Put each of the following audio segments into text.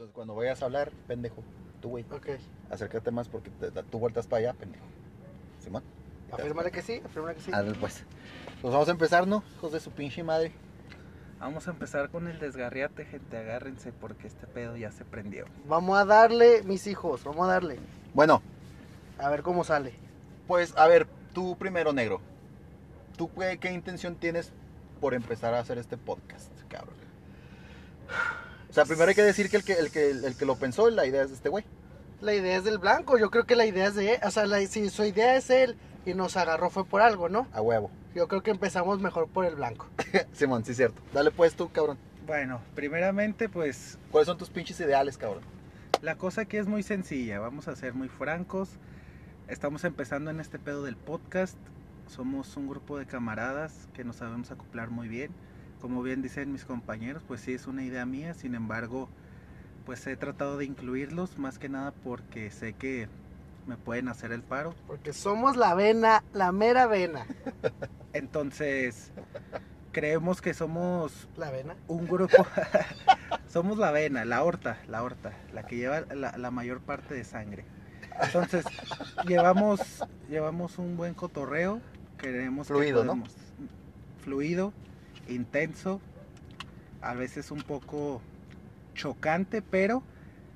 Entonces, cuando vayas a hablar, pendejo, tú, güey, Ok. acércate más porque te- te- tú vueltas para allá, pendejo. Simón. Afírmale que sí, afírmale que sí. A ver, pues. Pues vamos a empezar, ¿no? Hijos de su pinche madre. Vamos a empezar con el desgarriate, gente. Agárrense porque este pedo ya se prendió. Vamos a darle, mis hijos, vamos a darle. Bueno, A ver cómo sale. pues, a ver, tú primero, negro. ¿Tú qué, qué intención tienes por empezar a hacer este podcast, cabrón? O sea, primero hay que decir que el que, el que, el que lo pensó, la idea es de este güey. La idea es del blanco, yo creo que la idea es de él. O sea, la- si su idea es él y nos agarró fue por algo, ¿no? A huevo. Yo creo que empezamos mejor por el blanco. Simón, sí, cierto. Dale pues tú, cabrón. Bueno, primeramente, pues ¿Cuáles son tus pinches ideales, cabrón? la cosa aquí es muy sencilla. Vamos a ser muy francos. Estamos empezando en este pedo del podcast. Somos un grupo de camaradas que nos sabemos acoplar muy bien. Como bien dicen mis compañeros, pues sí es una idea mía. Sin embargo, pues he tratado de incluirlos más que nada porque sé que me pueden hacer el paro. Porque somos la vena, la mera vena. Entonces, creemos que somos La vena. un grupo. somos la vena, la horta, la horta, la que lleva la, la mayor parte de sangre. Entonces, llevamos, llevamos un buen cotorreo. Queremos que Fluido, ¿no? podemos- Fluido, intenso, a veces un poco chocante, pero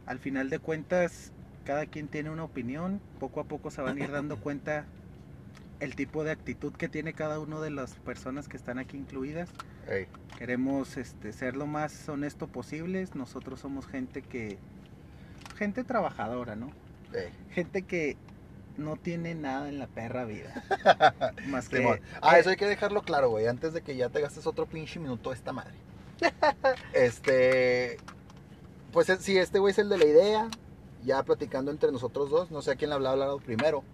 al final de cuentas, cada quien tiene una opinión. Poco a poco se van a ir dando cuenta el tipo de actitud que tiene cada una de las personas que están aquí incluidas. Ey. Queremos este, ser lo más honesto posible. Nosotros somos gente que. gente trabajadora, ¿no? Ey. Gente que no tiene nada en la perra vida. Más que. Simón. Ah, eso hay que dejarlo claro, güey, antes de que ya te gastes otro pinche minuto esta madre. este. Pues eh, sí, este güey es el de la idea. Ya platicando entre nosotros dos. No sé a quién le hablaba hablado primero.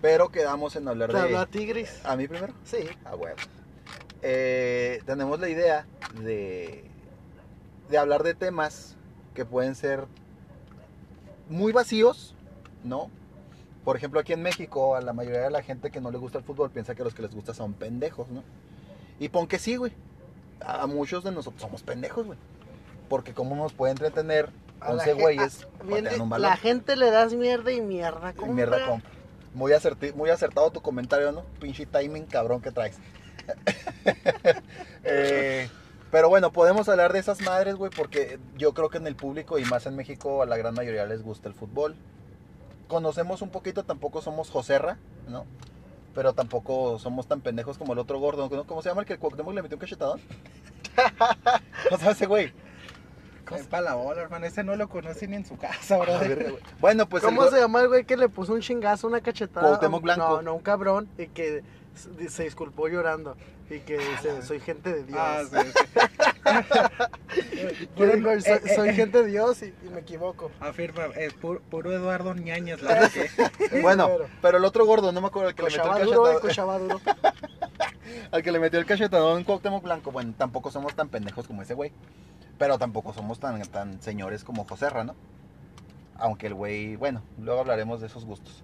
Pero quedamos en hablar ¿Te habló a de. Tigris? ¿A mí primero? Sí. Ah, bueno. Eh, tenemos la idea de. de hablar de temas que pueden ser muy vacíos, ¿no? Por ejemplo, aquí en México, a la mayoría de la gente que no le gusta el fútbol piensa que los que les gusta son pendejos, ¿no? Y pon que sí, güey. A muchos de nosotros somos pendejos, güey. Porque cómo nos puede entretener A la 11 gen- güeyes pateando di- un balón. La gente le das mierda y mierda. Y compra. mierda compra. Muy, acerti- muy acertado tu comentario, ¿no? Pinche timing cabrón que traes. Eh, pero bueno, podemos hablar de esas madres, güey, porque yo creo que en el público y más en México a la gran mayoría les gusta el fútbol. Conocemos un poquito, tampoco somos Joserra, ¿no? Pero tampoco somos tan pendejos como el otro gordo, ¿no? ¿Cómo se llama el que el Cuauhtémoc le metió un cachetadón? ¿Cómo se llama ese güey? para la bola, hermano. Ese no lo conoce ni en su casa, ver, güey. Bueno, pues ¿Cómo se llama el güey que le puso un chingazo, una cachetada? Cuauhtémoc Blanco. No, no, un cabrón. Y que se disculpó llorando. Y que dice, soy gente de Dios. Ah, sí, sí. Dijo, soy, eh, eh, soy eh, gente de Dios y, y me equivoco. Afirma, es puro, puro Eduardo Ñañez, la verdad que. Bueno, Pero- pero el otro gordo, no me acuerdo, el que le metió el eh, cachetadón. Al que le metió el cachetadón en Cuauhtémoc Blanco, bueno, tampoco somos tan pendejos como ese güey. Pero tampoco somos tan, tan señores como Joserra, ¿no? Aunque el güey, bueno, luego hablaremos de esos gustos.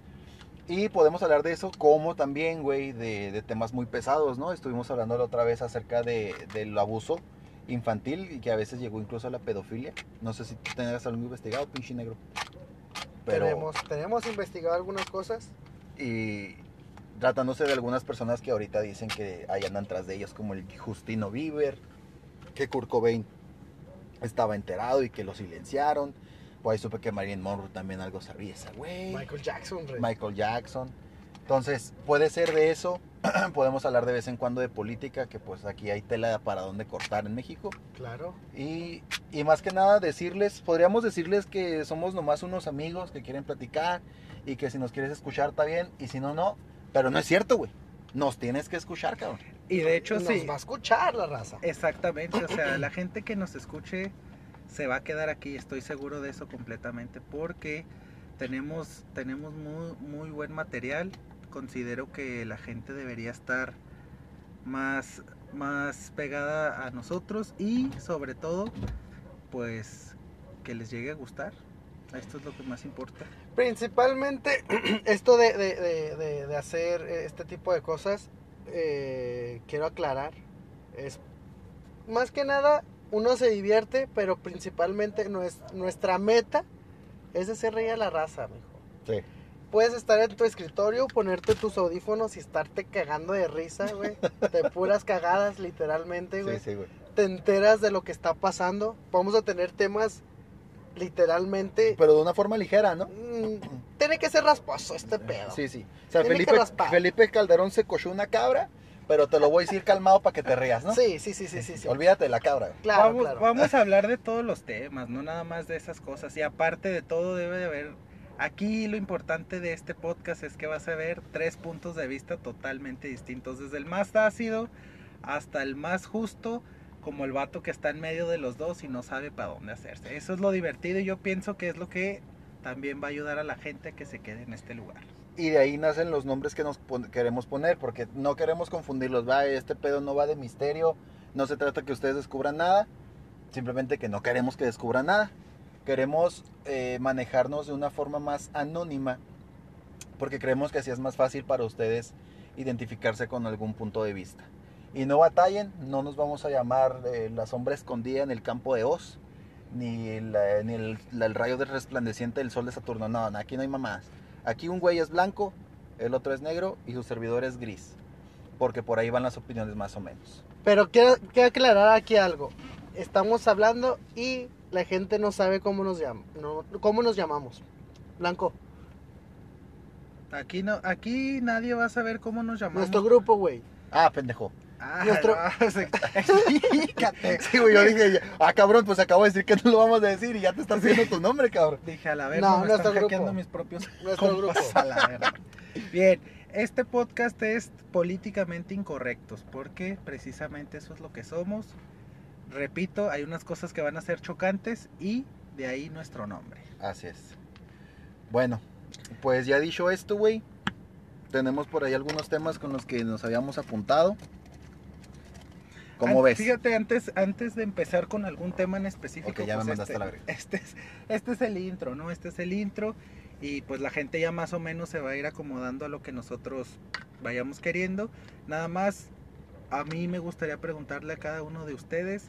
Y podemos hablar de eso como también, güey, de, de temas muy pesados, ¿no? Estuvimos hablando la otra vez acerca de, del abuso infantil y que a veces llegó incluso a la pedofilia. No sé si tú tengas algo investigado, pinche negro. Pero, Tenemos, tenemos investigado algunas cosas. y tratándose de algunas personas que ahorita dicen que ahí andan tras de ellos, como el Justino Bieber, que Kurt Cobain estaba enterado y que lo silenciaron. Por ahí supe que Marilyn Monroe también algo sabía esa güey. Michael Jackson, rey. Michael Jackson. Entonces, puede ser de eso. Podemos hablar de vez en cuando de política, que pues aquí hay tela para dónde cortar en México. Claro. Y, y más que nada decirles, podríamos decirles que somos nomás unos amigos que quieren platicar y que si nos quieres escuchar está bien y si no, no. Pero no es cierto, güey. Nos tienes que escuchar, cabrón. Y de hecho, Nos sí. va a escuchar la raza. Exactamente, o sea, la gente que nos escuche se va a quedar aquí, estoy seguro de eso completamente, porque tenemos, tenemos muy, muy buen material. Considero que la gente debería estar más, más pegada a nosotros y sobre todo, pues que les llegue a gustar. Esto es lo que más importa. Principalmente esto de, de- de- de- de hacer eh, este tipo de cosas, eh, quiero aclarar, es más que nada uno se divierte, pero principalmente nues- nuestra meta es hacer reír a la raza, mijo. Sí. Puedes estar en tu escritorio, ponerte tus audífonos y estarte cagando de risa, güey. De puras cagadas, literalmente, güey. Sí, sí, güey. Te enteras de lo que está pasando. Vamos a tener temas literalmente... Pero de una forma ligera, ¿no? mm, tiene que ser rasposo este pedo. Sí, sí. O sea, Felipe. Felipe Calderón se cochó una cabra, pero te lo voy a decir calmado para que te rías, ¿no? sí, sí, sí, sí, sí, sí. Olvídate de la cabra. güey. Claro, vamos, claro. vamos a hablar de todos los temas, no nada más de esas cosas. Y aparte de todo debe de haber... Aquí lo importante de este podcast es que vas a ver tres puntos de vista totalmente distintos. Desde el más ácido hasta el más justo, como el vato que está en medio de los dos y no sabe para dónde hacerse. Eso es lo divertido y yo pienso que es lo que también va a ayudar a la gente a que se quede en este lugar. Y de ahí nacen los nombres que nos queremos poner, porque no queremos confundirlos. Este pedo no va de misterio, no se trata que ustedes descubran nada, simplemente que no queremos que descubran nada. Queremos eh, manejarnos de una forma más anónima, porque creemos que así es más fácil para ustedes identificarse con algún punto de vista. Y no batallen, no nos vamos a llamar eh, la sombra escondida en el campo de Oz, ni, la- el, la- el rayo resplandeciente del sol de Saturno. No, no, aquí no hay mamadas. Aquí un güey es blanco, el otro es negro y su servidor es gris. Porque por ahí van las opiniones más o menos. Pero quiero, quiero aclarar aquí algo. Estamos hablando y la gente no sabe cómo nos llama, no, cómo nos llamamos. Blanco, Aquí no, aquí nadie va a saber cómo nos llamamos. nuestro grupo, güey. Ah, pendejo. Ah, nuestro- no, se- explícate. Sí, güey, yo dije, ya, ah, cabrón, pues acabo de decir que no lo vamos a decir y ya te están pidiendo tu nombre, cabrón. Dije, a la vez, No, no, me están hackeando grupo. mis propios Nuestro compas, grupo. a la verga. Bien, este podcast es políticamente incorrectos, porque precisamente eso es lo que somos. Repito, hay unas cosas que van a ser chocantes y de ahí nuestro nombre. Así es. Bueno, pues ya dicho esto, güey, tenemos por ahí algunos temas con los que nos habíamos apuntado. ¿Cómo An- ves? Fíjate, antes, antes de empezar con algún tema en específico, ya me mandaste este, a la verga. este es, este es el intro, ¿no? Este es el intro y pues la gente ya más o menos se va a ir acomodando a lo que nosotros vayamos queriendo. Nada más, a mí me gustaría preguntarle a cada uno de ustedes,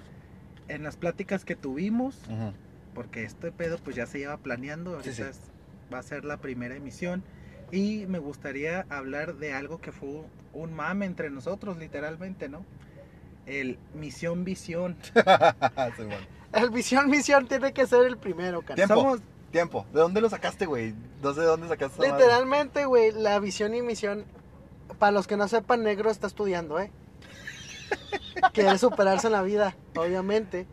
en las pláticas que tuvimos, porque este pedo pues ya se lleva planeando, ahorita Sí, sí. es- va a ser la primera emisión y me gustaría hablar de algo que fue un mame entre nosotros literalmente, ¿no? El misión visión. Sí, bueno. El Visión Misión tiene que ser el primero, cara. Tiempo. Somos Tiempo. ¿De dónde lo sacaste, güey? No sé de dónde sacaste. Literalmente, güey, la visión y misión, para los que no sepan, negro está estudiando, ¿eh? Quiere superarse en la vida, obviamente.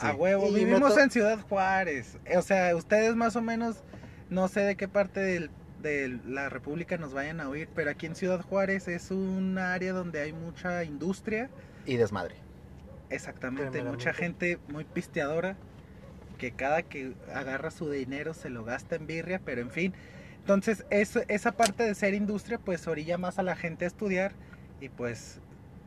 Sí. a huevo, Y vivimos en Ciudad Juárez. O sea, ustedes más o menos no sé de qué parte del- de la República nos vayan a oír, pero aquí en Ciudad Juárez es un área donde hay mucha industria Y desmadre. Exactamente, mucha gente muy pisteadora que cada que agarra su dinero se lo gasta en birria, pero en fin. Entonces, eso, esa parte de ser industria, pues orilla más a la gente a estudiar y pues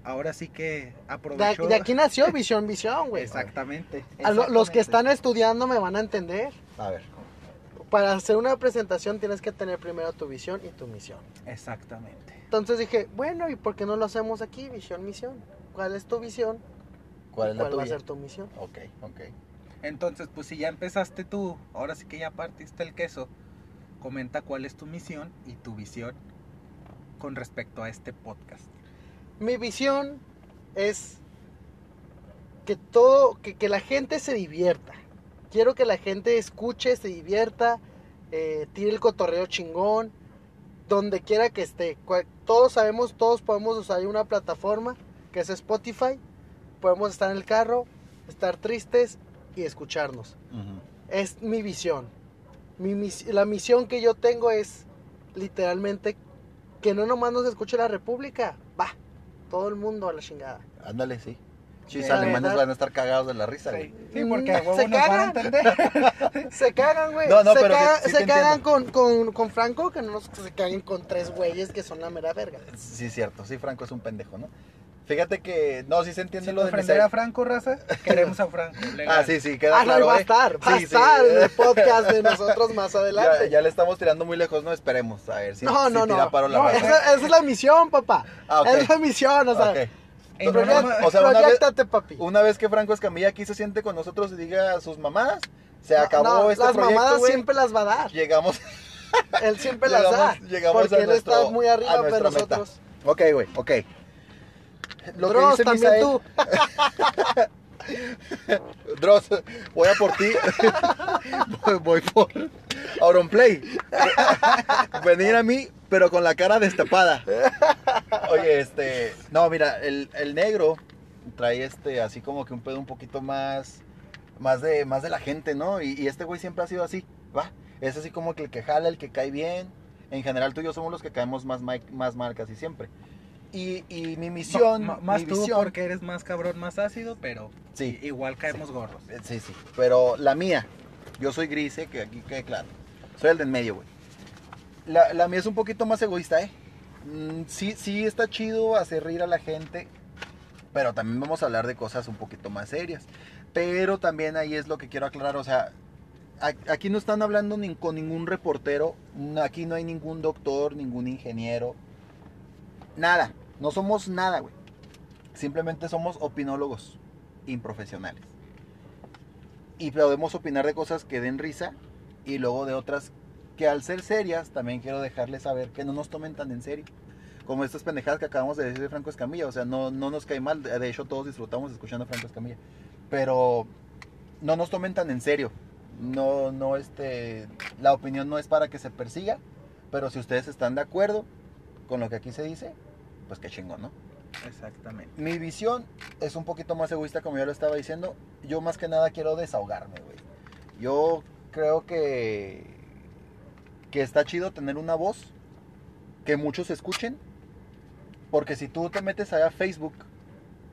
ahora sí que De, aprovechó. de aquí nació Visión Visión, güey. Exactamente. Los que están estudiando me van a entender. A ver. Para hacer una presentación tienes que tener primero tu visión y tu misión. Exactamente. Entonces dije, bueno, ¿y por qué no lo hacemos aquí? Visión, misión. ¿Cuál es tu visión? ¿Cuál es ¿Y la va a ser tu misión? Ok, ok. Entonces, pues si ya empezaste tú, ahora sí que ya partiste el queso, comenta cuál es tu misión y tu visión con respecto a este podcast. Mi visión es que todo, que, que la gente se divierta. Quiero que la gente escuche, se divierta, eh, tire el cotorreo chingón, donde quiera que esté. Todos sabemos, todos podemos usar una plataforma que es Spotify. Podemos estar en el carro, estar tristes y escucharnos. Es mi visión. Mi mis- la misión que yo tengo es literalmente que no nomás nos escuche la República, todo el mundo a la chingada. Ándale, sí. Sí, los alemanes verdad. van a estar cagados de la risa, güey. Sí, sí, porque a huevo Se nos van a cagan. entender. Se cagan, güey. No, no, se pero cagan, sí- se cagan con, con, con Franco, que no nos se caguen con tres güeyes que son la mera verga. Sí, cierto. Sí, Franco es un pendejo, ¿no? Fíjate que, no, sí se entiende Si lo de ofender a Franco, raza, queremos a Franco. legal. Ah, sí, sí, queda Ah, no, claro, va a ¿eh? estar, va a Sí, sí. estar en el podcast de nosotros más Ya, adelante. ya le estamos tirando muy lejos, no esperemos. A ver si, no, si no, tira no. paro la No, esa, esa es la misión, papá. Ah, ok. Es la misión, o sea, Ok. Y no Proyect- nomás- o sea, una vez- proyectate, papi. Una vez que Franco Escamilla aquí se siente con nosotros y diga sus mamadas, se acabó no, este las proyecto, mamadas güey. siempre las va a dar. Llegamos, Él siempre las da. llegamos, llegamos porque a él nuestro, está muy arriba meta. nosotros. Ok, güey, ok. Lo que Dross, dice también Misael- tú. Dross, voy a por ti. voy, voy por Auronplay. Venir a mí, pero con la cara destapada. Oye, este. No, mira, el, el negro trae este, así como que un pedo un poquito más. Más de, más de la gente, ¿no? Y, y este güey siempre ha sido así, ¿va? Es así como que el que jala, el que cae bien. En general, tú y yo somos los que caemos más, más mal casi siempre. Y, y mi misión. Más mi tú visión- porque eres más cabrón, más ácido, pero Sí. igual caemos gordos. Eh, Sí, sí. Pero la mía, yo soy grise, que aquí quede claro. Soy el del medio, güey. La, la mía es un poquito más egoísta, ¿eh? Mm, sí, sí está chido hacer reír a la gente, pero también vamos a hablar de cosas un poquito más serias. Pero también ahí es lo que quiero aclarar, o sea, aquí no están hablando ni con ningún reportero, aquí no hay ningún doctor, ningún ingeniero, nada, no somos nada, güey. Simplemente somos opinólogos improfesionales. Y podemos opinar de cosas que den risa y luego de otras que al ser serias también quiero dejarles saber que no nos tomen tan en serio. Como estas pendejadas que acabamos de decir de Franco Escamilla. O sea, no, no nos cae mal. De hecho, todos disfrutamos escuchando a Franco Escamilla. Pero no nos tomen tan en serio. No, no, este. La opinión no es para que se persiga. Pero si ustedes están de acuerdo con lo que aquí se dice, pues qué chingón, ¿no? Exactamente. Mi visión es un poquito más egoísta, como ya lo estaba diciendo. Yo más que nada quiero desahogarme, güey. Yo creo que, que está chido tener una voz que muchos escuchen. Porque si tú te metes allá a Facebook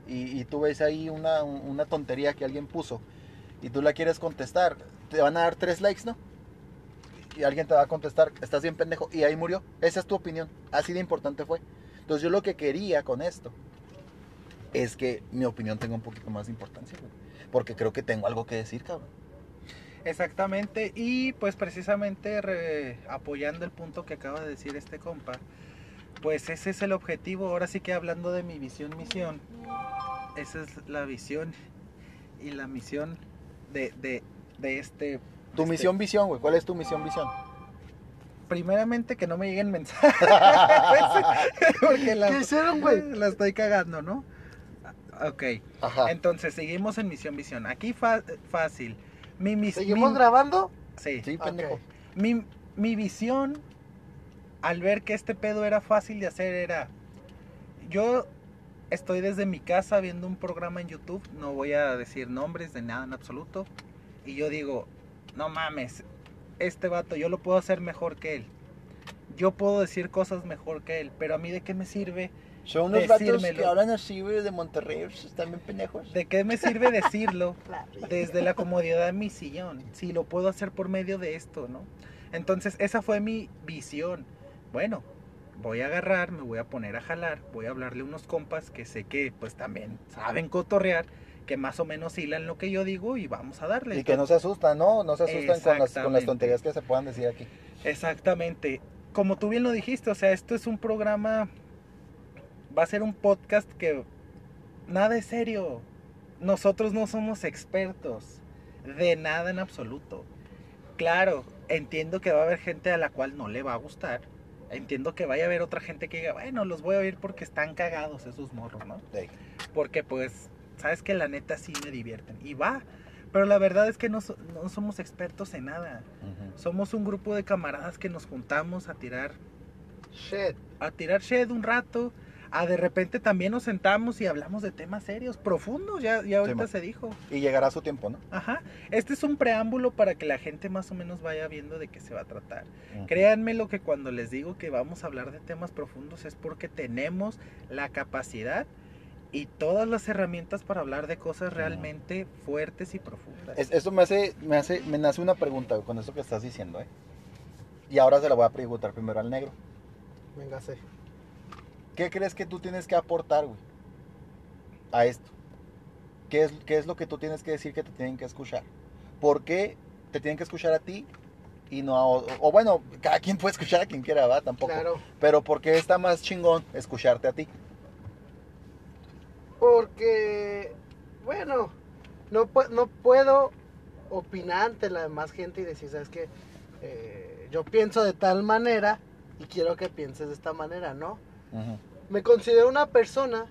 y, y tú ves ahí una, una tontería que alguien puso y tú la quieres contestar, te van a dar tres likes, ¿no? Y alguien te va a contestar, estás bien pendejo, y ahí murió. Esa es tu opinión. Así de importante fue. Entonces yo lo que quería con esto es que mi opinión tenga un poquito más de importancia, güey. Porque creo que tengo algo que decir, cabrón. Exactamente, y pues precisamente re- apoyando el punto que acaba de decir este compa, pues ese es el objetivo, ahora sí que hablando de mi visión, misión, esa es la visión y la misión de, de, de este... Tu este- misión, visión, güey. ¿Cuál es tu misión, visión? Primeramente que no me lleguen mensajes, porque la, ¿Qué hicieron, güey? la estoy cagando, ¿no? Ok, Ajá. entonces seguimos en misión, visión, aquí fácil. Mi, mis- ¿Seguimos mi- grabando? Sí. Sí, pendejo. Mi, mi visión al ver que este pedo era fácil de hacer era, yo estoy desde mi casa viendo un programa en YouTube, no voy a decir nombres de nada en absoluto, y yo digo, no mames, este vato yo lo puedo hacer mejor que él. Yo puedo decir cosas mejor que él, pero a mí de qué me sirve, Son unos vatos que hablan así, güey, de Monterrey. Están bien pendejos. de qué me sirve decirlo desde la comodidad de mi sillón. Si lo puedo hacer por medio de esto, ¿no? Entonces, esa fue mi visión. Bueno, voy a agarrar, me voy a poner a jalar, voy a hablarle a unos compas que sé que pues también saben cotorrear, que más o menos hilan lo que yo digo y vamos a darle. Y que no se asustan, ¿no? No se asustan con las, con las tonterías que se puedan decir aquí. Exactamente. Como tú bien lo dijiste, o sea, esto es un programa, va a ser un podcast que nada es serio. Nosotros no somos expertos de nada en absoluto. Claro, entiendo que va a haber gente a la cual no le va a gustar. Entiendo que vaya a haber otra gente que diga, bueno, los voy a oír porque están cagados esos morros, ¿no? Sí. Porque pues, sabes que la neta sí me divierten. Y va. Pero la verdad es que no, so- no somos expertos en nada. Somos un grupo de camaradas que nos juntamos a tirar, Shit. a tirar shed un rato, a de repente también nos sentamos y hablamos de temas serios, profundos, ya, ya ahorita man. se dijo. Y llegará su tiempo, ¿no? Ajá. Este es un preámbulo para que la gente más o menos vaya viendo de qué se va a tratar. Ujú. Créanme lo que cuando les digo que vamos a hablar de temas profundos es porque tenemos la capacidad y todas las herramientas para hablar de cosas realmente fuertes y profundas. Es- eso me hace, me hace, me nace una pregunta con eso que estás diciendo, ¿eh? Y ahora se la voy a preguntar primero al negro. Venga, sí. ¿Qué crees que tú tienes que aportar, güey? A esto. ¿Qué es, ¿Qué es lo que tú tienes que decir que te tienen que escuchar? ¿Por qué te tienen que escuchar a ti y no a o, o bueno, cada quien puede escuchar a quien quiera, va, tampoco. Claro. Pero ¿por qué está más chingón escucharte a ti? Porque, bueno, no, pu- no puedo opinar ante la demás gente y decir, ¿sabes qué? Eh, yo pienso de tal manera y quiero que pienses de esta manera, ¿no? Me considero una persona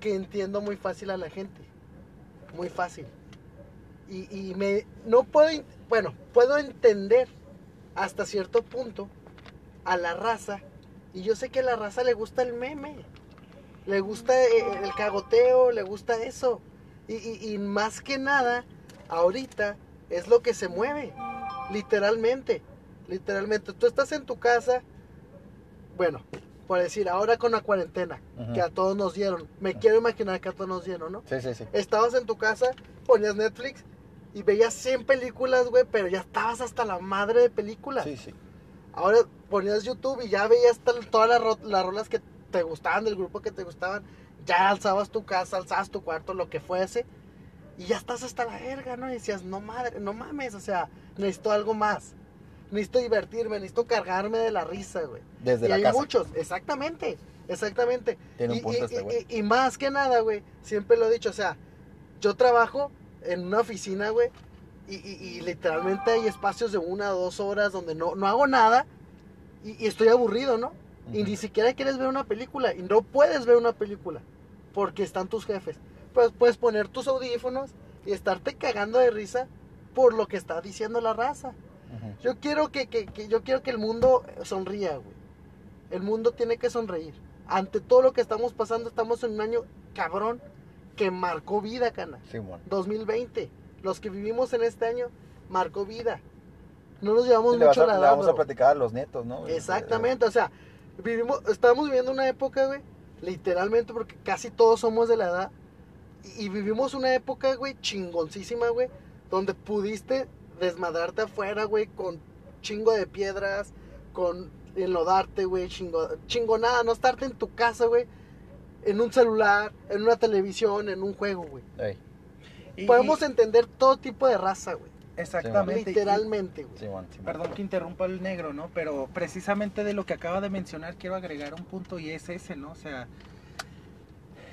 que entiendo muy fácil a la gente. Muy fácil. Y, y me no puedo, en- bueno, puedo entender hasta cierto punto a la raza. Y yo sé que a la raza le gusta el meme. Le gusta eh, el cagoteo, le gusta eso. Y, y- y más que nada, ahorita es lo que se mueve. Literalmente. Literalmente. Tú estás en tu casa. Bueno, por decir, ahora con la cuarentena, que a todos nos dieron. Me quiero imaginar que a todos nos dieron, ¿no? Sí, sí, sí. Estabas en tu casa, ponías Netflix y veías 100 películas, güey, pero ya estabas hasta la madre de películas. Sí, sí. Ahora ponías YouTube y ya veías todas las, ro- las rolas que te gustaban, del grupo que te gustaban. Ya alzabas tu casa, alzabas tu cuarto, lo que fuese. Y ya estás hasta la verga, ¿no? Y decías, no madre, no mames, o sea, necesito algo más. Necesito divertirme, necesito cargarme de la risa, güey. Desde y la hay casa. muchos, exactamente, exactamente. Tiene un Y- punto y, este y- güey. y- y más que nada, güey, siempre lo he dicho, o sea, yo trabajo en una oficina, güey, y, y- y literalmente hay espacios de una o dos horas donde no, no hago nada y, y estoy aburrido, ¿no? Y ni siquiera quieres ver una película y no puedes ver una película porque están tus jefes. Pues puedes poner tus audífonos y estarte cagando de risa por lo que está diciendo la raza. Yo quiero que, que- que- yo quiero que el mundo sonría, güey. El mundo tiene que sonreír. Ante todo lo que estamos pasando, estamos en un año cabrón que marcó vida, cana. Simón. 2020. Los que vivimos en este año marcó vida. No nos llevamos Sí, mucho a, la le edad, vamos a platicar a los nietos, ¿no? Exactamente, o sea, vivimos, estamos viviendo una época, güey, literalmente porque casi todos somos de la edad. Y, y vivimos una época, güey, chingoncísima, güey, donde pudiste desmadrarte afuera, güey, con chingo de piedras, con enlodarte, güey, chingo, chingonada, no estarte en tu casa, güey, en un celular, en una televisión, en un juego, güey. Podemos y- entender todo tipo de raza, güey. Exactamente. Literalmente, güey. Simón, Simón. Perdón que interrumpa el negro, ¿no? Pero precisamente de lo que acaba de mencionar quiero agregar un punto y es ese, ¿no? O sea,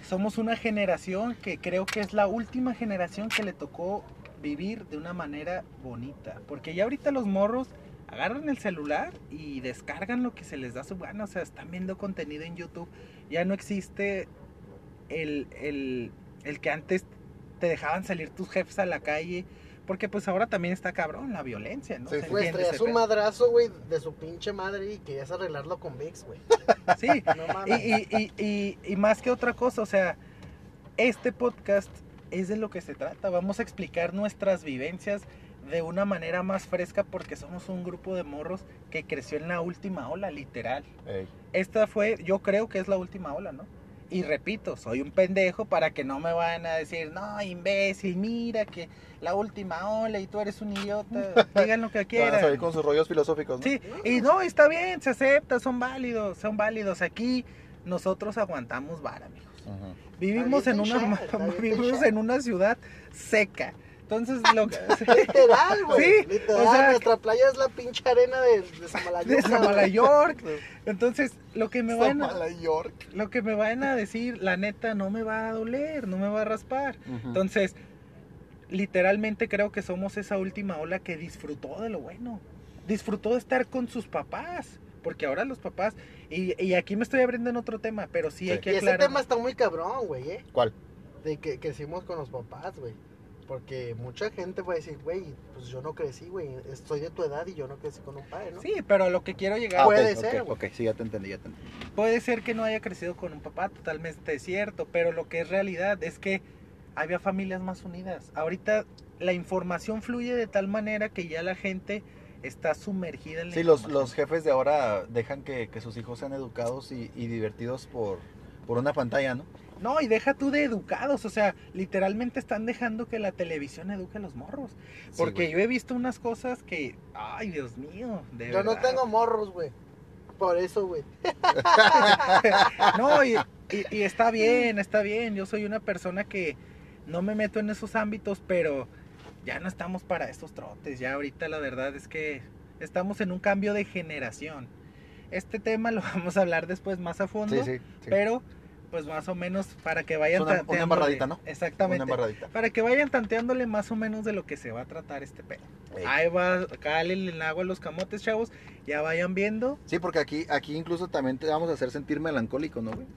somos una generación que creo que es la última generación que le tocó vivir de una manera bonita. Porque ya ahorita los morros agarran el celular y descargan lo que se les da su gana. O sea, están viendo contenido en YouTube. Ya no existe el, el, el que antes te dejaban salir tus jefes a la calle. Porque pues ahora también está cabrón la violencia, ¿no? Sí, Se. Güey, entiende traías un madrazo, güey, de su pinche madre y querías arreglarlo con Vicks, güey. Sí, No y, mames. y, y, y, y más que otra cosa, o sea, este podcast es de lo que se trata. Vamos a explicar nuestras vivencias de una manera más fresca porque somos un grupo de morros que creció en la última ola, literal. Ey. Esta fue, yo creo que es la última ola, ¿no? Y repito, soy un pendejo para que no me vayan a decir, no, imbécil, mira que la última ola y tú eres un idiota. Digan lo que Te van a salir quieran. con sus rollos filosóficos, ¿no? Sí, y no, está bien, se acepta, son válidos, son válidos. Aquí nosotros aguantamos vara, amigos. Vivimos en una vivimos en una ciudad seca. Entonces lo que Literal, güey. Sí, Literal, o sea, nuestra playa es la pinche arena de, de de. Samalayork. Entonces, lo que me van a, lo que me van a decir, la neta no me va a doler, no me va a raspar. Entonces, literalmente creo que somos esa última ola que disfrutó de lo bueno. Disfrutó de estar con sus papás. Porque ahora los papás, y, y aquí me estoy abriendo en otro tema, pero sí, Sí. hay Y que ese aclarar. tema está muy cabrón, güey, ¿eh? ¿Cuál? De que crecimos con los papás, güey. Porque mucha gente va a decir, güey, pues yo no crecí, güey. Estoy de tu edad y yo no crecí con un padre, ¿no? Sí, pero a lo que quiero llegar Ah, Puede ser, güey. Ok, sí, ya te entendí, ya te entendí. puede ser que no haya crecido con un papá, totalmente cierto, pero lo que es realidad es que había familias más unidas. Ahorita la información fluye de tal manera que ya la gente está sumergida en la Sí, los, los jefes de ahora dejan que, que sus hijos sean educados y, y divertidos por, por una pantalla, ¿no? No, y deja tú de educados, o sea, literalmente están dejando que la televisión eduque a los morros. Porque yo he visto unas cosas que, ay, Dios mío, de Yo no tengo morros, güey. Por eso, güey. No, y, y- y está bien, está bien. Yo soy una persona que no me meto en esos ámbitos, pero ya no estamos para estos trotes. Ya ahorita la verdad es que estamos en un cambio de generación. Este tema lo vamos a hablar después más a fondo, Sí, sí, sí. pero pues más o menos para que vayan una- una embarradita, ¿no? Exactamente. Una embarradita. Para que vayan tanteándole más o menos de lo que se va a tratar este pedo. Ahí va, cálenle el agua a los camotes, chavos. Ya vayan viendo. Sí, porque aquí, aquí incluso también te vamos a hacer sentir melancólico, ¿no, güey?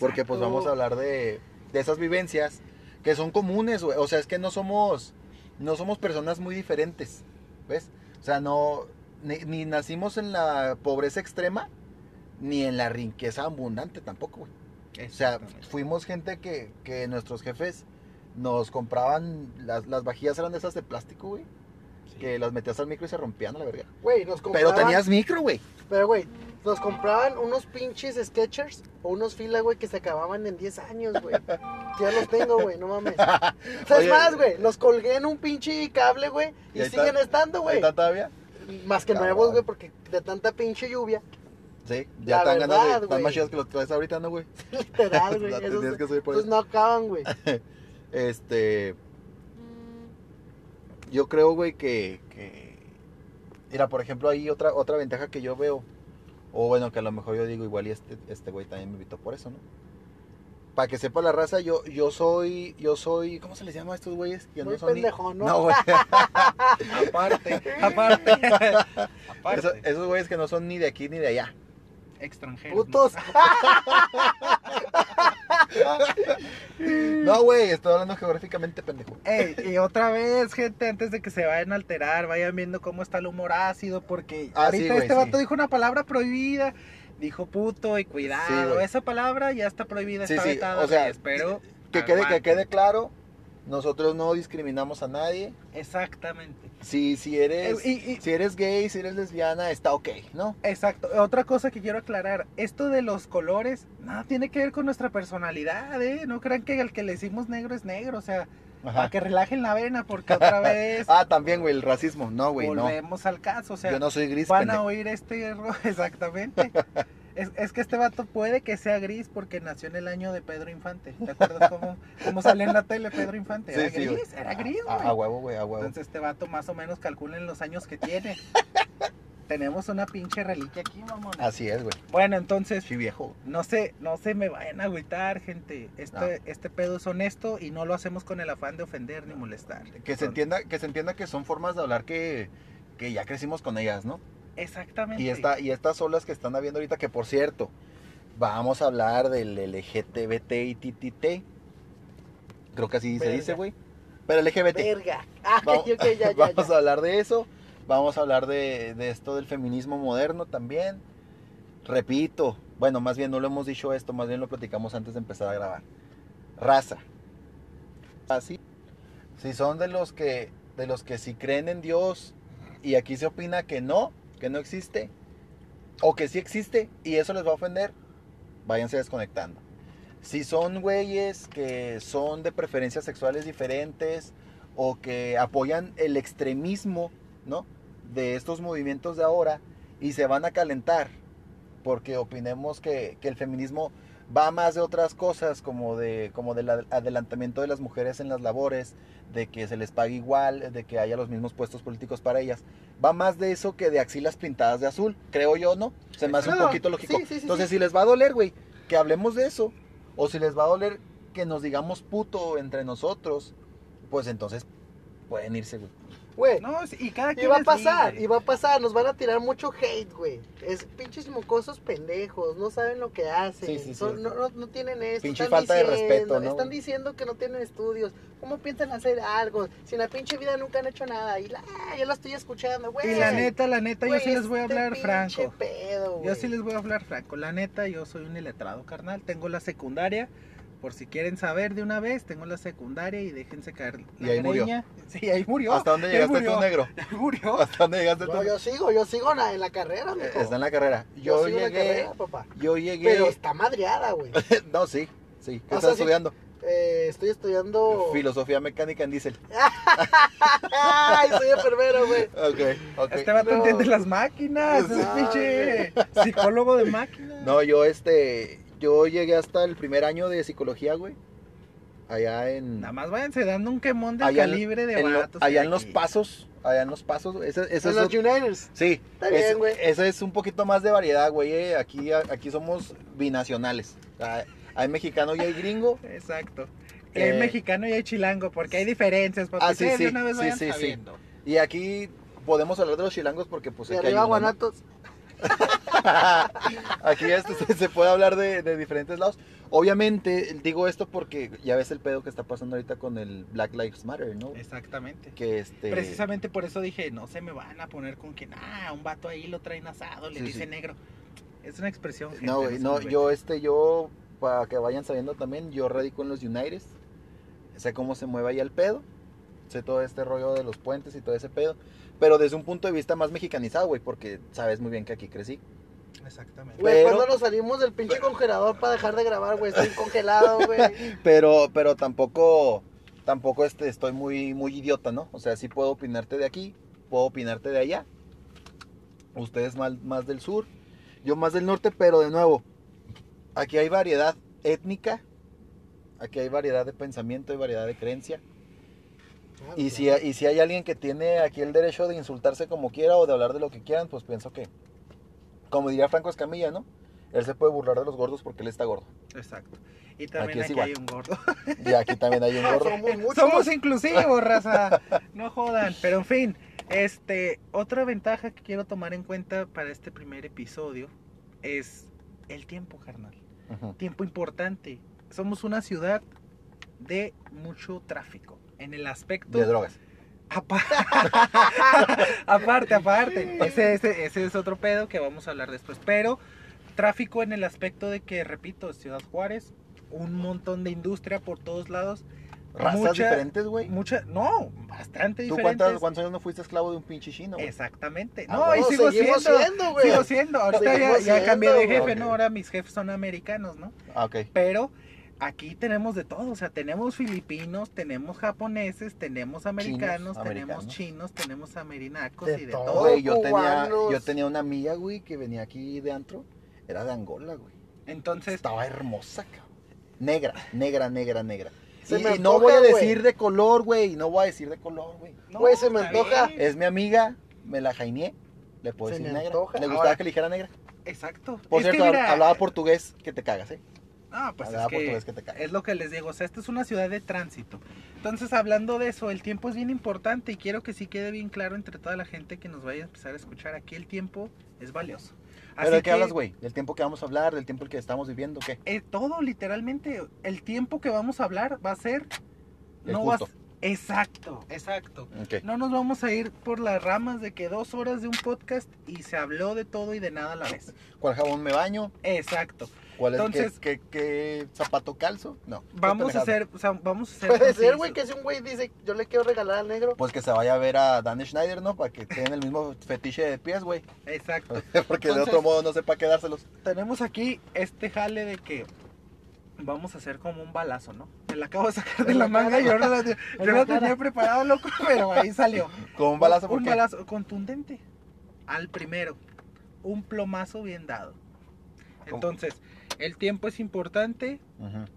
Porque pues vamos a hablar de, de esas vivencias que son comunes, güey. O sea, es que no somos, no somos personas muy diferentes, ¿ves? O sea, no, ni, ni nacimos en la pobreza extrema, ni en la riqueza abundante tampoco, güey. O sea, fuimos gente que, que nuestros jefes nos compraban, las, las vajillas eran de esas de plástico, güey. Sí. Que las metías al micro y se rompían a la verga. Güey, nos Pero tenías micro, güey. Pero, güey, nos compraban unos pinches Sketchers o unos fila, güey, que se acababan en 10 años, güey. Ya los tengo, güey, no mames. O sea, Oye. es más, güey, los colgué en un pinche cable, güey, ¿Y siguen está? estando, ¿Ahí güey. está todavía? Más que Cabrón. nuevos, güey, porque de tanta pinche lluvia, Sí, ya están verdad, Están más chidas que los traes ahorita, ¿no, güey? literal, güey. Esos- tendrías que subir por Pues eso. no acaban, güey. Este. Yo creo, güey, que, que. Mira, por ejemplo, ahí otra, otra ventaja que yo veo. O bueno, que a lo mejor yo digo, igual y este, este güey también me invitó por eso, ¿no? Para que sepa la raza, yo, yo soy. Yo soy. ¿Cómo se les llama a estos güeyes? Que Muy no son ni- pendejo, ¿no? No, güey. Aparte, aparte. aparte. Esos, esos güeyes que no son ni de aquí ni de allá. Extranjeros. Putos. No, güey, estoy hablando geográficamente, pendejo. Ey, y otra vez, gente, antes de que se vayan a alterar, vayan viendo cómo está el humor ácido, porque Ah, ahorita sí, este sí. vato dijo una palabra prohibida, dijo puto y cuidado, esa palabra ya está prohibida, está vetada, o sea, espero Que quede, que quede claro, nosotros no discriminamos a nadie. Exactamente. Si, si eres. Eh, y- y- Si eres gay, si eres lesbiana, está ok, ¿no? Exacto. Otra cosa que quiero aclarar, esto de los colores, nada tiene que ver con nuestra personalidad, ¿eh? No crean que el que le decimos negro es negro, o sea, para que relajen la vena, porque otra vez Ah, también, güey, el racismo. No, güey, no. volvemos al caso, o sea, Yo no soy gris, van a oír este ro- exactamente. Es, es que este vato puede que sea gris porque nació en el año de Pedro Infante. ¿Te acuerdas cómo, cómo salió en la tele Pedro Infante? Era Sí, gris, era gris, güey. a huevo, güey, a huevo. Entonces este vato más o menos calculen los años que tiene. Tenemos una pinche reliquia aquí, mamón. Así es, güey. Bueno, entonces, Sí, viejo. no se, no se me vayan a agüitar, gente. Este, No. este pedo es honesto y no lo hacemos con el afán de ofender ni molestar. Que se entienda, que se entienda que son formas de hablar que, que ya crecimos con ellas, ¿no? Exactamente. Y, esta, y estas olas que están habiendo ahorita, que por cierto, vamos a hablar del LGTBT y TTT. Creo que así se dice, güey. Pero LGBT. Verga. Ay, Vamos, ok, ya, ya, vamos ya. a hablar de eso. Vamos a hablar de, de esto del feminismo moderno también. Repito, bueno, más bien no lo hemos dicho esto, más bien lo platicamos antes de empezar a grabar. Raza. Así. Si son de los que de los que si creen en Dios y aquí se opina que no, que no existe o que sí existe y eso les va a ofender, váyanse desconectando. Si son güeyes que son de preferencias sexuales diferentes o que apoyan el extremismo, ¿no? De estos movimientos de ahora y se van a calentar porque opinemos que, que el feminismo va más de otras cosas como de como del ad- adelantamiento de las mujeres en las labores, de que se les pague igual, de que haya los mismos puestos políticos para ellas. Va más de eso que de axilas pintadas de azul, creo yo, ¿no? Se me hace un No, poquito lógico. sí, sí, sí, Entonces, si les va a doler, güey, que hablemos de eso, o si les va a doler que nos digamos puto entre nosotros, pues entonces pueden irse, güey. Güey, No, y cada y quien va a pasar, libre. y va a pasar, nos van a tirar mucho hate, güey. Es pinches mocosos pendejos, no saben lo que hacen. Sí, sí, sí. Son- no, no, no tienen esto. Pinche están falta de diciendo- respeto, ¿no, Están diciendo que no tienen estudios. ¿Cómo piensan hacer algo? Si en la pinche vida nunca han hecho nada. Y la, yo la estoy escuchando, güey. Y la neta, la neta, yo sí les voy a este hablar franco. pedo, Yo sí les voy a hablar franco. La neta, yo soy un iletrado, carnal. Tengo la secundaria. Por si quieren saber de una vez, tengo la secundaria y déjense caer la Y ahí murió. greña. Sí, ahí murió. ¿Hasta dónde llegaste murió. tú, negro? Ahí murió. ¿Hasta dónde llegaste tú? No, yo sigo, yo sigo en la, en la carrera, mijo. Está en la carrera. Yo Yo sigo en la llegué, carrera, papá. yo llegué. Pero está madreada, güey. no, sí, sí. ¿Qué O estás sea, sí. estudiando? Eh, estoy estudiando. Filosofía mecánica en diésel. Ay, soy enfermero, güey. Ok, ok. Este vato No. entiende las máquinas. Es pinche psicólogo de máquinas. No, yo este, yo llegué hasta el primer año de psicología, güey. Allá en, Nada más váyanse dando un quemón de calibre de en lo- vatos. allá en los pasos, allá en los pasos. Ese, ese En es los otro- Uniters. sí, Está bien, ese- güey. ese es un poquito más de variedad, güey. eh. Aquí, aquí somos binacionales. Sea, Hay mexicano y hay gringo. Exacto. Y Eh, hay mexicano y hay chilango, porque hay diferencias. Ah, sí, sí, una vez sí. Y aquí podemos hablar de los chilangos porque pues De aquí hay arriba, ¿no? Guanatos. Aquí se, se puede hablar de, de diferentes lados. Obviamente, digo esto porque ya ves el pedo que está pasando ahorita con el Black Lives Matter, ¿no? Exactamente. Que este. Precisamente por eso dije, no se me van a poner con que, ah, un vato ahí lo traen asado, le Sí, dice sí. negro. Es una expresión. gente, No, no, yo, este, yo, para que vayan sabiendo también, yo radico en los United. Sé cómo se mueve ahí el pedo. Sé todo este rollo de los puentes y todo ese pedo. Pero desde un punto de vista más mexicanizado, güey, porque sabes muy bien que aquí crecí. Exactamente. Güey, ¿cuándo nos salimos del pinche congelador para dejar de grabar, güey? Estoy congelado, güey. Pero, pero tampoco, tampoco este, estoy muy, muy idiota, ¿no? O sea, sí puedo opinarte de aquí, puedo opinarte de allá. Ustedes más, más del sur, yo más del norte, pero de nuevo, aquí hay variedad étnica, aquí hay variedad de pensamiento y variedad de creencia. Y si, y si hay alguien que tiene aquí el derecho de insultarse como quiera o de hablar de lo que quieran, pues pienso que, como diría Franco Escamilla, ¿no? Él se puede burlar de los gordos porque él está gordo. Exacto. Y también Aquí hay un gordo. Y aquí también hay un gordo. Somos muchos. Somos inclusivos, raza. No jodan. Pero en fin, este, otra ventaja que quiero tomar en cuenta para este primer episodio es el tiempo, carnal. Tiempo importante. Somos una ciudad de mucho tráfico. En el aspecto. De drogas. Apa- aparte, aparte. Ese, ese, ese es otro pedo que vamos a hablar después. Pero tráfico en el aspecto de que, repito, Ciudad Juárez, un montón de industria por todos lados. Razas Mucha- diferentes, güey. Mucha, no, bastante ¿Tú diferentes. cuántas, cuántos años no fuiste esclavo de un pinche chino, güey? Exactamente. Ah, No, y sigo siendo. siendo, güey. sigo siendo. Ahorita ya, cambié de jefe. ¿no? Ahora mis jefes son americanos, ¿no? Ah, ok. Pero aquí tenemos de todo, o sea, tenemos filipinos, tenemos japoneses, tenemos americanos, tenemos americanos. chinos, tenemos amerinacos De y de todo. todo. Güey, yo tenía, yo tenía una amiga, güey, que venía aquí de antro. Era de Angola, güey. Entonces, Estaba hermosa, cabrón. Negra, negra, negra, negra. Se y me y no antoja, voy a decir de color, güey. No voy a decir de color, güey. no, Güey, se me antoja. bien. Es mi amiga, me la jaineé. Le puedo Se decir me negra. antoja. Le gustaba Ahora- que le dijera negra. Exacto. Por Es que cierto, mira, hablaba portugués que te cagas, ¿eh? No, pues es que portugués que te cagas. es lo que les digo, o sea, esta es una ciudad de tránsito. Entonces, hablando de eso, el tiempo es bien importante y quiero que sí quede bien claro entre toda la gente que nos vaya a empezar a escuchar. Aquí el tiempo es valioso. ¿Pero de qué que, hablas, güey? ¿Del tiempo que vamos a hablar? ¿Del tiempo que estamos viviendo? ¿Qué? eh, todo, literalmente, el tiempo que vamos a hablar va a ser... El no va a- justo. Exacto, exacto. No nos vamos a ir por las ramas de que dos horas de un podcast y se habló de todo y de nada a la vez. ¿Cuál jabón me baño? Exacto. ¿Cuál es Entonces- qué, qué- qué zapato calzo? No. Vamos a hacer, o sea, vamos a hacer. Puede ser, güey, que si un güey dice, yo le quiero regalar al negro. Pues que se vaya a ver a Dan Schneider, ¿no? Para que tengan el mismo fetiche de pies, güey. Exacto. Porque de otro modo no sepa quedárselos. Tenemos aquí este jale de que vamos a hacer como un balazo, ¿no? Me la acabo de sacar de la la manga, cara. yo no la, yo no la tenía preparado, loco, pero ahí salió. Con un balazo, ¿por Un qué? balazo contundente. Al primero. Un plomazo bien dado. Entonces, el tiempo es importante.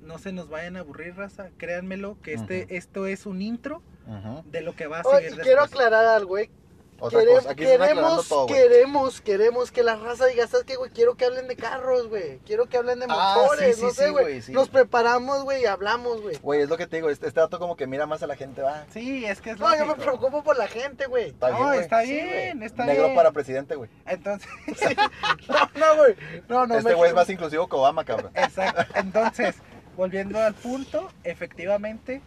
No se nos vayan a aburrir, raza. Créanmelo que este, esto es un intro de lo que va a Oh, seguir y quiero aclarar algo, güey. Otra Quere- cosa, aquí se están aclarando queremos, todo, queremos, queremos que la raza diga, ¿sabes qué, güey? Quiero que hablen de carros, güey. Quiero que hablen de Ah, motores, sí, no sí, sé, güey. güey, sí. Nos preparamos, güey, y hablamos, güey. Güey, es lo que te digo, este, este dato como que mira más a la gente, va. Sí, es que es No, yo me preocupo por la gente, güey. Está no, bien, güey. está Sí, bien, está Negro bien. para presidente, güey. Entonces, No, no, güey. No, no, este me- güey es más inclusivo que Obama, cabrón. Exacto. Entonces, volviendo al punto, efectivamente,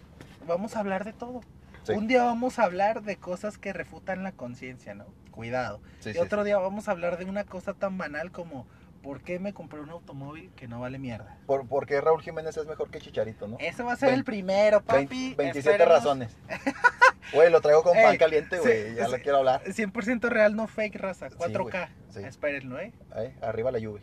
vamos a hablar de todo. Sí. Un día vamos a hablar de cosas que refutan la conciencia, ¿no? Cuidado. Sí, y otro día vamos a hablar de una cosa tan banal como ¿por qué me compré un automóvil que no vale mierda? ¿Por, por qué Raúl Jiménez es mejor que Chicharito, no? Ese va a ser el primero, papi. 27 Espérenos. razones. Güey, lo traigo con pan caliente, sí, güey. ya sí. le quiero hablar. 100% real, no fake, raza. Sí, 4K. güey, sí. Espérenlo, ¿eh? Ay, arriba la lluvia.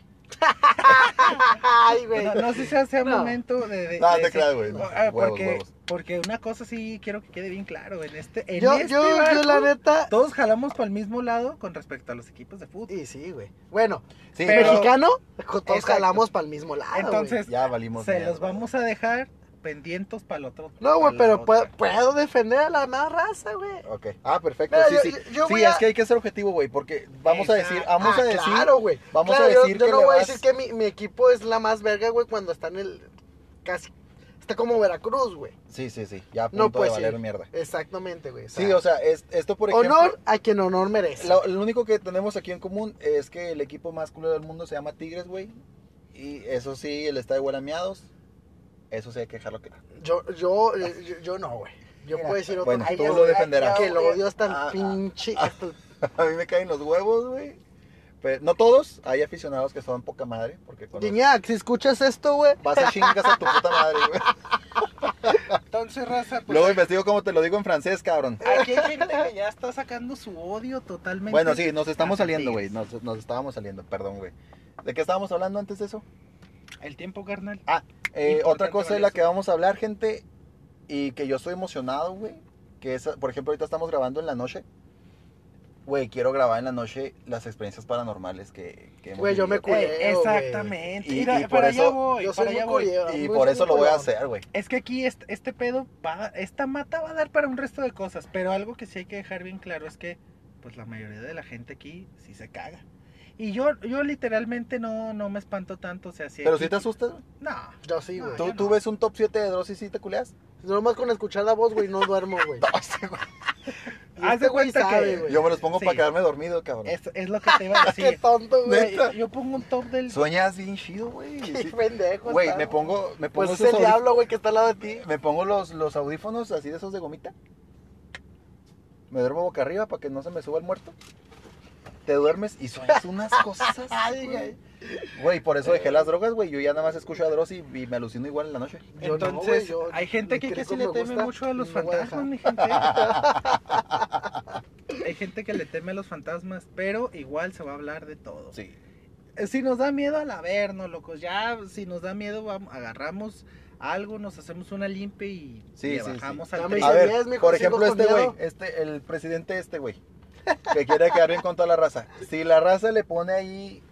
Ay, güey. No, no sé si sea, No. momento de... de- No, de te decir- creas, güey. no. Ah, Huevos, porque, huevos. porque una cosa sí quiero que quede bien claro. En este, en Yo, este yo, la neta. todos jalamos para el mismo lado con respecto a los equipos de fútbol. Y sí, güey. Bueno, Sí, Pero- mexicano, todos Exacto. jalamos para el mismo lado. Entonces, ya valimos. se mierda, los vamos a dejar pendientes para el otro. No, güey, pero puedo, puedo defender a la más raza, güey. Ok. Ah, perfecto. Mira, sí, yo- sí. yo- yo sí, es a- que hay que ser objetivo, güey, porque vamos a decir, vamos Ah, a decir, Claro, güey. vamos Claro, a yo- decir yo, que no le voy a vas- decir que mi, mi equipo es la más verga, güey, cuando está en el casi. Está como Veracruz, güey. Sí, sí, sí. Ya a No, punto pues, de valer mierda. Exactamente, güey. Sí, o sea, es, esto por ejemplo... honor a quien honor merece. Lo, lo único que tenemos aquí en común es que el equipo más culero del mundo se llama Tigres, güey. Y eso sí, el estadio huele a miados. Eso sí hay que dejarlo claro. Yo, yo, eh, yo, yo no, güey. Yo Mira, puedo decir otro bueno, tú lo defenderás. Que el odio es tan Ah, ah, pinche. ah. hasta el- A mí me caen los huevos, güey. Pero no todos, hay aficionados que son poca madre. Porque Guiñac, si escuchas esto, güey. vas a chingas a tu puta madre, güey. Entonces, raza, pues Luego investigo cómo te lo digo en francés, cabrón. aquí hay gente que ya está sacando su odio totalmente. Bueno, sí, nos estamos saliendo, güey. Nos, nos estábamos saliendo, perdón, güey. ¿De qué estábamos hablando antes de eso? El tiempo, carnal. Ah, eh, otra cosa de la que vamos a hablar, gente, y que yo estoy emocionado, güey, que es, por ejemplo, ahorita estamos grabando en la noche. Güey, quiero grabar en la noche las experiencias paranormales que, que hemos Güey, yo me vivido. cu- Ey, culero, güey. exactamente. Y- Mira, y por para eso- allá voy, Yo soy muy voy. Y muy por eso lo voy a hacer, güey. Es que aquí este, este pedo va, esta mata va a dar para un resto de cosas, pero algo que sí hay que dejar bien claro es que pues la mayoría de la gente aquí sí se caga. Y yo yo literalmente no no me espanto tanto, o sea, si Pero si te asustas, güey. No. Yo sí, güey. No, ¿Tú, yo tú no. ves un top 7 de Dross y sí te culeas? Nomás con escuchar la voz, güey, no duermo, güey. No, ese güey. Haz este cuenta que sabe, güey. Yo me los pongo Sí. para quedarme dormido, cabrón. Es, es lo que te iba a Qué decir. tonto, güey. Yo pongo un top del Sueñas bien chido, güey. Qué Sí. pendejo. Güey, está, me pongo, me pongo Pues es el diablo, güey, que está al lado de ti. Me pongo los, los audífonos así de esos de gomita. Me duermo boca arriba para que no se me suba el muerto. Te duermes y sueñas unas cosas. Güey. güey. Por eso dejé las drogas, güey. Yo ya nada más escucho a Dross y, y me alucino igual en la noche. Yo no, Entonces, güey, yo- hay gente que, que sí le me teme gusta mucho a los no a fantasmas, mi gente. hay gente que le teme a los fantasmas, pero igual se va a hablar de todo. Sí. Eh, Si nos da miedo al averno, locos, ya si nos da miedo, vamos, agarramos algo, nos hacemos una limpia y Sí, le sí, bajamos sí. al A ver, por ejemplo, este güey, este, el presidente este güey, que quiere quedar bien con toda la raza. Si la raza le pone ahí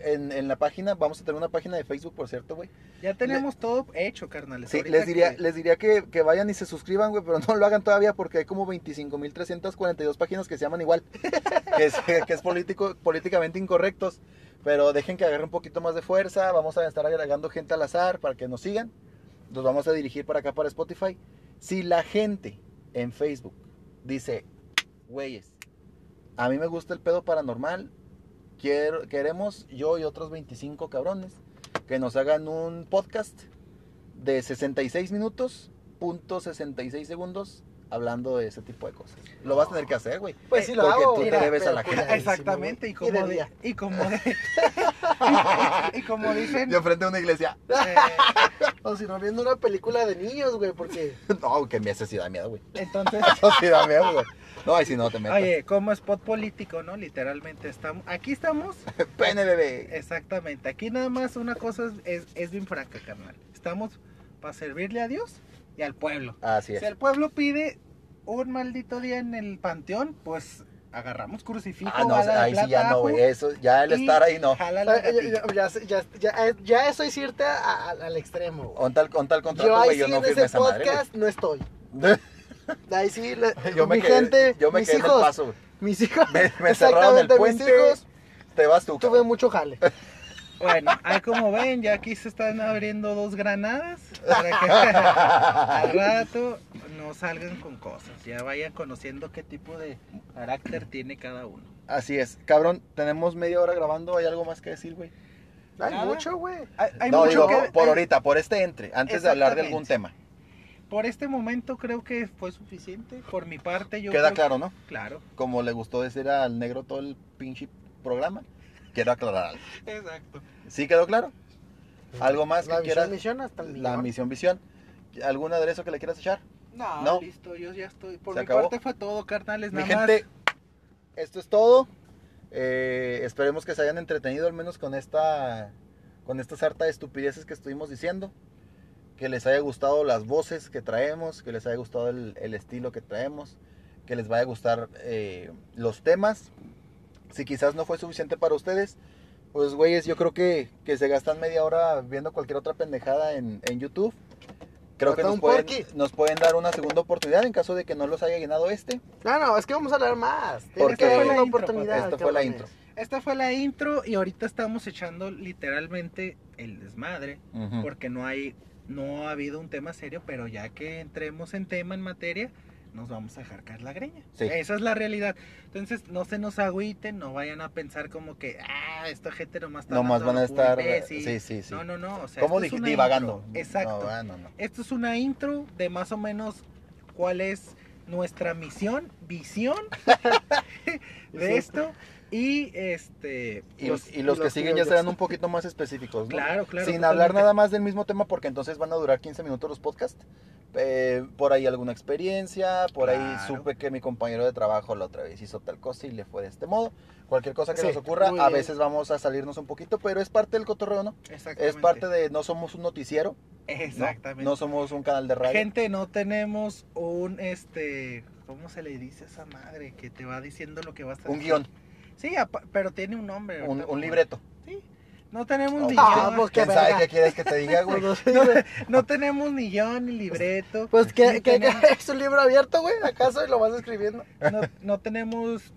en, en la página, vamos a tener una página de Facebook, por cierto, güey. Ya tenemos todo hecho, carnales. Sí, les diría, que- les diría que, que vayan y se suscriban, güey, pero no lo hagan todavía porque hay como 25.342 páginas que se llaman igual, que es, que es político, políticamente incorrectos. Pero dejen que agarre un poquito más de fuerza, vamos a estar agregando gente al azar para que nos sigan. Los vamos a dirigir para acá, para Spotify. Si la gente en Facebook dice, güeyes, a mí me gusta el pedo paranormal, quiero, queremos yo y otros 25 cabrones que nos hagan un podcast de 66 minutos, punto 66 segundos, hablando de ese tipo de cosas. Lo vas a tener que hacer, güey. Pues sí lo Porque hago. tú te debes a la gente. cuidadísimo, Exactamente, y como, de de- día. y como de- y como dicen, Yo frente a una iglesia. eh, O si no, viendo una película de niños, güey, porque... No, que me hace sí da miedo, güey. entonces, Eso sí da miedo, güey. No, ahí si no te metas. oye, como spot político, ¿no? Literalmente estamos, aquí estamos Pene, bebé. Exactamente. Aquí nada más una cosa es, es, es bien franca, carnal. Estamos para servirle a Dios y al pueblo. Así Si es. el pueblo pide un maldito día en el panteón, pues agarramos crucifijo, Ah, no, ahí sí ya no, güey. Eso, ya el estar ahí no. ya, ya, ya, ya, ya, ya eso es irte a- a- al extremo. Con tal, con tal contrato, güey, sí yo no ese esa madre, podcast no estoy. Ahí sí, la- Yo me mi quedé, gente, yo me mis quedé en el hijos, paso, güey. mis hijos, Me, me cerraron el exactamente, mis puente. hijos, Te vas tú. tuve mucho jale. Bueno, ahí como ven, ya aquí se están abriendo dos granadas para que al rato no salgan con cosas. Ya vayan conociendo qué tipo de carácter tiene cada uno. Así es. Cabrón, tenemos media hora grabando. ¿Hay algo más que decir, güey? Hay Nada. mucho, güey. Hay, hay No, mucho digo, que... por ahorita, por este entre, antes de hablar de algún tema. Por este momento creo que fue suficiente. Por mi parte, yo. Queda creo- claro, ¿no? Claro. Como le gustó decir al negro todo el pinche programa. Quiero aclarar algo. Exacto. ¿Sí quedó claro? ¿Algo más La que quieras? misión, misión hasta el La misión visión. ¿Algún aderezo que le quieras echar? No, No. listo, yo ya estoy. Por ¿Se mi acabó? parte fue todo, carnales. Mi Nada gente, esto es todo. Eh, esperemos que se hayan entretenido al menos con esta con esta sarta de estupideces que estuvimos diciendo. Que les haya gustado las voces que traemos, que les haya gustado el, el estilo que traemos, que les vaya a gustar eh, los temas. Si quizás no fue suficiente para ustedes, pues güeyes, yo creo que, que se gastan media hora viendo cualquier otra pendejada en, en YouTube. Creo que nos pueden, porky. nos pueden dar una segunda oportunidad en caso de que no los haya llenado este. No, no, es que vamos a hablar más. Porque- Esta fue la intro, oportunidad. Esta fue la intro. Esta fue la intro y ahorita estamos echando literalmente el desmadre porque no hay no ha habido un tema serio, pero ya que entremos en tema, en materia, nos vamos a dejar caer la greña. Sí. Esa es la realidad. Entonces, no se nos agüiten, no vayan a pensar como que, ah, esta gente nomás está Nomás van a estar. imbécil". Sí, sí, sí. No, no, no. O sea, ¿Cómo esto es una Divagando. intro. Exacto. No, ah, no, no. Esto es una intro de más o menos cuál es nuestra misión, visión de esto. Y este. Y, Los- y los que siguen ya serán un poquito más específicos, ¿no? Claro, claro. Sin totalmente. hablar nada más del mismo tema porque entonces van a durar 15 minutos los podcasts. Eh, por ahí alguna experiencia, por ahí supe que mi compañero de trabajo la otra vez hizo tal cosa y le fue de este modo. Cualquier cosa que Sí, nos ocurra, a veces vamos a salirnos un poquito, pero es parte del cotorreo, ¿no? Exactamente. Es parte de no somos un noticiero, ¿no? Exactamente. No somos un canal de radio. Gente, no tenemos un este. ¿Cómo se le dice a esa madre? Que te va diciendo lo que vas a un decir? guion, Sí, apa- pero tiene un nombre. un, un no- libreto. Sí. No tenemos ni Ah, pues, qué ¿Quién sabe qué quieres que te diga, güey? No, No tenemos ni guion ni libreto. Pues que, tenemos- es un libro abierto, güey, acaso y lo vas escribiendo. no, no tenemos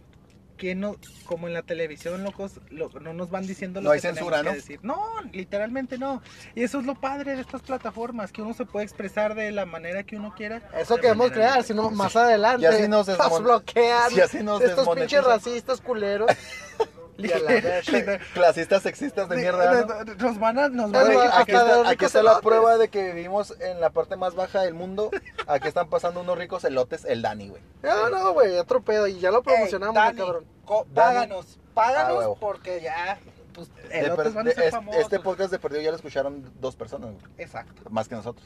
que no como en la televisión locos lo- no nos van diciendo lo No hay que tenemos que ¿no? decir. no literalmente no y eso es lo padre de estas plataformas que uno se puede expresar de la manera que uno quiera Eso queremos crear, si no, más adelante Y así nos nos bloquean. si así nos estos pinches racistas culeros. Clasistas, sexistas de mierda, ¿no? nos van a nos van Bueno, Güey, a aquí está, aquí está la prueba de que vivimos en la parte más baja del mundo. Aquí están pasando unos ricos elotes, el Dani, güey. No, no, güey, otro pedo. Y ya lo promocionamos, Ey, Dani, cabrón. páganos Ah, páganos huevo. porque ya pues elotes per- van a ser famosos este podcast de perdido ya lo escucharon dos personas, güey, exacto más que nosotros.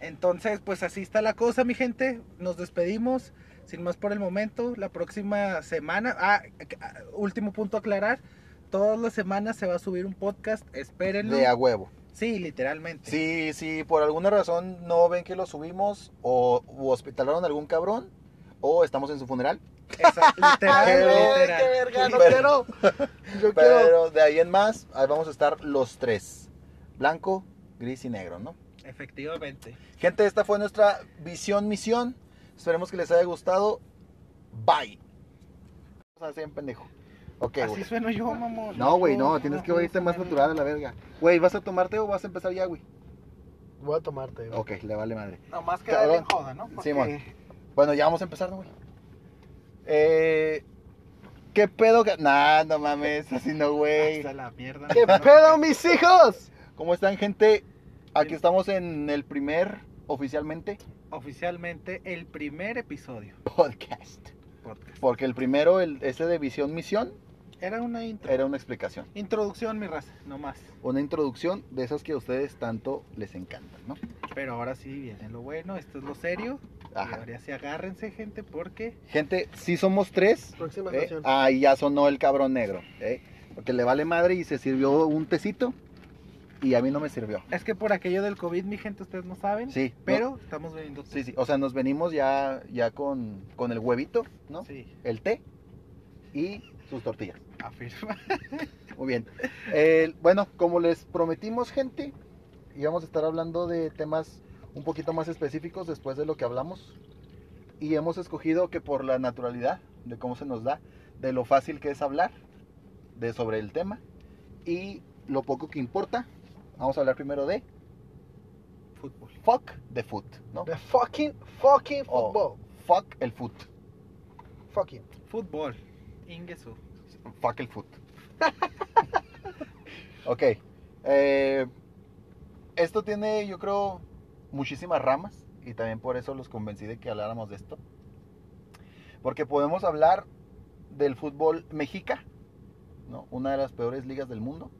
Entonces, pues así está la cosa, mi gente. Nos despedimos. Sin más por el momento. La próxima semana. Ah, ah, último punto a aclarar. Todas las semanas se va a subir un podcast. Espérenlo. De a huevo. Sí, literalmente. Si, si por alguna razón no ven que lo subimos o hospitalaron a algún cabrón o estamos en su funeral, Esa- literal, Pero- literal. qué verga, no Pero- quiero. Yo quiero. pero de ahí en más, ahí vamos a estar los tres. Blanco, gris y negro, ¿no? Efectivamente. Gente, esta fue nuestra visión, misión. Esperemos que les haya gustado. Bye. O sea, así en pendejo. Ok, Así sueno yo, mamón. No, güey, no, tienes que oírte más natural a la verga. Güey, ¿vas a tomarte o vas a empezar ya, güey? Voy a tomarte, güey. Ok, le vale madre. Nomás que Cabrón. darle en joda, ¿no? Porque- Simón. Bueno, ya vamos a empezar, ¿no, güey? Eh, ¿Qué pedo? que- Nah, no mames, así no, güey. Hasta la mierda. ¿Qué no. pedo, mis hijos? ¿Cómo están, gente? Aquí estamos en el primer, oficialmente, Oficialmente el primer episodio. podcast. Podcast. Porque el primero, el, ese de visión, misión, Era una intro. era una explicación. Introducción, mi raza, no más. Una introducción de esas que a ustedes tanto les encantan, ¿no? Pero ahora sí viene lo bueno, esto es lo serio. Y Ajá. ahora sí agárrense, gente, porque Gente, si somos tres, Próxima ¿eh? ahí ya sonó el cabrón negro, ¿eh? Porque le vale madre y se sirvió un tecito y a mí no me sirvió. es que por aquello del COVID, mi gente, ustedes no saben. Sí, no- Pero estamos viendo. sí, sí, o sea, nos venimos ya, ya con, con el huevito, ¿no? Sí, El té y sus tortillas. afirma. Muy bien. Eh, bueno, como les prometimos, gente, íbamos a estar hablando de temas un poquito más específicos después de lo que hablamos. Y hemos escogido que por la naturalidad de cómo se nos da, de lo fácil que es hablar de sobre el tema y lo poco que importa, vamos a hablar primero de Fútbol. fuck the foot, ¿no? The fucking, fucking O football. fuck el foot, Fucking. Fútbol. Ingesu. fuck el foot. ok. eh, esto tiene, yo creo, muchísimas ramas y también por eso los convencí de que habláramos de esto. Porque podemos hablar del fútbol mexica, ¿no? Una de las peores ligas del mundo,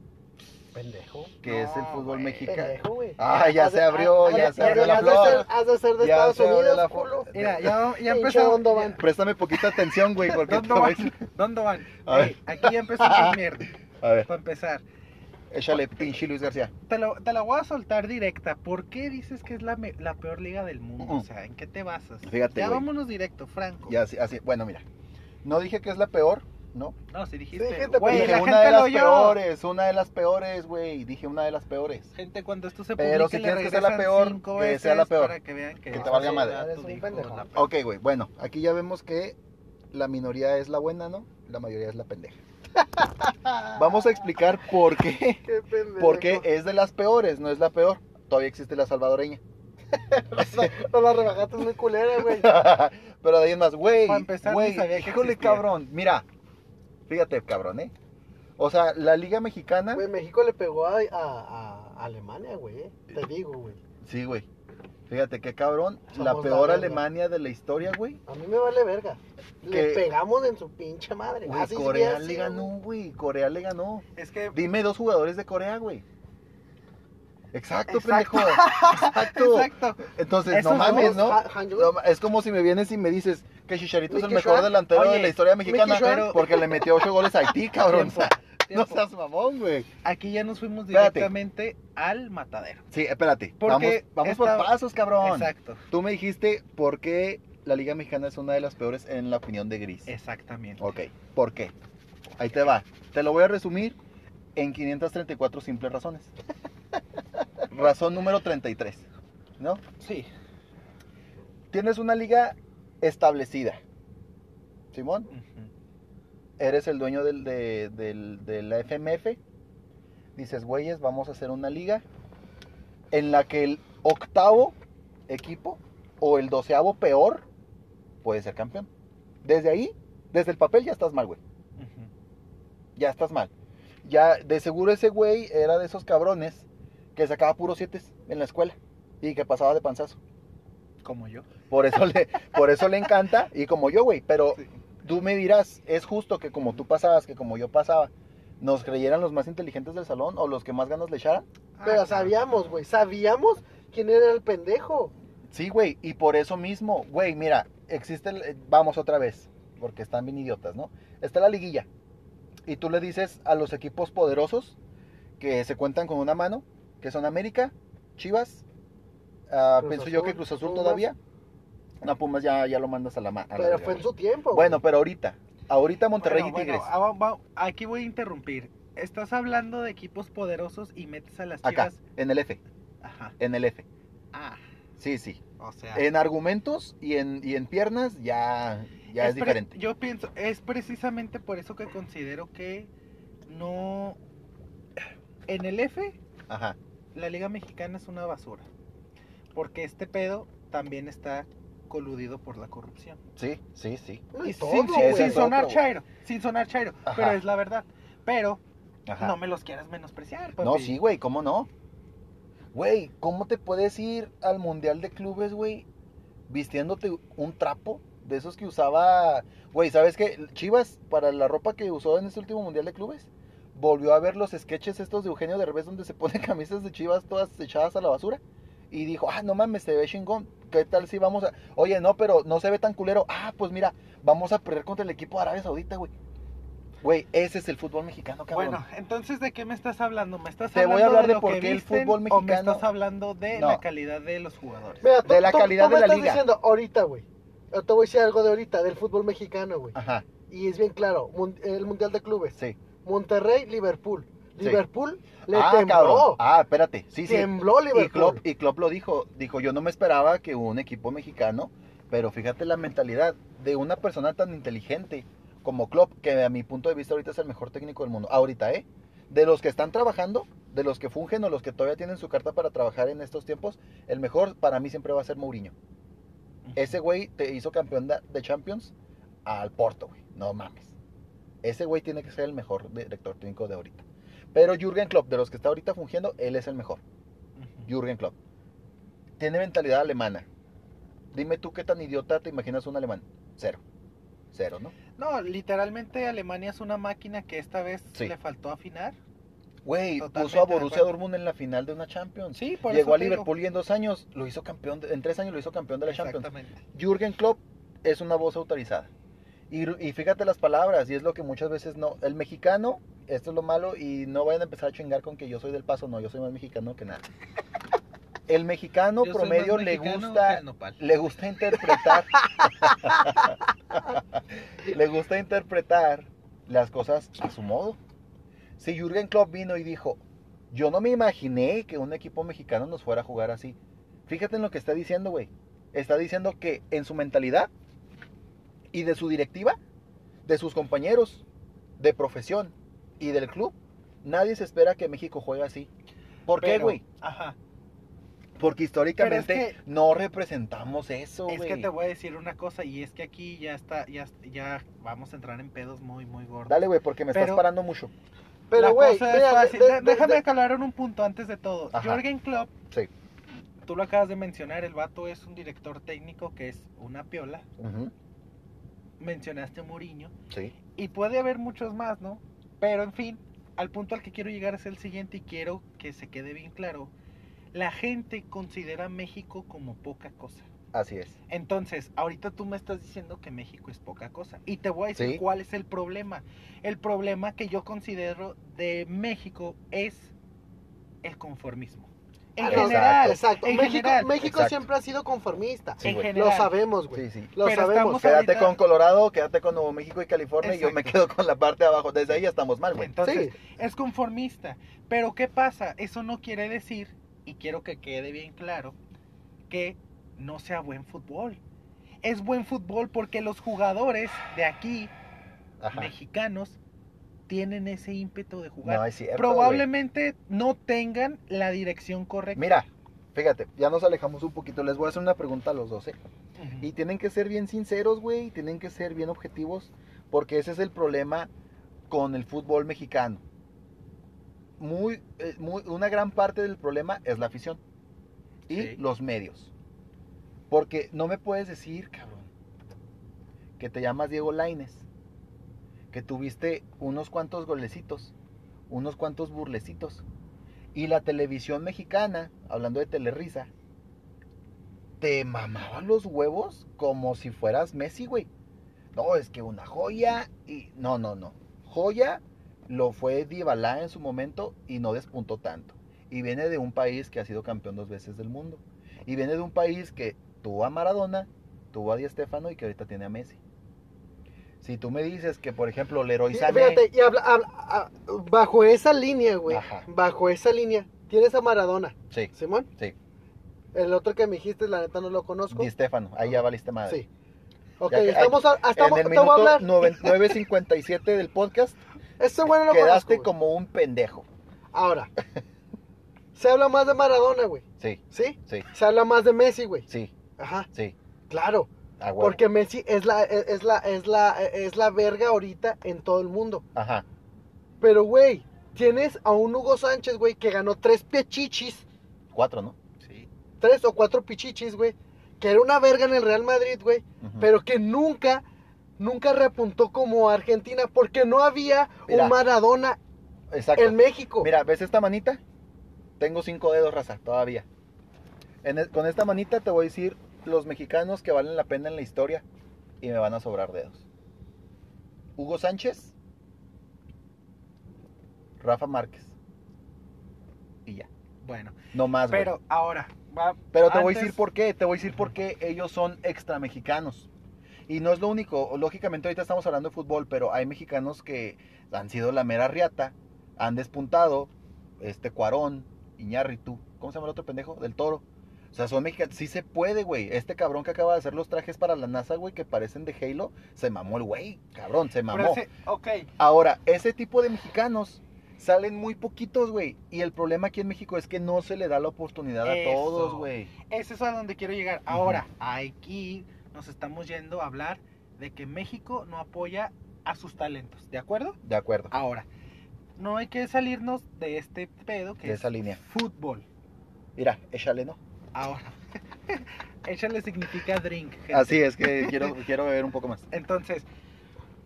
Pendejo. que es el No, fútbol güey. mexica. Pendejo, güey. Ah, ya se abrió, ya se abrió la flor. Has de ser de Ya Estados Unidos, culo. Mira, ya, ya empezó. Dondovan. Préstame poquita atención, güey, porque ¿Dónde a van? ¿Dónde van? A aquí ya empezó la mierda. A ver, Para empezar, échale pinche Luis García. te, lo- te la voy a soltar directa. ¿Por qué dices que es la, me- la peor liga del mundo? Ujú. O sea, ¿en qué te basas? Fíjate, ya güey. vámonos directo, Franco. Ya así, así, bueno, mira. No dije que es la peor, ¿no? No, si dijiste, Sí, dijiste, güey, dije la una gente de lo las oyó. peores, una de las peores, güey. Dije una de las peores. Gente, cuando esto se Pero publique, si le quieres que sea la peor, que sea la peor. Para que vean que, Que te valga madre. Ok, güey, bueno, aquí ya vemos que la minoría es la buena, ¿no? La mayoría es la pendeja. Vamos a explicar por qué. Qué pendejo. Porque es de las peores, no es la peor. todavía existe la salvadoreña. No la rebajaste muy culera, güey. Pero de ahí en más, güey, Pa' empezar, ni güey, híjole, cabrón. Mira, fíjate, cabrón, ¿eh? O sea, la Liga Mexicana. Güey, México le pegó a, a- a Alemania, güey. Te digo, güey. Sí, güey. Fíjate qué cabrón. Somos la peor. Alemania de la historia, güey. A mí me vale verga. Le pegamos en su pinche madre. Güey, Así Corea le así, ganó, güey. Corea le ganó. Es que Dime dos jugadores de Corea, güey. Exacto, Exacto. pendejo. Exacto. Exacto. Entonces, Eso no mames, ¿no? No, Es como si me vienes y me dices que Chicharito es el mejor delantero de la historia mexicana Mickey porque le metió ocho goles a Haití, cabrón. Tiempo, no seas mamón, güey. Aquí ya nos fuimos Espérate. directamente al matadero. Sí, espérate. Porque vamos vamos por pasos, cabrón. Exacto. Tú me dijiste por qué la Liga Mexicana es una de las peores en la opinión de Gris. Exactamente. Ok, ¿por qué? Ahí te va. Te lo voy a resumir en 534 simples razones. Razón número 33, ¿no? Sí. Tienes una liga establecida. Simón, eres el dueño del, de, del- de la FMF. Dices, güeyes, vamos a hacer una liga en la que el octavo equipo o el doceavo peor puede ser campeón. Desde ahí, desde el papel ya estás mal, güey. Ya estás mal. Ya, de seguro ese güey era de esos cabrones que sacaba puros siete en la escuela y que pasaba de panzazo. Como yo. Por eso le, por eso le encanta, y como yo, güey, pero Sí. tú me dirás, es justo que como tú pasabas, que como yo pasaba, nos creyeran los más inteligentes del salón o los que más ganas le echaran. Pero Ah, sabíamos, güey. Sabíamos quién era el pendejo. Sí, güey, y por eso mismo, güey, mira, existe, el- vamos otra vez, porque están bien idiotas, ¿no? Está la liguilla, y tú le dices a los equipos poderosos que se cuentan con una mano, que son América, Chivas, Cruz pienso yo que Cruz Azul Pumas. todavía, no, Pumas ya, ya lo mandas a la mano. Pero fue en su tiempo. Bueno, güey. pero ahorita, ahorita Monterrey Bueno, y Tigres, bueno, ah, aquí voy a interrumpir. Estás hablando de equipos poderosos y metes a las acá, chivas. en el F, Ajá. en el F, Ah, sí, sí. o sea. En argumentos y en, y en piernas ya, ya es, diferente. Yo pienso, es precisamente por eso que considero que no. En el F, Ajá, la Liga Mexicana es una basura. Porque este pedo también está coludido por la corrupción. sí, sí, sí. Y todo, sin, sonar chairo, sin sonar chairo, Ajá. pero es la verdad. Pero Ajá. no me los quieras menospreciar, papi. No, sí, güey, ¿cómo no? Güey, ¿cómo te puedes ir al Mundial de Clubes, güey, vistiéndote un trapo de esos que usaba... Güey, ¿sabes qué? Chivas, para la ropa que usó en este último Mundial de Clubes, volvió a ver los sketches estos de Eugenio Derbez donde se ponen camisas de Chivas todas echadas a la basura. Y dijo, ah, no mames, se ve chingón. ¿Qué tal si vamos a...? Oye, no, pero no se ve tan culero. Ah, pues mira, vamos a perder contra el equipo de Arabia Saudita, güey. Güey, ese es el fútbol mexicano, cabrón. Bueno, entonces ¿de qué me estás hablando? ¿Me estás Te voy hablando a hablar de, por qué el fútbol o me mexicano- estás hablando de No. la calidad de los jugadores? Mira, tú- de la calidad de la estás liga. diciendo ahorita, güey. Te voy a decir algo de ahorita, del fútbol mexicano, güey. Ajá, Y es bien claro, el Mundial de Clubes. sí. Monterrey, Liverpool. Sí. Liverpool le ah, tembló. cabrón. Ah, espérate. Sí, sí. tembló Y Liverpool. Klopp, y Klopp lo dijo. Dijo, yo no me esperaba que un equipo mexicano, pero fíjate la mentalidad de una persona tan inteligente como Klopp, que a mi punto de vista ahorita es el mejor técnico del mundo. Ahorita, ¿eh? De los que están trabajando, de los que fungen o los que todavía tienen su carta para trabajar en estos tiempos, el mejor para mí siempre va a ser Mourinho. Ese güey te hizo campeón de, de Champions al Porto, güey. No mames. Ese güey tiene que ser el mejor director técnico de ahorita. Pero Jürgen Klopp, de los que está ahorita fungiendo, él es el mejor. Ujú. Jürgen Klopp. Tiene mentalidad alemana. Dime tú qué tan idiota te imaginas un alemán. Cero. Cero, ¿no? No, literalmente Alemania es una máquina que esta vez Sí. le faltó afinar. Güey, puso a Borussia. Dortmund en la final de una Champions. Sí, por Llegó eso a digo. Liverpool y en dos años lo hizo campeón, de- en tres años lo hizo campeón de la Champions. Exactamente. Jürgen Klopp es una voz autorizada. Y, y fíjate las palabras, y es lo que muchas veces no. El mexicano, esto es lo malo, y no vayan a empezar a chingar con que yo soy del paso, no, yo soy más mexicano que nada. El mexicano Yo promedio le mexicano gusta le gusta interpretar le gusta interpretar las cosas a su modo. Si Jürgen Klopp vino y dijo, yo no me imaginé que un equipo mexicano nos fuera a jugar así. Fíjate en lo que está diciendo, güey. Está diciendo que en su mentalidad y de su directiva, de sus compañeros de profesión y del club, nadie se espera que México juegue así. ¿Por qué, güey? Ajá. Porque históricamente Pero es que- no representamos eso, Es que te voy a decir una cosa y es que aquí ya está, ya, ya vamos a entrar en pedos muy, muy gordos. Dale, güey, porque me estás parando mucho. Pero, güey, déjame aclarar un punto antes de todo. Ajá. Jorgen Klopp, Sí. tú lo acabas de mencionar, el vato es un director técnico que es una piola. Ujú, Mencionaste Mourinho Sí. y puede haber muchos más, ¿no? Pero en fin, al punto al que quiero llegar es el siguiente y quiero que se quede bien claro. La gente considera a México como poca cosa. Así es. Entonces, ahorita tú me estás diciendo que México es poca cosa. Y te voy a decir Sí. cuál es el problema. El problema que yo considero de México es el conformismo. En general, Exacto. en México, general. México Exacto. siempre ha sido conformista. Sí, en general. Lo sabemos, güey. Sí, sí. Lo Pero sabemos. Quédate ahorita- con Colorado, quédate con Nuevo México y California y yo me quedo con la parte de abajo. Desde ahí ya estamos mal, güey. Entonces, Sí. es conformista. Pero ¿qué pasa? Eso no quiere decir, y quiero que quede bien claro, que no sea buen fútbol. Es buen fútbol porque los jugadores de aquí, Ajá. mexicanos, tienen ese ímpetu de jugar. No, es cierto, Probablemente no tengan la dirección correcta. Mira, fíjate, ya nos alejamos un poquito. Les voy a hacer una pregunta a los dos, ¿eh? Ujú. Y tienen que ser bien sinceros, güey. y Tienen que ser bien objetivos. Porque ese es el problema con el fútbol mexicano. Muy, eh, muy, una gran parte del problema es la afición. Y Sí. los medios. Porque no me puedes decir, cabrón, que te llamas Diego Laines. Que tuviste unos cuantos golecitos. Unos cuantos burlecitos. Y la televisión mexicana, hablando de Telerisa, te mamaban los huevos como si fueras Messi, güey. No, es que una joya y... No, no, no. Joya lo fue Dybala en su momento y no despuntó tanto. Y viene de un país que ha sido campeón dos veces del mundo. Y viene de un país que tuvo a Maradona, tuvo a Di Stéfano y que ahorita tiene a Messi. Si tú me dices que, por ejemplo, Leroy Sané... fíjate, y habla- habla- ah, bajo esa línea, güey. Ajá. Bajo esa línea, tienes a Maradona, Sí, Simón. sí. El otro que me dijiste, la neta no lo conozco. Di Stéfano, ahí ya valiste madre. Sí. Ok, que- estamos, a- estamos en el te voy a minuto hablar. 9.57 del podcast, Este bueno lo quedaste conozco, como un pendejo. Ahora, se habla más de Maradona, güey. Sí, ¿Sí? sí, Se habla más de Messi, güey. sí, Ajá, sí. claro. Porque Messi es la, es la, es la, es la verga ahorita en todo el mundo. Ajá. Pero, güey, tienes a un Hugo Sánchez, güey, que ganó tres pichichis, Cuatro, ¿no? Sí. tres o cuatro pichichis, güey, que era una verga en el Real Madrid, güey, pero que nunca, nunca repuntó como Argentina, porque no había Mira. un Maradona Exacto. en México. Mira, ¿ves esta manita? Tengo cinco dedos, raza, todavía. En e- con esta manita te voy a decir los mexicanos que valen la pena en la historia y me van a sobrar dedos. Hugo Sánchez, Rafa Márquez. Y ya. Bueno, No más, güey. pero ahora, va- Pero te voy a decir por qué, te voy a decir por qué ellos son extra mexicanos. Y no es lo único, lógicamente ahorita estamos hablando de fútbol, pero hay mexicanos que han sido la mera riata, han despuntado, este Cuarón, Iñárritu, ¿cómo se llama el otro pendejo? Del Toro. O sea, son mexicanos, sí se puede, güey. Este cabrón que acaba de hacer los trajes para la NASA, güey, que parecen de Halo, se mamó el güey, cabrón, se mamó. ese- ok, Ahora, ese tipo de mexicanos salen muy poquitos, güey. Y el problema aquí en México es que no se le da la oportunidad a todos, güey. Eso es a donde quiero llegar. Ahora, aquí nos estamos yendo a hablar de que México no apoya a sus talentos, ¿de acuerdo? De acuerdo. Ahora, no hay que salirnos de este pedo que De es esa línea. fútbol. Mira, échale, ¿no? Ahora, échale significa drink. gente. Así es que quiero, quiero beber un poco más. Entonces,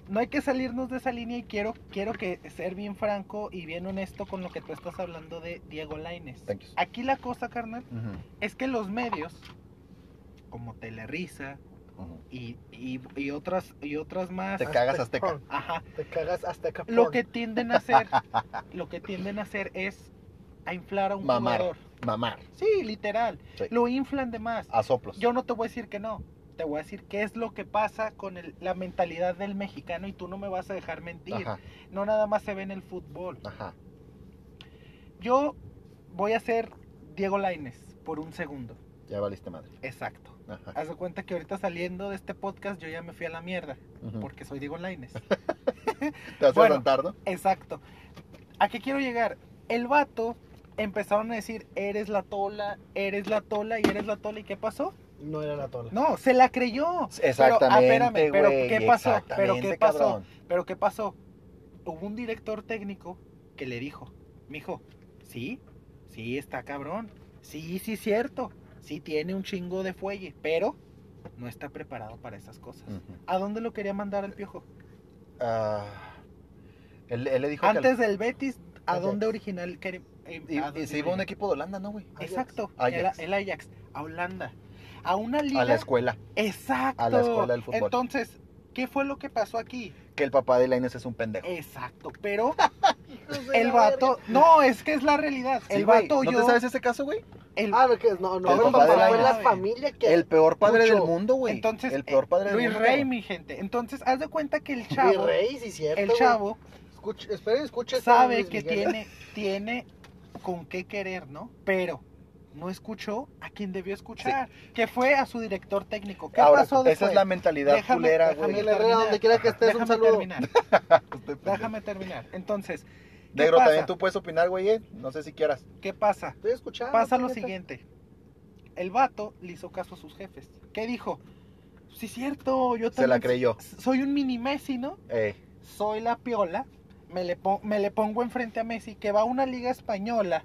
no hay que salirnos de esa línea y quiero, quiero que ser bien franco y bien honesto con lo que tú estás hablando de Diego Laines. Thank you. Aquí la cosa, carnal, es que los medios, como Telerisa ujú. y, y, y otras y otras más, Te cagas Azteca. ajá, Te cagas Azteca. lo que tienden a hacer, lo que tienden a hacer es a inflar a un Mamar. jugador. Mamar. Sí, literal. Sí. Lo inflan de más. A soplos. Yo no te voy a decir que no. Te voy a decir qué es lo que pasa con el- la mentalidad del mexicano y tú no me vas a dejar mentir. Ajá, No nada más se ve en el fútbol. ajá. Yo voy a ser Diego Laines por un segundo. Ya valiste madre. Exacto. Ajá. Haz de cuenta que ahorita saliendo de este podcast yo ya me fui a la mierda porque soy Diego Laines. Te vas bueno. a levantar, ¿no? Exacto. ¿A qué quiero llegar? El vato empezaron a decir, eres la tola, eres la tola y eres la tola. ¿Y qué pasó? No era la tola. No, se la creyó. Exactamente, Pero, ah, espérame, pero güey, ¿qué pasó? Pero exactamente, ¿qué pasó? cabrón. Pero ¿qué pasó? Hubo un director técnico que le dijo, mijo, sí, sí está cabrón, sí, sí cierto, sí tiene un chingo de fuelle, pero no está preparado para esas cosas. ¿A dónde lo quería mandar el piojo? Ah, él, él le dijo que Antes del Betis, ¿a dónde original? quería- Y, se iba a un equipo de Holanda, ¿no, güey? Exacto, Ajax. El, el Ajax, a Holanda, a una liga. A la escuela. Exacto. A la escuela del fútbol. Entonces, ¿qué fue lo que pasó aquí? Que el papá de Lainez es un pendejo. Exacto, pero el la vato, no, es que es la realidad. Sí, el güey, vato ¿No yo, te sabes ese caso, güey? el- Ah, no, que no, no, El el papá papá de la la familia que. El peor padre Pucho. del mundo, güey. entonces, el peor padre eh, del Luis mundo. Rey, cabrón. mi gente. Entonces, haz de cuenta que el chavo, rey, sí, cierto. el chavo Escuche, esperen, escuche. esto, sabe Luis que Miguel. tiene, tiene con qué querer, ¿no? Pero no escuchó a quien debió escuchar, que fue a su director técnico. ¿Qué Ahora, pasó esa después? es la mentalidad Déjame- culera, déjame güey. Herrera, donde quiera que estés, un Déjame saludo. terminar. Déjame terminar. Entonces, ¿qué Negro, pasa? también tú puedes opinar, güey. eh. No sé si quieras. ¿Qué pasa? Estoy escuchando. Pasa lo siguiente. El vato le hizo caso a sus jefes. ¿Qué dijo? Sí, cierto, yo Se la también creyó. Soy un mini Messi, ¿no? Eh, Soy la piola. Me le, pon- me le pongo enfrente a Messi, que va a una liga española,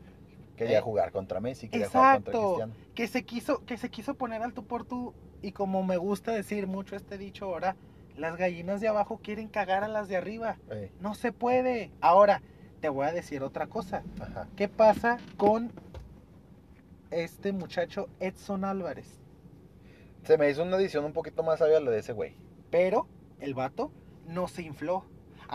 quería Eh, jugar contra Messi, quería jugar contra Exacto. Cristiano. que se quiso, que se quiso poner al tú por tú. Y como me gusta decir mucho este dicho ahora, las gallinas de abajo quieren cagar a las de arriba. Eh, No se puede. Ahora, te voy a decir otra cosa. ajá. ¿Qué pasa con este muchacho Edson Álvarez? Se me hizo una edición un poquito más sabia la de ese güey. Pero el vato no se infló.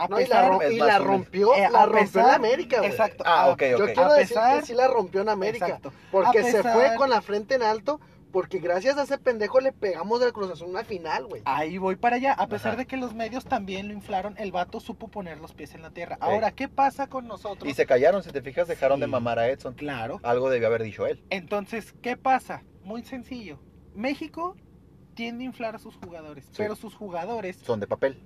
A No, y la, rom- es y más la rompió, eh, la rompió pesar- en América, güey. Exacto. Ah, a- ok, Yo ok. quiero A decir pesar- que sí la rompió en América. Exacto. Porque se fue con la frente en alto. Porque gracias a ese pendejo le pegamos del Cruz Azul una final, güey. Ahí voy para allá. A pesar Ajá. de que los medios también lo inflaron, el vato supo poner los pies en la tierra. Ey. Ahora, ¿qué pasa con nosotros? Y se callaron, si te fijas, dejaron de mamar a Edson. Claro. Algo debió haber dicho él. Entonces, ¿qué pasa? Muy sencillo. México tiende a inflar a sus jugadores, Sí. pero sus jugadores Son de papel.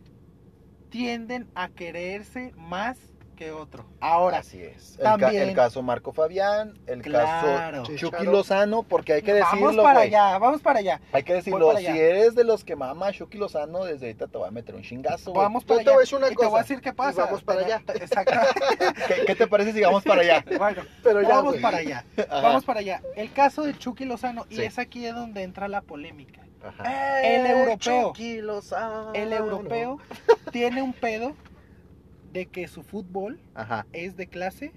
Tienden a quererse más que otro. Ahora, Así es. El, ca- también- el caso Marco Fabián, el claro. caso. Chucky Lozano, porque hay que decirlo, vamos para allá, vamos para allá. Hay que decirlo, Voy si eres de los que mama a Chucky Lozano, desde ahorita te voy a meter un chingazo. Vamos Yo para te voy allá. a decir una y te voy a decir qué y pasa. vamos para allá. Exacto. ¿Qué, qué te parece si vamos para allá? bueno, Pero ya, vamos güey. para allá. Ajá. Vamos para allá. El caso de Chucky Lozano, y Sí. es aquí donde entra la polémica. Ajá. El Eh, europeo. El europeo tiene un pedo de que su fútbol Ajá. es de clase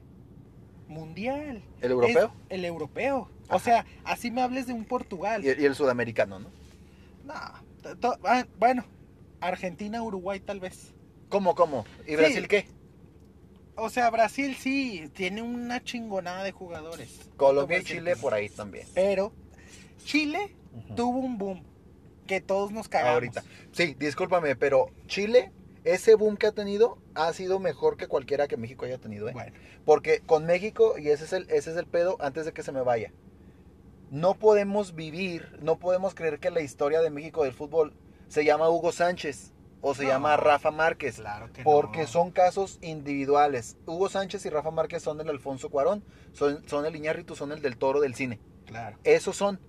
mundial. ¿El europeo? Es el europeo. O sea, así me hables de un Portugal. Y, y el sudamericano, ¿no? No, ah, bueno, Argentina, Uruguay tal vez. ¿Cómo, cómo? ¿Y Sí. Brasil qué? O sea, Brasil sí, tiene una chingonada de jugadores. Colombia y Chile por ahí también. Pero Chile tuvo un boom que todos nos cagamos. Ahorita. Sí, discúlpame, pero Chile, ese boom que ha tenido, ha sido mejor que cualquiera que México haya tenido, ¿eh? Bueno, Porque con México, y ese es, el, ese es el pedo antes de que se me vaya, no podemos vivir, no podemos creer que la historia de México del fútbol se llama Hugo Sánchez o se No. llama Rafa Márquez. claro que Porque no. son casos individuales. Hugo Sánchez y Rafa Márquez son el Alfonso Cuarón, son, son el Iñárritu, son el del Toro del cine. Claro. Esos son.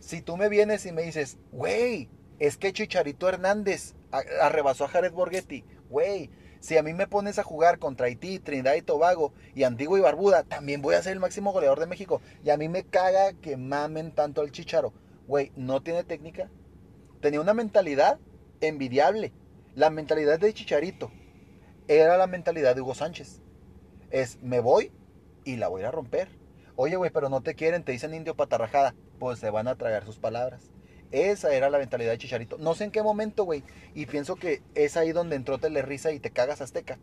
Si tú me vienes y me dices, güey, es que Chicharito Hernández arrebasó a Jared Borghetti, güey, si a mí me pones a jugar contra Haití, Trinidad y Tobago y Antigua y Barbuda, también voy a ser el máximo goleador de México. Y a mí me caga que mamen tanto al Chicharo. Güey, no tiene técnica. Tenía una mentalidad envidiable. La mentalidad de Chicharito era la mentalidad de Hugo Sánchez. Es, me voy y la voy a romper. Oye, güey, pero no te quieren, te dicen indio patarrajada. Pues se van a tragar sus palabras. Esa era la mentalidad de Chicharito. No sé en qué momento, güey. Y pienso que es ahí donde entró Telerisa y te cagas Azteca.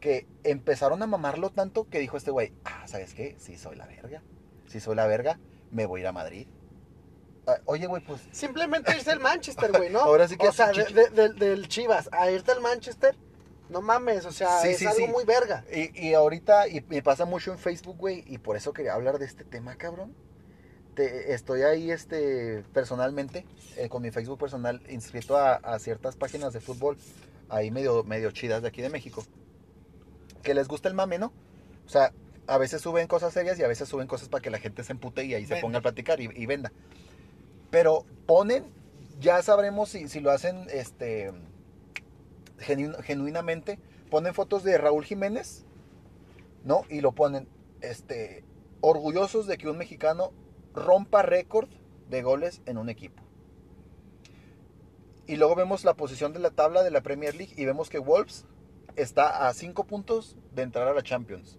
Que empezaron a mamarlo tanto que dijo este güey, ah, ¿sabes qué? Sí soy la verga. Si soy la verga, me voy a ir a Madrid. Ah, oye, güey, pues Simplemente irse al Manchester, güey, ¿no? Ahora sí que O sea, Chichi- de- de- de- del Chivas a irte al Manchester, no mames, o sea, Sí, es sí, algo sí. muy verga. Y, y ahorita, y me pasa mucho en Facebook, güey, y por eso quería hablar de este tema, cabrón. Te- estoy ahí, este, personalmente, eh, con mi Facebook personal, inscrito a, a ciertas páginas de fútbol, ahí medio, medio chidas de aquí de México, que les gusta el mame, ¿no? O sea, A veces suben cosas serias y a veces suben cosas para que la gente se empute y ahí se ponga a platicar y, y venda. Pero ponen, ya sabremos si, si lo hacen este genu- genuinamente, ponen fotos de Raúl Jiménez, ¿no? Y lo ponen este orgullosos de que un mexicano rompa récord de goles en un equipo. Y luego vemos la posición de la tabla de la Premier League y vemos que Wolves está a 5 puntos de entrar a la Champions.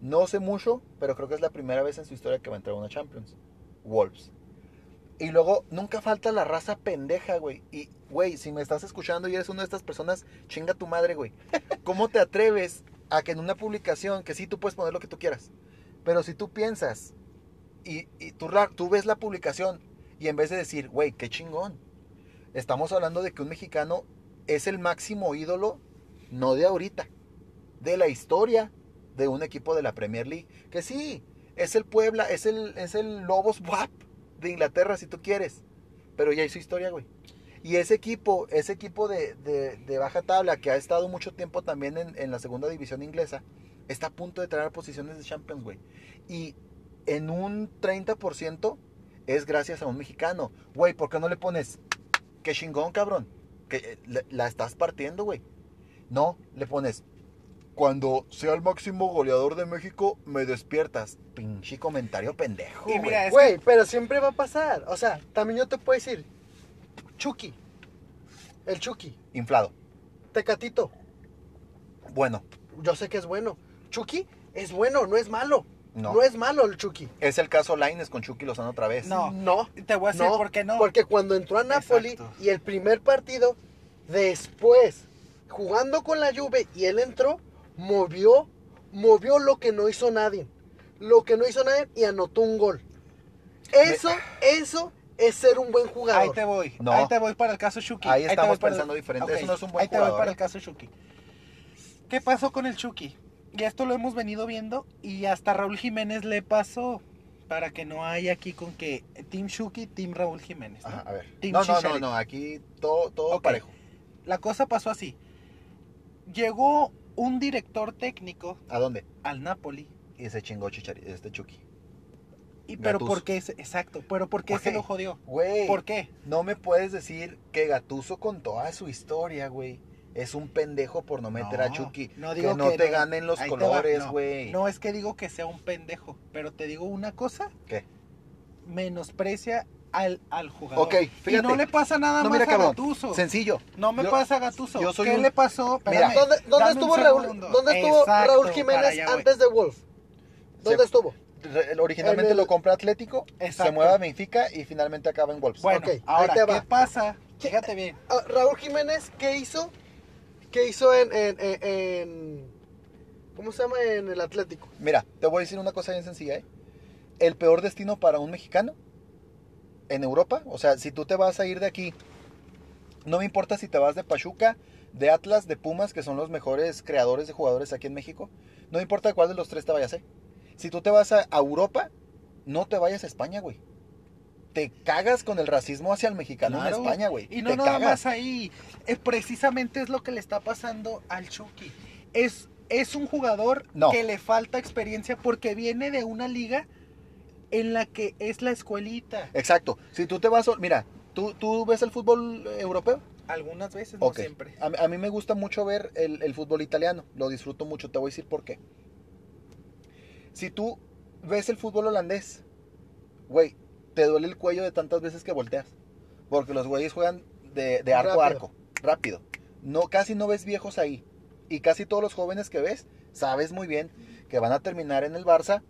No sé mucho, pero creo que es la primera vez en su historia que va a entrar a una Champions. Wolves. Y luego nunca falta la raza pendeja, güey. Y, güey, si me estás escuchando y eres una de estas personas, chinga tu madre, güey. ¿Cómo te atreves a que en una publicación, que sí tú puedes poner lo que tú quieras, pero si tú piensas y, y tú, tú ves la publicación y en vez de decir, güey, qué chingón, estamos hablando de que un mexicano es el máximo ídolo, no de ahorita, de la historia de un equipo de la Premier League. Que sí, es el Puebla, es el, es el Lobos WAP de Inglaterra si tú quieres, pero ya hizo historia, güey. Y ese equipo, ese equipo de, de- baja tabla que ha estado mucho tiempo también en, en la segunda división inglesa, está a punto de traer posiciones de Champions, güey. Y en un 30% es gracias a un mexicano. Güey, ¿por qué no le pones, qué chingón, cabrón? Que eh, la estás partiendo, güey. No, le pones, cuando sea el máximo goleador de México, me despiertas. Pinche comentario pendejo, Y güey. mira, es Güey, pero siempre va a pasar. O sea, también yo te puedo decir, Chucky, el Chucky, Inflado. Tecatito, Bueno, yo sé que es bueno. Chucky es bueno, no es malo. no. No, es malo el Chucky. Es el caso Laines con Chucky Lozano otra vez. No. No. Te voy a decir no, por qué no. Porque cuando entró a Napoli Exacto. y el primer partido, después, jugando con la Juve y él entró, movió, movió lo que no hizo nadie. Lo que no hizo nadie y anotó un gol. Eso, eso es ser un buen jugador. Ahí te voy. No. Ahí te voy para el caso Chucky. Ahí estamos el- pensando diferente. Eso no es un buen Ahí te voy jugador, para el caso Chucky. ¿Qué pasó con el Chucky? Y esto lo hemos venido viendo y hasta Raúl Jiménez le pasó para que no haya aquí con que Team Chucky, Team Raúl Jiménez. ¿no? Ajá, a ver. Team No, no, no, no, aquí todo, todo parejo. La cosa pasó así. Llegó un director técnico ¿A dónde? al Napoli. Y se chingó Chichari, este Chucky. Y, pero Gattuso. ¿por qué? Exacto. Pero ¿por qué ¿Por se lo jodió? Güey, ¿Por qué? no me puedes decir que Gatuso con toda su historia, güey, es un pendejo por no meter a No, Chucky. no que no que te no. ganen los colores, no. güey. No es que digo que sea un pendejo, pero te digo una cosa, ¿Qué? menosprecia al, al jugador. Ok, Y fíjate. no le pasa nada No, más mira, a cabrón. Gattuso. Sencillo. No me Yo- pasa a yo soy ¿Qué un- le pasó? Mira. Espérame, ¿Dónde, estuvo, Raúl. ¿dónde estuvo Exacto, Raúl Jiménez allá antes de Wolf? ¿Dónde Se- estuvo? Re- Originalmente En el- lo compra Atlético, se mueve a Benfica y finalmente acaba en Wolves. Bueno, ahora, ¿qué va. pasa? Fíjate bien. Ah, Raúl Jiménez, ¿qué hizo? ¿Qué hizo en, en, en- en- ¿Cómo se llama? En el Atlético. Mira, te voy a decir una cosa bien sencilla, ¿eh? El peor destino para un mexicano en Europa, o sea, si tú te vas a ir de aquí, no me importa si te vas de Pachuca, de Atlas, de Pumas, que son los mejores creadores de jugadores aquí en México, no me importa cuál de los tres te vayas, ¿eh? Si tú te vas a, a Europa, no te vayas a España, güey. Te cagas con el racismo hacia el mexicano Claro. en España, güey. Y no Te nada cagas. más ahí. Eh, precisamente es lo que le está pasando al Chucky. Es, es un jugador No. que le falta experiencia porque viene de una liga en la que es la escuelita. Exacto. Si tú te vas, mira, ¿tú, tú ves el fútbol europeo? Algunas veces, Ok. no siempre. A, mí- a mí me gusta mucho ver el, el fútbol italiano, lo disfruto mucho, te voy a decir por qué. Si tú ves el fútbol holandés, güey, te duele el cuello de tantas veces que volteas. Porque los güeyes juegan de, de arco a arco, rápido. No, casi no ves viejos ahí. Y casi todos los jóvenes que ves, sabes muy bien que van a terminar en el Barça,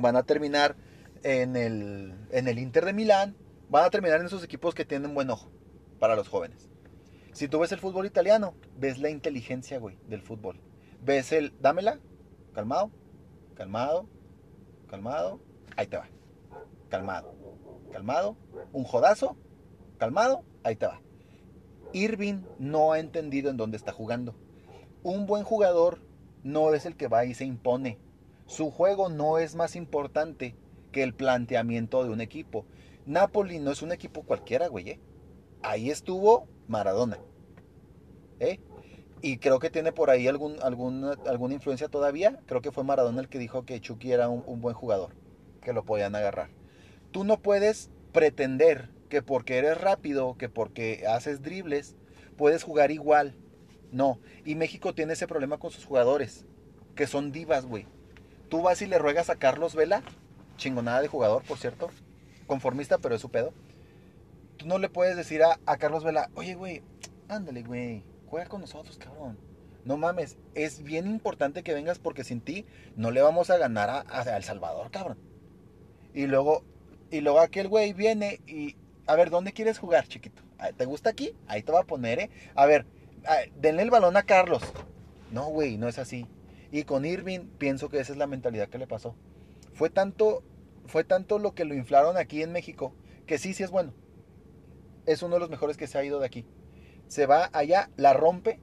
van a terminar en el, en el Inter de Milán, van a terminar en esos equipos que tienen buen ojo para los jóvenes. Si tú ves el fútbol italiano, ves la inteligencia, güey, del fútbol. Ves el, dámela, calmado, calmado, calmado, ahí te va. Calmado, calmado, un jodazo, calmado, ahí te va. Irving no ha entendido en dónde está jugando. Un buen jugador no es el que va y se impone. Su juego no es más importante que el planteamiento de un equipo. Napoli no es un equipo cualquiera, güey. ¿eh? Ahí estuvo Maradona. ¿eh? Y creo que tiene por ahí algún, algún, alguna influencia todavía. Creo que fue Maradona el que dijo que Chucky era un, un buen jugador, que lo podían agarrar. Tú no puedes pretender que porque eres rápido, que porque haces dribles, puedes jugar igual. No. Y México tiene ese problema con sus jugadores, que son divas, güey. Tú vas y le ruegas a Carlos Vela, chingonada de jugador, por cierto, conformista, pero es su pedo. Tú no le puedes decir a, a Carlos Vela, oye, güey, ándale, güey, juega con nosotros, cabrón. No mames, es bien importante que vengas porque sin ti no le vamos a ganar a, a El Salvador, cabrón. Y luego, y luego aquel güey viene y, a ver, ¿dónde quieres jugar, chiquito? Ah, ¿Te gusta aquí? Ahí te va a poner, ¿eh? A ver, ah, denle el balón a Carlos. No, güey, no es así. Y con Irving pienso que esa es la mentalidad que le pasó. Fue tanto, fue tanto lo que lo inflaron aquí en México, que sí, sí es bueno. Es uno de los mejores que se ha ido de aquí. Se va allá, la rompe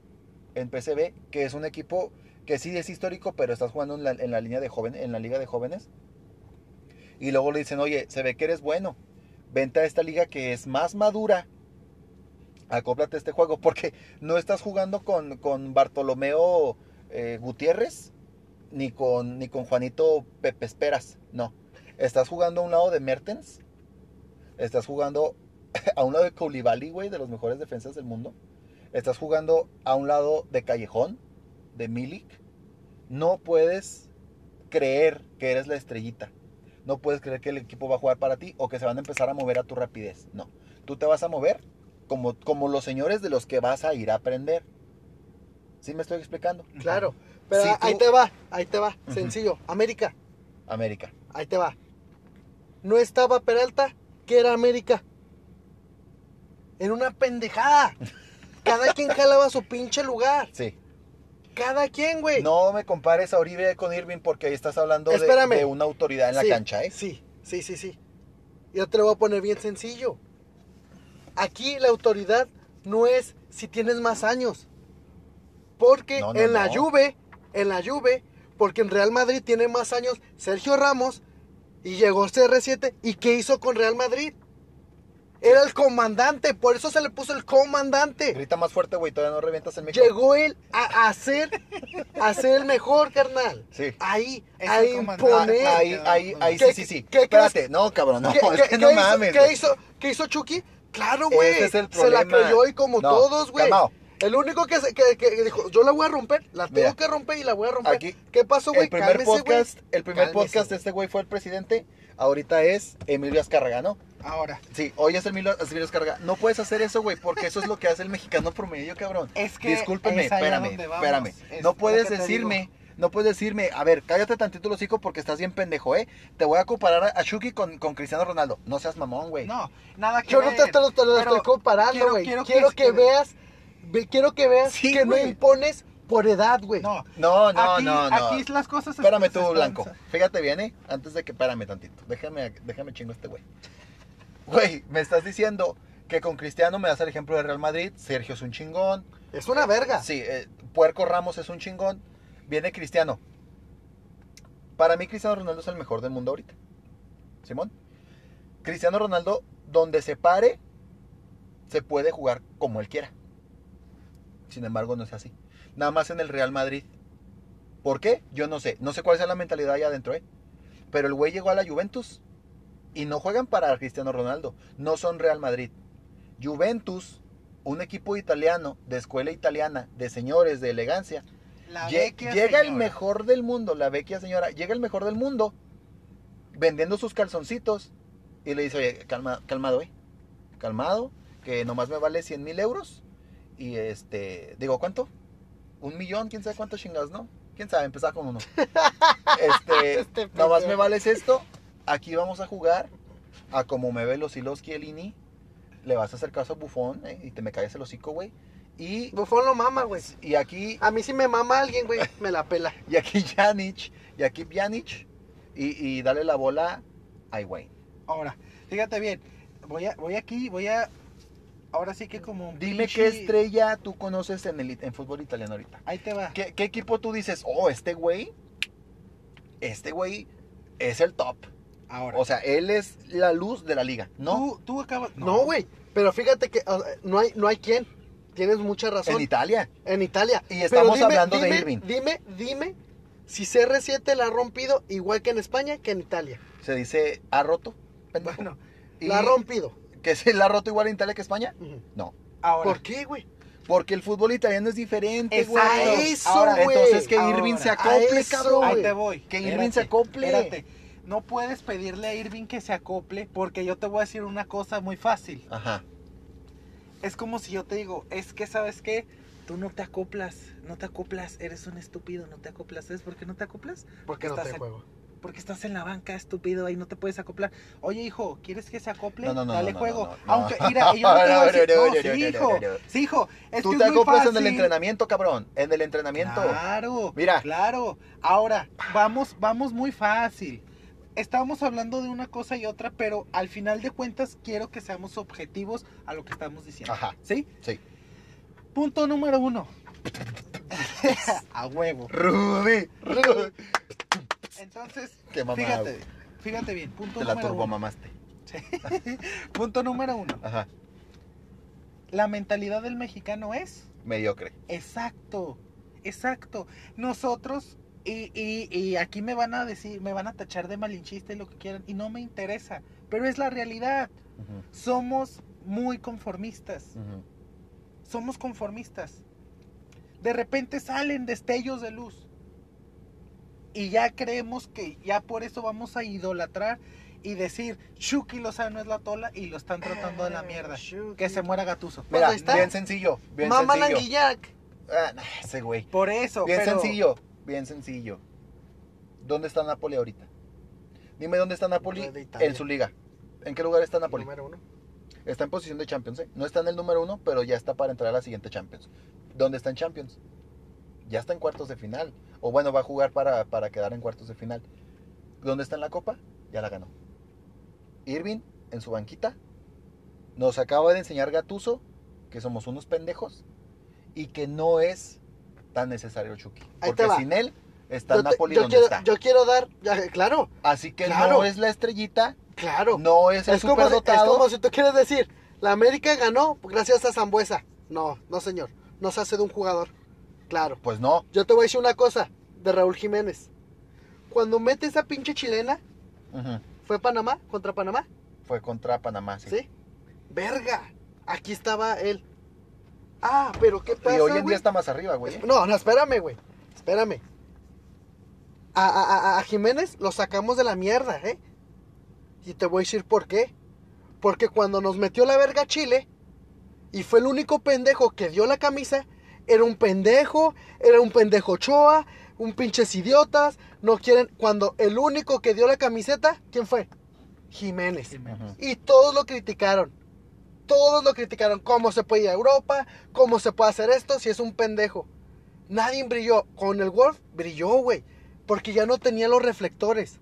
en PCB, que es un equipo que sí es histórico, pero estás jugando en la, en la línea de en la liga de jóvenes. Y luego le dicen, oye, se ve que eres bueno. Vente a esta liga que es más madura. Acóplate a este juego. Porque no estás jugando con, con Bartolomeo eh, Gutiérrez ni con, ni con Juanito Pepe Esperas. No. Estás jugando a un lado de Mertens. Estás jugando a un lado de Koulibaly, güey, de los mejores defensas del mundo. Estás jugando a un lado de Callejón, de Milik. No puedes creer que eres la estrellita. No puedes creer que el equipo va a jugar para ti o que se van a empezar a mover a tu rapidez. No. Tú te vas a mover como, como los señores de los que vas a ir a aprender. ¿Sí me estoy explicando? Claro. Pero Sí, ahí tú- te va, ahí te va. Sencillo. América, América. ahí te va. No estaba Peralta, que era América. En una pendejada. Cada quien jalaba su pinche lugar. Sí. Cada quien, güey. No me compares a Oribe con Irving porque ahí estás hablando de, una autoridad en la Sí, cancha, ¿eh? Sí, sí, sí, sí. Yo te lo voy a poner bien sencillo. Aquí la autoridad no es si tienes más años. Porque No, no, en la no. Juve, en la Juve, porque en Real Madrid tiene más años Sergio Ramos y llegó CR7 y ¿qué hizo con Real Madrid? Era el comandante, por eso se le puso el comandante. Grita más fuerte, güey, todavía no revientas el micro. Llegó él a, ser a ser el mejor, carnal. Sí. Ahí, Es a imponer. Ah, ahí, ahí, ahí, ¿Qué- sí, sí, sí. qué Espérate, crees? no, cabrón, no, ¿Qué, es qué- que no qué hizo, mames. ¿qué güey. hizo, ¿Qué hizo Chucky? Claro, güey. Ese es el Se la creyó y como No, todos, güey. El único que, se- que, que dijo, yo la voy a romper, la tengo Mira, que romper y la voy a romper. aquí, ¿Qué pasó, güey? el primer Cálmese, podcast, el primer Cálmese, podcast de este güey fue el presidente, ahorita es Emilio Azcárraga, ¿no? Ahora, Sí, hoy es Emilio, Emilio Azcárraga. No puedes hacer eso, güey, porque eso es lo que hace el mexicano promedio, cabrón. es que Discúlpeme, es espérame, espérame. Es No puedes decirme, no puedes decirme, a ver, cállate tantito el hocico porque estás bien pendejo, ¿eh? Te voy a comparar a- Chucky con, con Cristiano Ronaldo. No seas mamón, güey. No, nada que Yo no te, te lo, te lo Pero estoy comparando, quiero- güey. quiero Quiero, que- que, veas, ve- quiero que veas Sí, que no impones por edad, güey. No, No, no, aquí, no, no. aquí las cosas Espérame tú, Blanco. Fíjate bien, ¿eh? Antes de que espérame tantito. Déjame, déjame chingo a este güey. Güey, me estás diciendo que con Cristiano me das el ejemplo de Real Madrid. Sergio es un chingón. Es una verga. Sí, eh, Puerco Ramos es un chingón. Viene Cristiano. Para mí Cristiano Ronaldo es el mejor del mundo ahorita. Simón. Cristiano Ronaldo, donde se pare, se puede jugar como él quiera. Sin embargo, no es así. Nada más en el Real Madrid. ¿Por qué? Yo no sé. No sé cuál es la mentalidad allá adentro, ¿eh? Pero el güey llegó a la Juventus y no juegan para Cristiano Ronaldo. No son Real Madrid. Juventus, un equipo italiano, de escuela italiana, de señores, de elegancia. La llega el mejor del mundo, la vecchia señora, llega el mejor del mundo vendiendo sus calzoncitos y le dice, oye, calma, calmado, eh, calmado, que nomás me vale 100 mil euros y este, digo, ¿cuánto? Un millón, quién sabe cuántos chingados, ¿no? Quién sabe, empezar con uno. Este, Este nomás pendejo. me vales esto, aquí vamos a jugar a como me ve los hilos Chiellini, le vas a hacer caso a Bufón eh, y te me calles el hocico, güey. Y, Bufón lo mama, güey. y aquí A mí si me mama alguien, güey, me la pela. y aquí Janic, y aquí Pjanic, y, y dale la bola a Wayne. Ahora, fíjate bien, voy a, voy aquí, voy a, ahora sí que como Dime pinche- qué estrella tú conoces en el en fútbol italiano ahorita. Ahí te va. ¿Qué, qué equipo tú dices, oh, este güey, este güey es el top? Ahora, O sea, él es la luz de la liga, ¿no? tú, tú acabas, No, güey. Pero fíjate que no hay, no hay quien. tienes mucha razón. En Italia. En Italia. Y estamos hablando de Irving. Dime, dime si CR7 la ha rompido igual que en España que en Italia. Se dice, ¿ha roto? pendejo? Bueno, Y la ha rompido. ¿Que se la ha roto igual en Italia que España? No. Ahora, ¿Por qué, güey? Porque el fútbol italiano es diferente, güey. A eso, Ahora, güey. Entonces que Ahora, Irving se acople, eso, cabrón. ahí te voy. Que Irving Espérate, se acople. Espérate. No puedes pedirle a Irving que se acople porque yo te voy a decir una cosa muy fácil. Ajá. Es como si yo te digo, es que sabes qué, tú no te acoplas, no te acoplas, eres un estúpido, no te acoplas. ¿Sabes por qué no te acoplas? ¿Por qué no te juego? Porque estás en la banca, estúpido, ahí no te puedes acoplar. Oye, hijo, ¿quieres que se acople? No, no, no, Dale juego. Aunque, mira, yo no te voy a decir, sí, hijo, sí, hijo, es Tú que te es muy acoplas en el entrenamiento, cabrón. En el entrenamiento. Claro, Mira. claro. Ahora, vamos, vamos muy fácil. Estamos hablando de una cosa y otra, pero al final de cuentas quiero que seamos objetivos a lo que estamos diciendo. Ajá. ¿Sí? Sí. Punto número uno. a huevo. Rudy. Rudy. Entonces, Qué mamá. fíjate, güey. fíjate bien. Punto Te la número uno. turbomamaste. Punto número uno. Ajá. La mentalidad del mexicano es Mediocre. Exacto, exacto. Nosotros, y, y, y aquí me van a decir, me van a tachar de malinchista y lo que quieran, y no me interesa, pero es la realidad. Somos muy conformistas, somos conformistas. De repente salen destellos de luz. Y ya creemos que ya por eso vamos a idolatrar y decir, Chucky Lozano es la tola y lo están tratando de la mierda. Que se muera Gatuso. Pues Mira, ahí está. bien sencillo. Bien Mamá sencillo. Languillac. Ah, nah, ese güey. Por eso, Bien pero- sencillo. Bien sencillo. ¿Dónde está Napoli ahorita? Dime dónde está Napoli en su liga. ¿En qué lugar está Napoli? Número uno. Está en posición de Champions, ¿eh? No está en el número uno, pero ya está para entrar a la siguiente Champions. ¿Dónde está en Champions? Ya está en cuartos de final. O bueno, va a jugar para, para quedar en cuartos de final. ¿Dónde está en la Copa? Ya la ganó. Irving, en su banquita, nos acaba de enseñar Gatuso que somos unos pendejos y que no es tan necesario Chucky. Porque sin él está Yo, te- Napoli yo donde quiero, está. yo quiero dar, ya, claro, Así que Claro. no es la estrellita, claro. no es el es, como si, es como si tú quieres decir, la América ganó gracias a Zambuesa. No, no señor, no se hace de un jugador. Claro. Pues no. Yo te voy a decir una cosa de Raúl Jiménez. Cuando mete esa pinche chilena. ¿fue Panamá? ¿Contra Panamá? Fue contra Panamá, sí. ¿Sí? Verga. Aquí estaba él. Ah, pero ¿qué pasa, Y hoy en güey? día está más arriba, güey. No, no, espérame, güey. Espérame. A, a- a- a Jiménez lo sacamos de la mierda, ¿eh? Y te voy a decir por qué. Porque cuando nos metió la verga Chile, y fue el único pendejo que dio la camisa, era un pendejo, era un pendejo Ochoa, un pinches idiotas, no quieren... Cuando el único que dio la camiseta, ¿quién fue? Jiménez. Y todos lo criticaron. Todos lo criticaron. ¿Cómo se puede ir a Europa? ¿Cómo se puede hacer esto si es un pendejo? Nadie brilló. Con el Wolf brilló, güey. Porque ya no tenía los reflectores.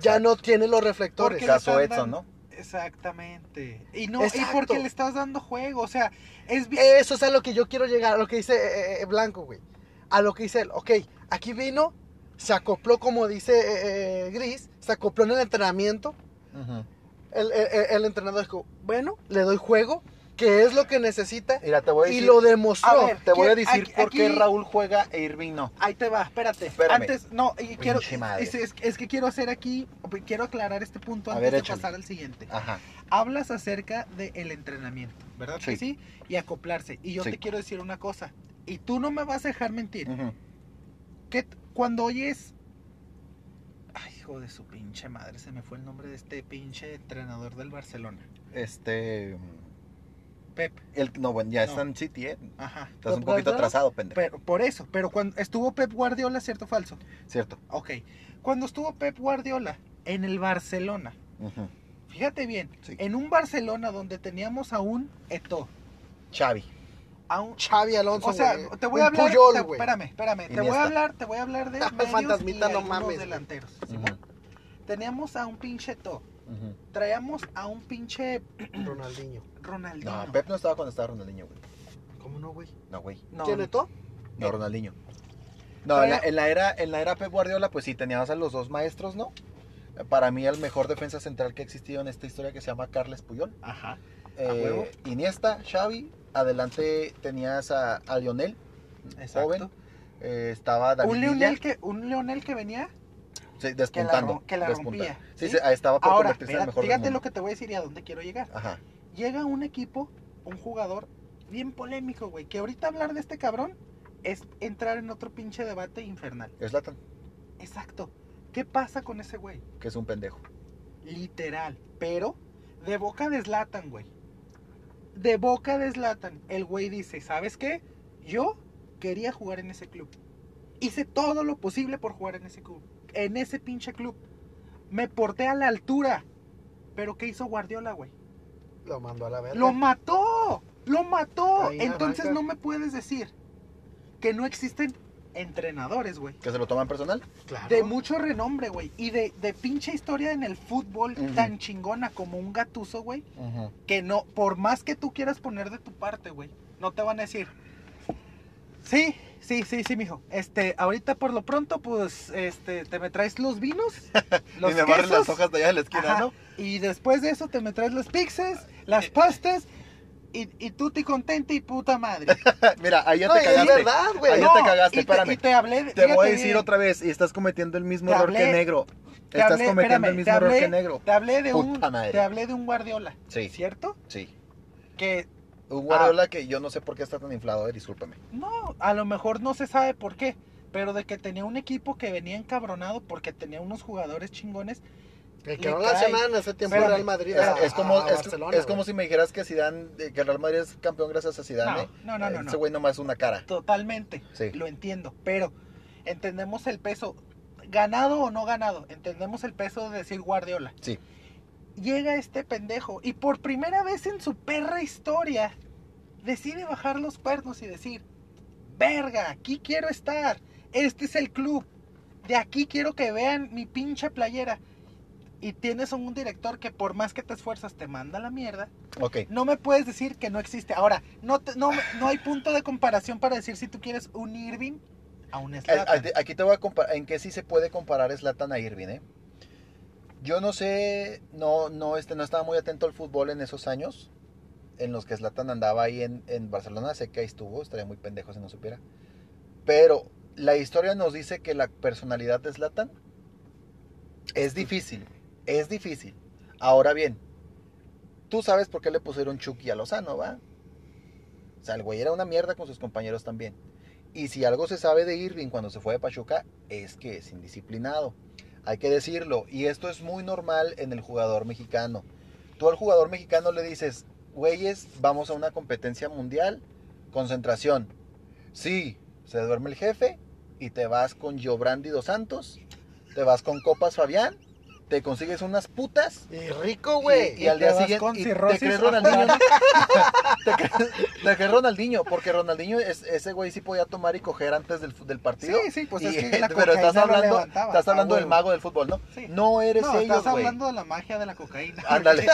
Ya no tiene los reflectores. Caso Edson, dando- ¿no? Exactamente. Y no, Exacto. y porque le estás dando juego, o sea, es bien. Eso es a lo que yo quiero llegar. A lo que dice eh, eh, Blanco, güey. A lo que dice él. Ok, aquí vino, se acopló, como dice eh, eh, Gris, se acopló en el entrenamiento. El, el- el- el entrenador dijo, bueno, le doy juego, que es lo que necesita. Mira, te voy a Y lo demostró. A ver, te voy a ¿quién- decir aquí- por qué aquí- Raúl juega e Irving no. Ahí te va, espérate. Espérame. Antes, no, y quiero, es, es- es que quiero hacer aquí, quiero aclarar este punto A antes ver, de échale. pasar al siguiente. Ajá. Hablas acerca del entrenamiento, ¿verdad que Sí. sí? Y acoplarse. Y yo Sí. te quiero decir una cosa, y tú no me vas a dejar mentir, que cuando oyes... Ay, hijo de su pinche madre, se me fue el nombre de este pinche entrenador del Barcelona. Este. Pep, El, no, bueno, ya No. está en City, ¿eh? ajá. Estás un ¿Pep poquito atrasado, pendejo. Pero por eso, pero cuando estuvo Pep Guardiola, ¿cierto o falso? Cierto. Ok. Cuando estuvo Pep Guardiola en el Barcelona, Ujú. Fíjate bien, Sí. en un Barcelona donde teníamos a un Eto, Xavi. a un... Xavi Alonso, O sea, güey. te voy a hablar, Puyol, te- güey. espérame, espérame, te voy a hablar, te voy a hablar de medios Fantasmita, y no mames, delanteros. Teníamos a un pinche Eto, traíamos a un pinche Ronaldinho. Ronaldinho. No, Pep no estaba cuando estaba Ronaldinho, güey. ¿Cómo no, güey? No, güey. No, ¿Tiene todo? No, Eh. Ronaldinho. No, en la, Traía- en la era, en la era Pep Guardiola, pues sí, teníamos a los dos maestros, ¿no? Para mí, el mejor defensa central que ha existido en esta historia que se llama Carles Puyol. Ajá. Eh. Iniesta, Xavi adelante tenías a, a Lionel, Exacto. joven. eh, estaba David Un Leonel, que, un Leonel que venía sí, que la, despuntando. que la despuntando. rompía. Sí, ¿sí? estaba por Ahora, convertirse en el mejor fíjate lo que te voy a decir y a dónde quiero llegar. Ajá. Llega un equipo, un jugador bien polémico, güey, que ahorita hablar de este cabrón es entrar en otro pinche debate infernal. Zlatan, Exacto. ¿Qué pasa con ese güey? que es un pendejo. Literal. Pero de boca de Zlatan, güey. De boca de Zlatan. El güey dice, ¿sabes qué? Yo quería jugar en ese club. Hice todo lo posible por jugar en ese club. En ese pinche club. Me porté a la altura. Pero ¿qué hizo Guardiola, güey? Lo mandó a la verga. Lo mató. Lo mató. Ahí Entonces no me puedes decir que no existen entrenadores, güey. Que se lo toman personal. Claro. De mucho renombre, güey. Y de, de pinche historia en el fútbol tan chingona como un gatuso, güey. Que no, por más que tú quieras poner de tu parte, güey, no te van a decir. Sí, sí, sí, sí, mijo. Este, ahorita por lo pronto, pues, este, te me traes los vinos, los y me barren las quesos, hojas de allá de la esquina, ajá, ¿no? Y después de eso te me traes los pizzas, las pastas, y, y tú te contenta y puta madre. Mira, ahí ya No, te es cagaste. verdad, güey. Ahí ya te cagaste, y espérame. y te hablé, Te voy a decir bien, otra vez, y estás cometiendo el mismo error que negro. Estás hablé- cometiendo el mismo error que negro. Te hablé de un, madre. te hablé de un Guardiola, Sí, ¿cierto? sí. Que Un Guardiola que yo no sé por qué está tan inflado, eh, discúlpeme. No, a lo mejor no se sabe por qué, pero de que tenía un equipo que venía encabronado porque tenía unos jugadores chingones. Que no la semana ese tiempo Real Madrid. Es, como, a es, Barcelona, es como si me dijeras que Zidane, que el Real Madrid es campeón gracias a Zidane. No, no, no, no, Ese no. güey nomás es una cara. Totalmente, Sí. lo entiendo, pero entendemos el peso, ganado o no ganado, entendemos el peso de decir Guardiola. Sí. Llega este pendejo y por primera vez en su perra historia decide bajar los cuernos y decir, verga, aquí quiero estar, este es el club, de aquí quiero que vean mi pinche playera. Y tienes un director que por más que te esfuerzas te manda a la mierda. Ok. No me puedes decir que no existe. Ahora, no, te- no, no hay punto de comparación para decir si tú quieres un Irving a un Zlatan. eh, Aquí te voy a comparar, en qué sí se puede comparar Zlatan a Irving, ¿eh? Yo no sé, no, no, este, no estaba muy atento al fútbol en esos años, en los que Zlatan andaba ahí en, en Barcelona, sé que ahí estuvo, estaría muy pendejo si no supiera. Pero la historia nos dice que la personalidad de Zlatan es difícil, es difícil. Ahora bien, tú sabes por qué le pusieron Chucky a Lozano, ¿va? O sea, el güey era una mierda con sus compañeros también. Y si algo se sabe de Irving cuando se fue de Pachuca es que es indisciplinado. Hay que decirlo. Y esto es muy normal en el jugador mexicano. Tú al jugador mexicano le dices, güeyes, vamos a una competencia mundial, concentración. Sí, se duerme el jefe y te vas con Giobrandi dos Santos, te vas con Copas Fabián, te consigues unas putas Y rico, güey. y, y al día siguiente y te crees Ronaldinho. te, crees, te crees Ronaldinho, porque Ronaldinho, es, ese güey sí podía tomar y coger antes del, del partido. Sí, sí, pues Y- es que la pero estás hablando, estás hablando del huevo. mago del fútbol, ¿no? Sí. No eres No, ellos, estás hablando de la magia de la cocaína. Ándale.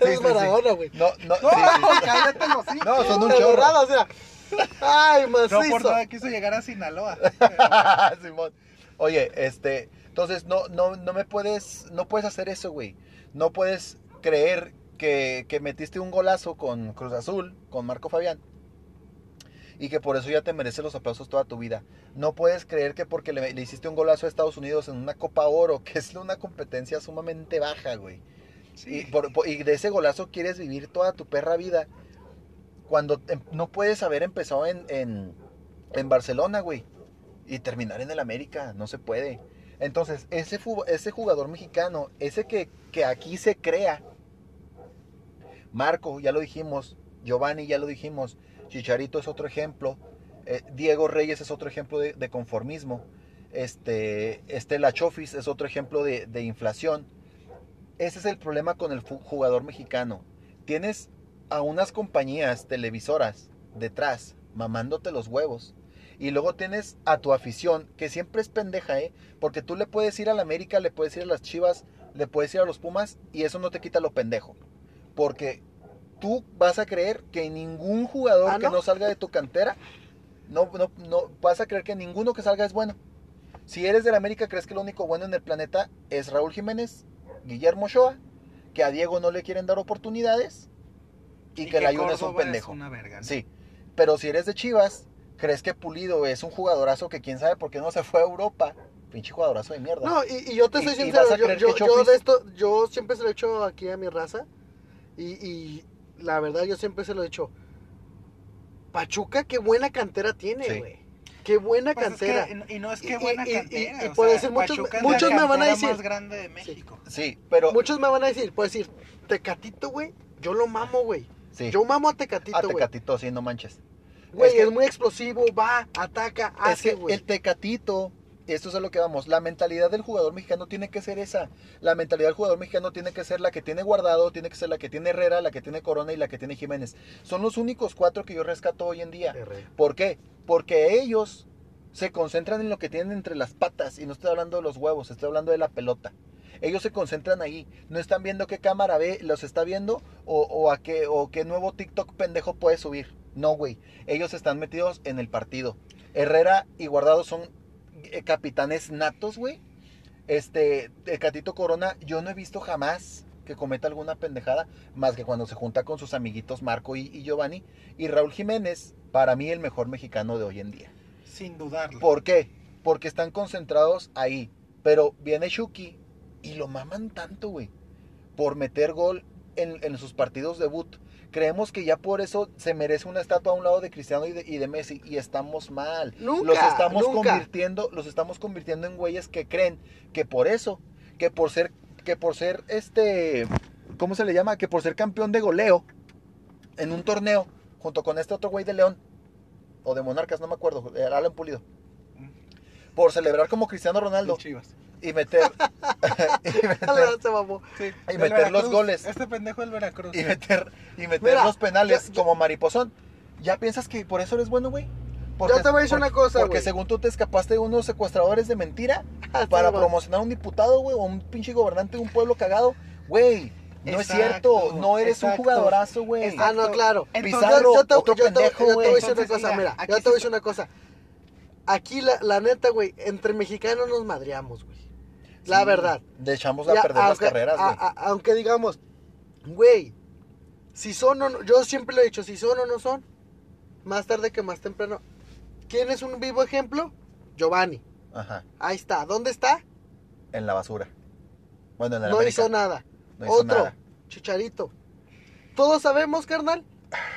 Eres. Maradona, güey. No, no, No, cállate los hocico. No, son un chorro. o sea. Ay, No por macizo. nada quiso llegar a Sinaloa. Simón. Oye, este, entonces no, no, no me puedes, no puedes hacer eso, güey. No puedes creer que, que metiste un golazo con Cruz Azul, con Marco Fabián, y que por eso ya te mereces los aplausos toda tu vida. No puedes creer que porque le, le hiciste un golazo a Estados Unidos en una Copa Oro, que es una competencia sumamente baja, güey. Y, por- por- y de ese golazo quieres vivir toda tu perra vida. Cuando em- no puedes haber empezado en, en, en Barcelona, güey. Y terminar en el América. No se puede. Entonces, ese, ese jugador mexicano, ese que, que aquí se crea. Marco, ya lo dijimos. Giovanni, ya lo dijimos. Chicharito es otro ejemplo. eh, Diego Reyes es otro ejemplo de, conformismo. Este, Estela Chofis es otro ejemplo de, inflación. Ese es el problema con el jugador mexicano. Tienes a unas compañías televisoras detrás mamándote los huevos. Y luego tienes a tu afición, que siempre es pendeja, ¿eh? Porque tú le puedes ir a la América, le puedes ir a las Chivas, le puedes ir a los Pumas, y eso no te quita lo pendejo. Porque tú vas a creer que ningún jugador ¿Ah, que no? salga de tu cantera, no, no, no, vas a creer que ninguno que salga es bueno. Si eres de la América, crees que lo único bueno en el planeta es Raúl Jiménez, Guillermo Ochoa, que a Diego no le quieren dar oportunidades, y, que, la Ayuna es un pendejo. una verga, ¿no? Sí, pero si eres de Chivas, crees que Pulido es un jugadorazo que quién sabe por qué no se fue a Europa. Pinche jugadorazo de mierda. No, y, y yo te soy y sincero, a yo, yo, yo de esto, yo siempre se lo he hecho aquí a mi raza. Y, y la verdad, yo siempre se lo he dicho. Pachuca, qué buena cantera tiene, Sí. güey. Qué buena Pues es cantera. que- y no es que Y- buena y- y- cantera. y puede decir muchos- muchos me van a decir- más grande de México. Sí, pero Muchos me van a decir, puedo decir, Tecatito, güey. Yo lo mamo, güey. sí. Yo mamo a Tecatito, güey. Tecatito, sí, no manches. Güey, es que- es muy explosivo, va, ataca, es hace, que güey. el Tecatito, esto es a lo que vamos, la mentalidad del jugador mexicano tiene que ser esa. La mentalidad del jugador mexicano tiene que ser la que tiene Guardado, tiene que ser la que tiene Herrera, la que tiene Corona y la que tiene Jiménez. Son los únicos cuatro que yo rescato hoy en día. Herrera. ¿Por qué? Porque ellos se concentran en lo que tienen entre las patas y no estoy hablando de los huevos, estoy hablando de la pelota. Ellos se concentran ahí, no están viendo qué cámara ve, los está viendo o, o a qué, o qué nuevo TikTok pendejo puede subir. No, güey. Ellos están metidos en el partido. Herrera y Guardado son eh, capitanes natos, güey. Este, el Catito Corona, yo no he visto jamás que cometa alguna pendejada, más que cuando se junta con sus amiguitos Marco y, y Giovanni. Y Raúl Jiménez, para mí el mejor mexicano de hoy en día. Sin dudarlo. ¿Por qué? Porque están concentrados ahí. Pero viene Shuki y lo maman tanto, güey. Por meter gol en, en sus partidos debut. Creemos que ya por eso se merece una estatua a un lado de Cristiano y de, y de Messi. Y estamos mal. Nunca, los estamos nunca. convirtiendo, los estamos convirtiendo en güeyes que creen que por eso, que por ser, que por ser este, ¿cómo se le llama? Que por ser campeón de goleo en un torneo, junto con este otro güey de León, o de Monarcas, no me acuerdo, el Alan Pulido. Por celebrar como Cristiano Ronaldo Chivas. Y meter, y meter, los goles. Este pendejo del Veracruz. y meter, y meter Mira, los penales como mariposón. ¿Ya piensas que por eso eres bueno, güey? Yo te voy a decir porque- una cosa, Porque según tú te escapaste de unos secuestradores de mentira Ah, para sí, promocionar a un diputado, güey, o un pinche gobernante de un pueblo cagado. Güey, no es cierto. No eres un jugadorazo, güey. Ah, no, claro. Entonces, Pizarro, yo te, otro yo pendejo, yo te güey. voy a decir una cosa, mira, yo te voy a decir una cosa. Aquí la, la neta, güey, entre mexicanos nos madreamos, güey. La Sí, verdad. Le echamos a Ya, perder las carreras, güey. aunque digamos, güey, si son o no, yo siempre lo he dicho, si son o no son, más tarde que más temprano. ¿Quién es un vivo ejemplo? Giovanni. Ajá, Ahí está. ¿Dónde está? en la basura. Bueno, en el No América. hizo nada. No hizo Otro, nada. Chicharito. Todos sabemos, carnal,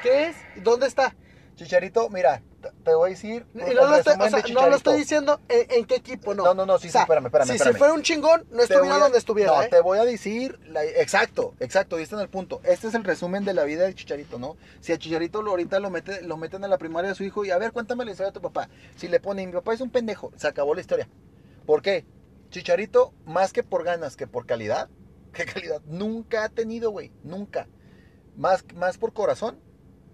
qué es y dónde está. Chicharito, mira, te- voy a decir. Y no lo, estoy, resumen o sea, de no lo Chicharito. estoy diciendo en, en qué equipo, no. No, no, no, sí, O sea, sí, espérame, espérame, si se fuera un chingón, no estuviera a- donde estuviera, No, ¿eh? te voy a decir, la- exacto, exacto, diste en el punto. Este es el resumen de la vida de Chicharito, ¿no? Si a Chicharito lo, ahorita lo, mete, lo meten a la primaria de su hijo y a ver, cuéntame la historia de tu papá. Si le ponen, mi papá es un pendejo, se acabó la historia. ¿Por qué? Chicharito, más que por ganas que por calidad, ¿qué calidad? Nunca ha tenido, güey, nunca. Más, más por corazón,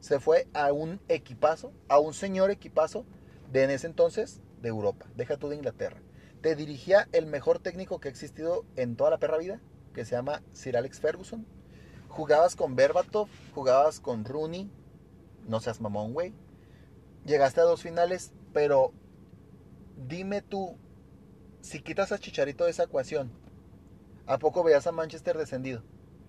se fue a un equipazo, a un señor equipazo de en ese entonces de Europa, deja tú de Inglaterra. Te dirigía el mejor técnico que ha existido en toda la perra vida, que se llama Sir Alex Ferguson. Jugabas con Berbatov, jugabas con Rooney, no seas mamón, güey. Llegaste a dos finales, pero dime tú, si quitas a Chicharito de esa ecuación, ¿a poco veías a Manchester descendido?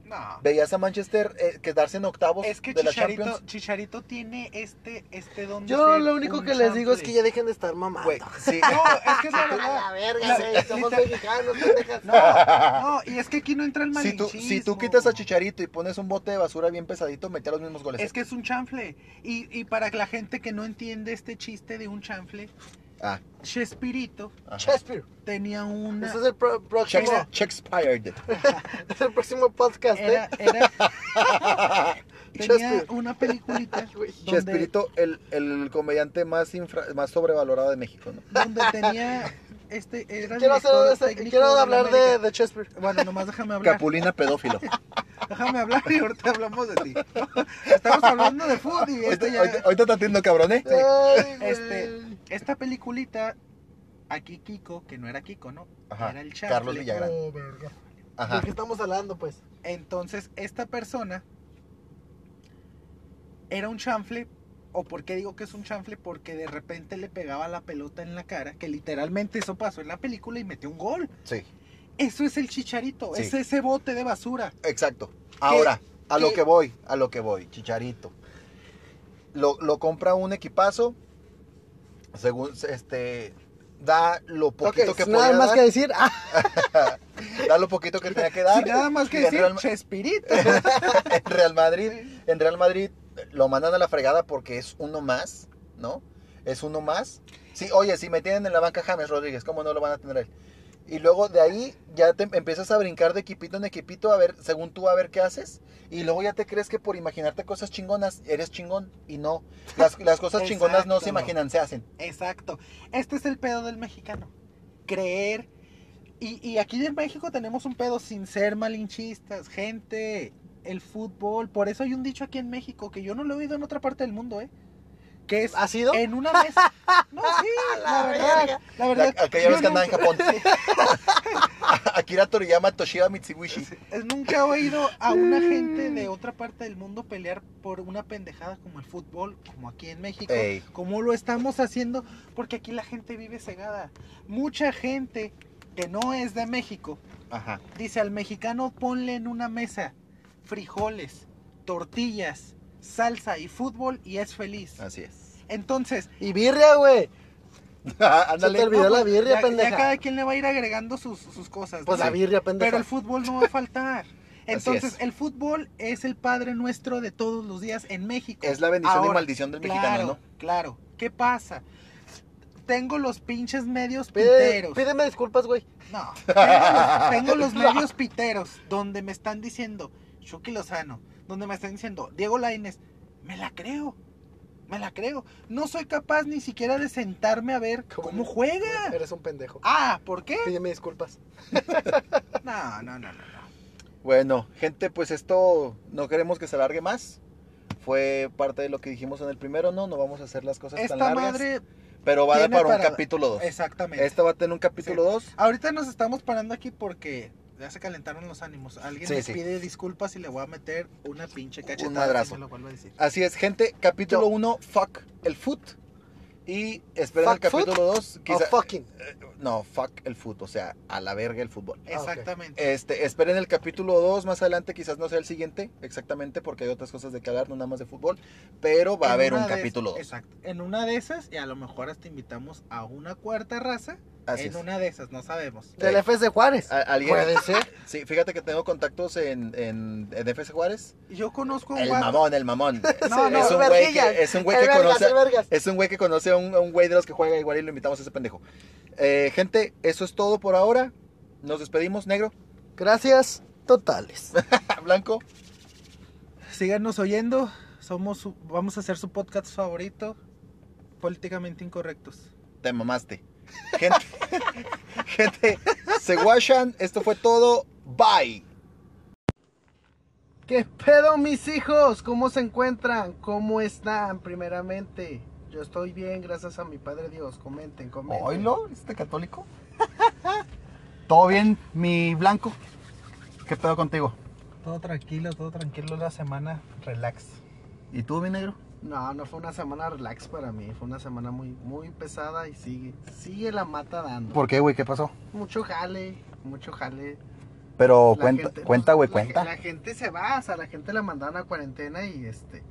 No. ¿Veías a Manchester eh, quedarse en octavos Es que de la Chicharito, Champions? Chicharito tiene este, este don de Yo ser lo único un que les digo es que ya dejen de estar mamando. Güey, sí. No, es que es la A verdad. la verga, La- güey, somos literal- mexicanos, pendejas. No, no, y es que aquí no entra el Si tú, malinchismo. si tú quitas a Chicharito y pones un bote de basura bien pesadito, mete los mismos goles. Es que es un chanfle. Y, y para la gente que no entiende este chiste de un chanfle, Ah, Chespirito. Shakespeare. tenía una... Ese es el pro- próximo, Shakespeare. es el próximo podcast, Era, ¿eh? era, tenía Shakespeare. una peliculita donde, Chespirito, el, el comediante más, infra- más sobrevalorado de México, ¿no? donde tenía... Este, era Quiero, hacer director técnico quiero hablar de, de Shakespeare. Bueno, nomás déjame hablar. Capulina pedófilo. Déjame hablar y ahorita hablamos de ti. Estamos hablando de fútbol y Ahorita, este ya... ahorita- ahorita te atiendo, cabrón, ¿eh? Ay. Este, esta peliculita, aquí Kiko, que no era Kiko, ¿no? Ajá, Era el chanfle. Carlos Villagrán. Oh, verga. Ajá. ¿De qué estamos hablando, pues? Entonces, esta persona era un chanfle. ¿O por qué digo que es un chanfle? Porque de repente le pegaba la pelota en la cara, que literalmente eso pasó en la película y metió un gol. Sí, Eso es el chicharito, Sí. es ese bote de basura. exacto. Ahora, A lo que voy, a lo que voy, Chicharito. Lo, lo compra un equipazo, según, este, da lo poquito que nada podía más dar, que decir. Ah, da lo poquito que tenía que dar. Sin nada más que en decir, Real- Chespirito. en Real Madrid, en Real Madrid lo mandan a la fregada porque es uno más, ¿no? Es uno más. Sí, oye, si me tienen en la banca James Rodríguez, ¿cómo no lo van a tener él? Y luego de ahí ya te empiezas a brincar de equipito en equipito a ver, según tú, a ver qué haces. Y luego ya te crees que por imaginarte cosas chingonas, eres chingón. Y no. Las, las cosas chingonas no se imaginan, se hacen. Exacto. Este es el pedo del mexicano. Creer. Y, y aquí en México tenemos un pedo sin ser malinchistas. Gente, el fútbol. Por eso hay un dicho aquí en México que yo no lo he oído en otra parte del mundo, ¿eh? Que es ¿Ha sido? en una mesa. No, sí, la, La verdad. verga. La verdad. La- aquella vez que andaba en nunca- Japón. Akira Toriyama, Toshiba Mitsubishi. Es- Nunca he oído a una gente de otra parte del mundo pelear por una pendejada como el fútbol, como aquí en México, Ey. como lo estamos haciendo, porque aquí la gente vive cegada. Mucha gente que no es de México Ajá. dice al mexicano ponle en una mesa frijoles, tortillas, salsa y fútbol y es feliz. Así es. Entonces, Y birria, güey. Ándale. Te olvidó no, la birria, ya- pendeja. ya cada quien le va a ir agregando sus, sus cosas. Pues ¿no? la birria, pendeja. Pero el fútbol no va a faltar. Entonces, es. el fútbol es el padre nuestro de todos los días en México. Es la bendición y maldición del claro, mexicano, ¿no? Claro. ¿Qué pasa? Tengo los pinches medios Pide- piteros. pídeme disculpas, güey. No. Tengo los, tengo los medios piteros donde me están diciendo Chucky Lozano, donde me están diciendo Diego Lainez. Me la creo. Me la creo. No soy capaz ni siquiera de sentarme a ver cómo juega. Eres un pendejo. Ah, ¿por qué? Pídeme disculpas. No, no, no, no. no. Bueno, gente, pues esto no queremos que se alargue más. Fue parte de lo que dijimos en el primero, ¿no? No vamos a hacer las cosas tan Esta largas. madre pero va a dar para un para- capítulo 2. Exactamente. Esta va a tener un capítulo 2. Ahorita nos estamos parando aquí porque ya se calentaron los ánimos. Alguien Sí, me sí. pide disculpas y le voy a meter una pinche cachetada. madrazo. lo vuelvo a decir. Así es, gente, capítulo Yo- 1, fuck el foot. Y esperen el capítulo 2. Oh, fucking. No, fuck el foot, o sea, a la verga el fútbol. Ah. Exactamente. Este, esperen el capítulo 2 más adelante, quizás no sea el siguiente, exactamente, porque hay otras cosas de que hablar, no nada más de fútbol, pero va a haber un capítulo esas- 2. Exacto. En una de esas, y a lo mejor hasta invitamos a una cuarta raza. Así en es. una de esas, no sabemos. Del FC Juárez. Alguien- Puede ser. Sí, fíjate que tengo contactos en, en, en FC Juárez. Yo conozco a un El mamón, el mamón. No, no, es un güey que, es un güey que vergas, conoce, es un güey que conoce a un, a un güey de los que juega igual y lo invitamos a ese pendejo. Eh, gente, eso es todo por ahora. Nos despedimos, negro, Gracias totales. blanco. Síganos oyendo. Somos su- vamos a hacer su podcast favorito. Políticamente incorrectos. Te mamaste. Gente, gente, se guachan. Esto fue todo. Bye. ¿Qué pedo, mis hijos? ¿Cómo se encuentran? ¿Cómo están? Primeramente, yo estoy bien, gracias a mi Padre Dios. Comenten, comenten. ¿Oílo? ¿Este católico? ¿Todo bien, mi blanco? ¿Qué pedo contigo? Todo tranquilo, todo tranquilo la semana. Relax. ¿Y tú, mi negro? No, no fue una semana relax para mí. Fue una semana muy, muy pesada y sigue, sigue la mata dando. ¿Por qué, güey? ¿Qué pasó? Mucho jale, mucho jale. Pero La cuenta, gente- cuenta, güey, la- cuenta. La, gente se va, o sea, la gente la mandaron a cuarentena y este,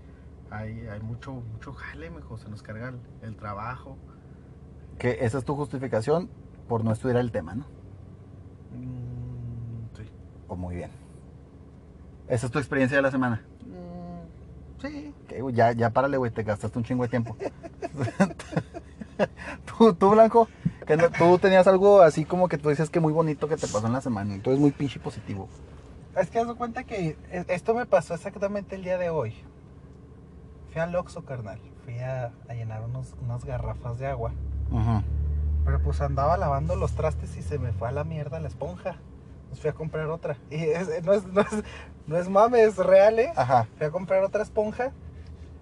hay, hay mucho, mucho jale, mejor se nos carga el, el trabajo. Que esa es tu justificación por no estudiar el tema, ¿no? Mm, sí. O muy bien. Esa es tu experiencia de la semana. Mm, sí. Ok, güey, ya, ya párale, güey, te gastaste un chingo de tiempo. tú, tú, Blanco, que no- tú tenías algo así como que tú dices que muy bonito que te pasó en la semana. Y tú eres muy pinche positivo. Es que haz de cuenta que e- esto me pasó exactamente el día de hoy. Fui al Oxxo, carnal. Fui a, a llenar unos, unas garrafas de agua. Pero pues andaba lavando los trastes y se me fue a la mierda la esponja. Pues fui a comprar otra. Y es- no, es, no, es, no es mame, es real, ¿eh? Ajá. Fui a comprar otra esponja.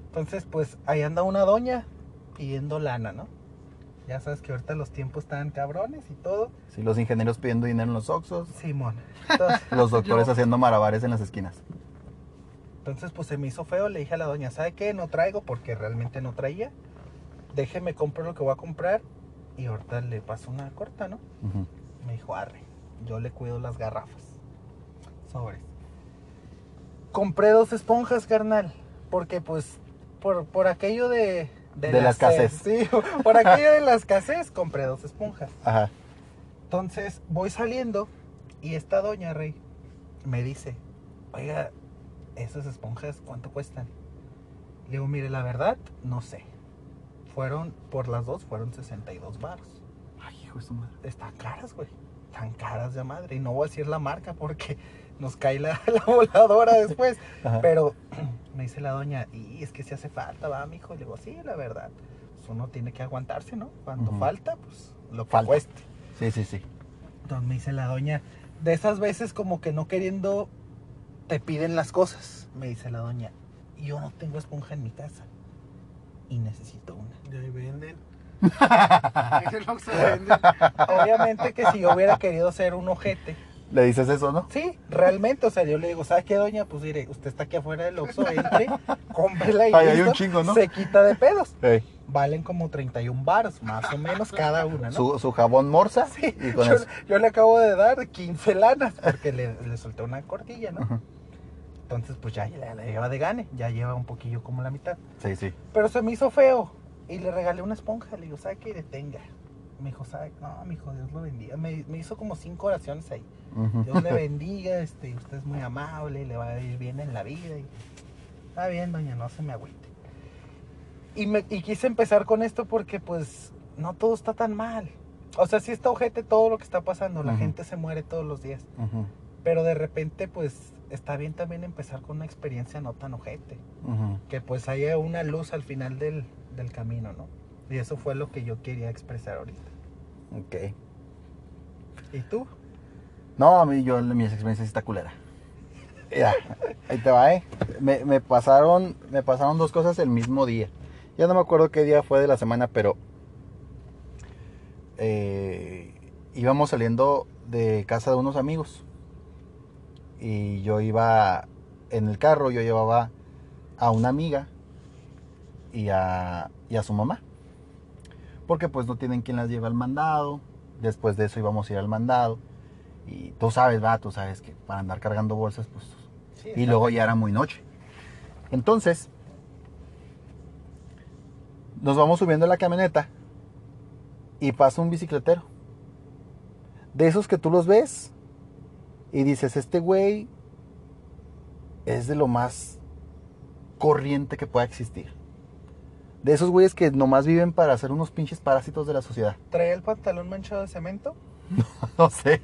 Entonces, pues ahí anda una doña pidiendo lana, ¿no? Ya sabes que ahorita los tiempos están cabrones y todo. Sí, los ingenieros pidiendo dinero en los Oxxos. Simón. Entonces, Los doctores Yo- haciendo malabares en las esquinas. Entonces, pues se me hizo feo. Le dije a la doña, ¿sabe qué? No traigo porque realmente no traía. Déjeme comprar lo que voy a comprar. Y ahorita le paso una corta, ¿no? Me dijo, arre, yo le cuido las garrafas. Sobres. compré dos esponjas, carnal. Porque pues, por, por aquello de... De la escasez. Sí, por aquello de la escasez, compré dos esponjas. Ajá. Entonces voy saliendo y esta doña Rey me dice, oiga, esas esponjas, ¿cuánto cuestan? Le digo, mire, la verdad, no sé. Fueron, por las dos, fueron 62 baros. Ay, hijo de su madre. Están caras, güey. Tan caras de madre. Y no voy a decir la marca porque nos cae la, la voladora después. Pero me dice la doña, y es que si hace falta, va, mijo. Le digo, sí, la verdad. Pues uno tiene que aguantarse, ¿no? Cuando falta, pues lo que Falta. cueste. Sí, sí, sí. Entonces me dice la doña, de esas veces como que no queriendo, te piden las cosas. Me dice la doña, yo no tengo esponja en mi casa y necesito una. Y ahí venden. Obviamente que si yo hubiera querido ser un ojete, Le dices eso, ¿no? sí, realmente, o sea, yo le digo, ¿sabes qué, doña? Pues mire, usted está aquí afuera del Oxxo, entre, cómprela y Ay, hay un chingo, ¿no? se quita de pedos. Ey, Valen como 31 baros, más o menos cada una, ¿no? su, su jabón morsa Sí, y con yo, eso. yo le acabo de dar 15 lanas porque le, le solté una cortilla, ¿no? Entonces, pues ya, la lleva de gane, ya lleva un poquillo como la mitad. Sí, sí. Pero se me hizo feo y le regalé una esponja. Le digo, ¿sabe qué? Detenga. Me dijo, ¿sabe? No, mi hijo, Dios lo bendiga. Me, me hizo como cinco oraciones ahí. Dios le bendiga, este, usted es muy amable, le va a ir bien en la vida. Y, Está bien, doña, no se me agüite. Y, me, y quise empezar con esto porque, pues, no todo está tan mal. O sea, sí está ojete todo lo que está pasando. La gente se muere todos los días. Pero de repente, pues, está bien también empezar con una experiencia no tan ojete. Que pues haya una luz al final del, del camino, ¿no? Y eso fue lo que yo quería expresar ahorita. Ok. ¿Y tú? No, a mí yo, mi experiencia sí está culera. Mira, ahí te va, ¿eh? Me, me pasaron, me pasaron dos cosas el mismo día. Ya no me acuerdo qué día fue de la semana, pero eh, íbamos saliendo de casa de unos amigos. Y yo iba en el carro, yo llevaba a una amiga y a, y a su mamá. Porque pues no tienen quien las lleve al mandado. Después de eso íbamos a ir al mandado. Y tú sabes, va, tú sabes que para andar cargando bolsas, pues. Y luego ya era muy noche. Entonces, nos vamos subiendo a la camioneta y pasa un bicicletero. De esos que tú los ves y dices, este güey es de lo más corriente que pueda existir. De esos güeyes que nomás viven para ser unos pinches parásitos de la sociedad. ¿Traía el pantalón manchado de cemento? No sé.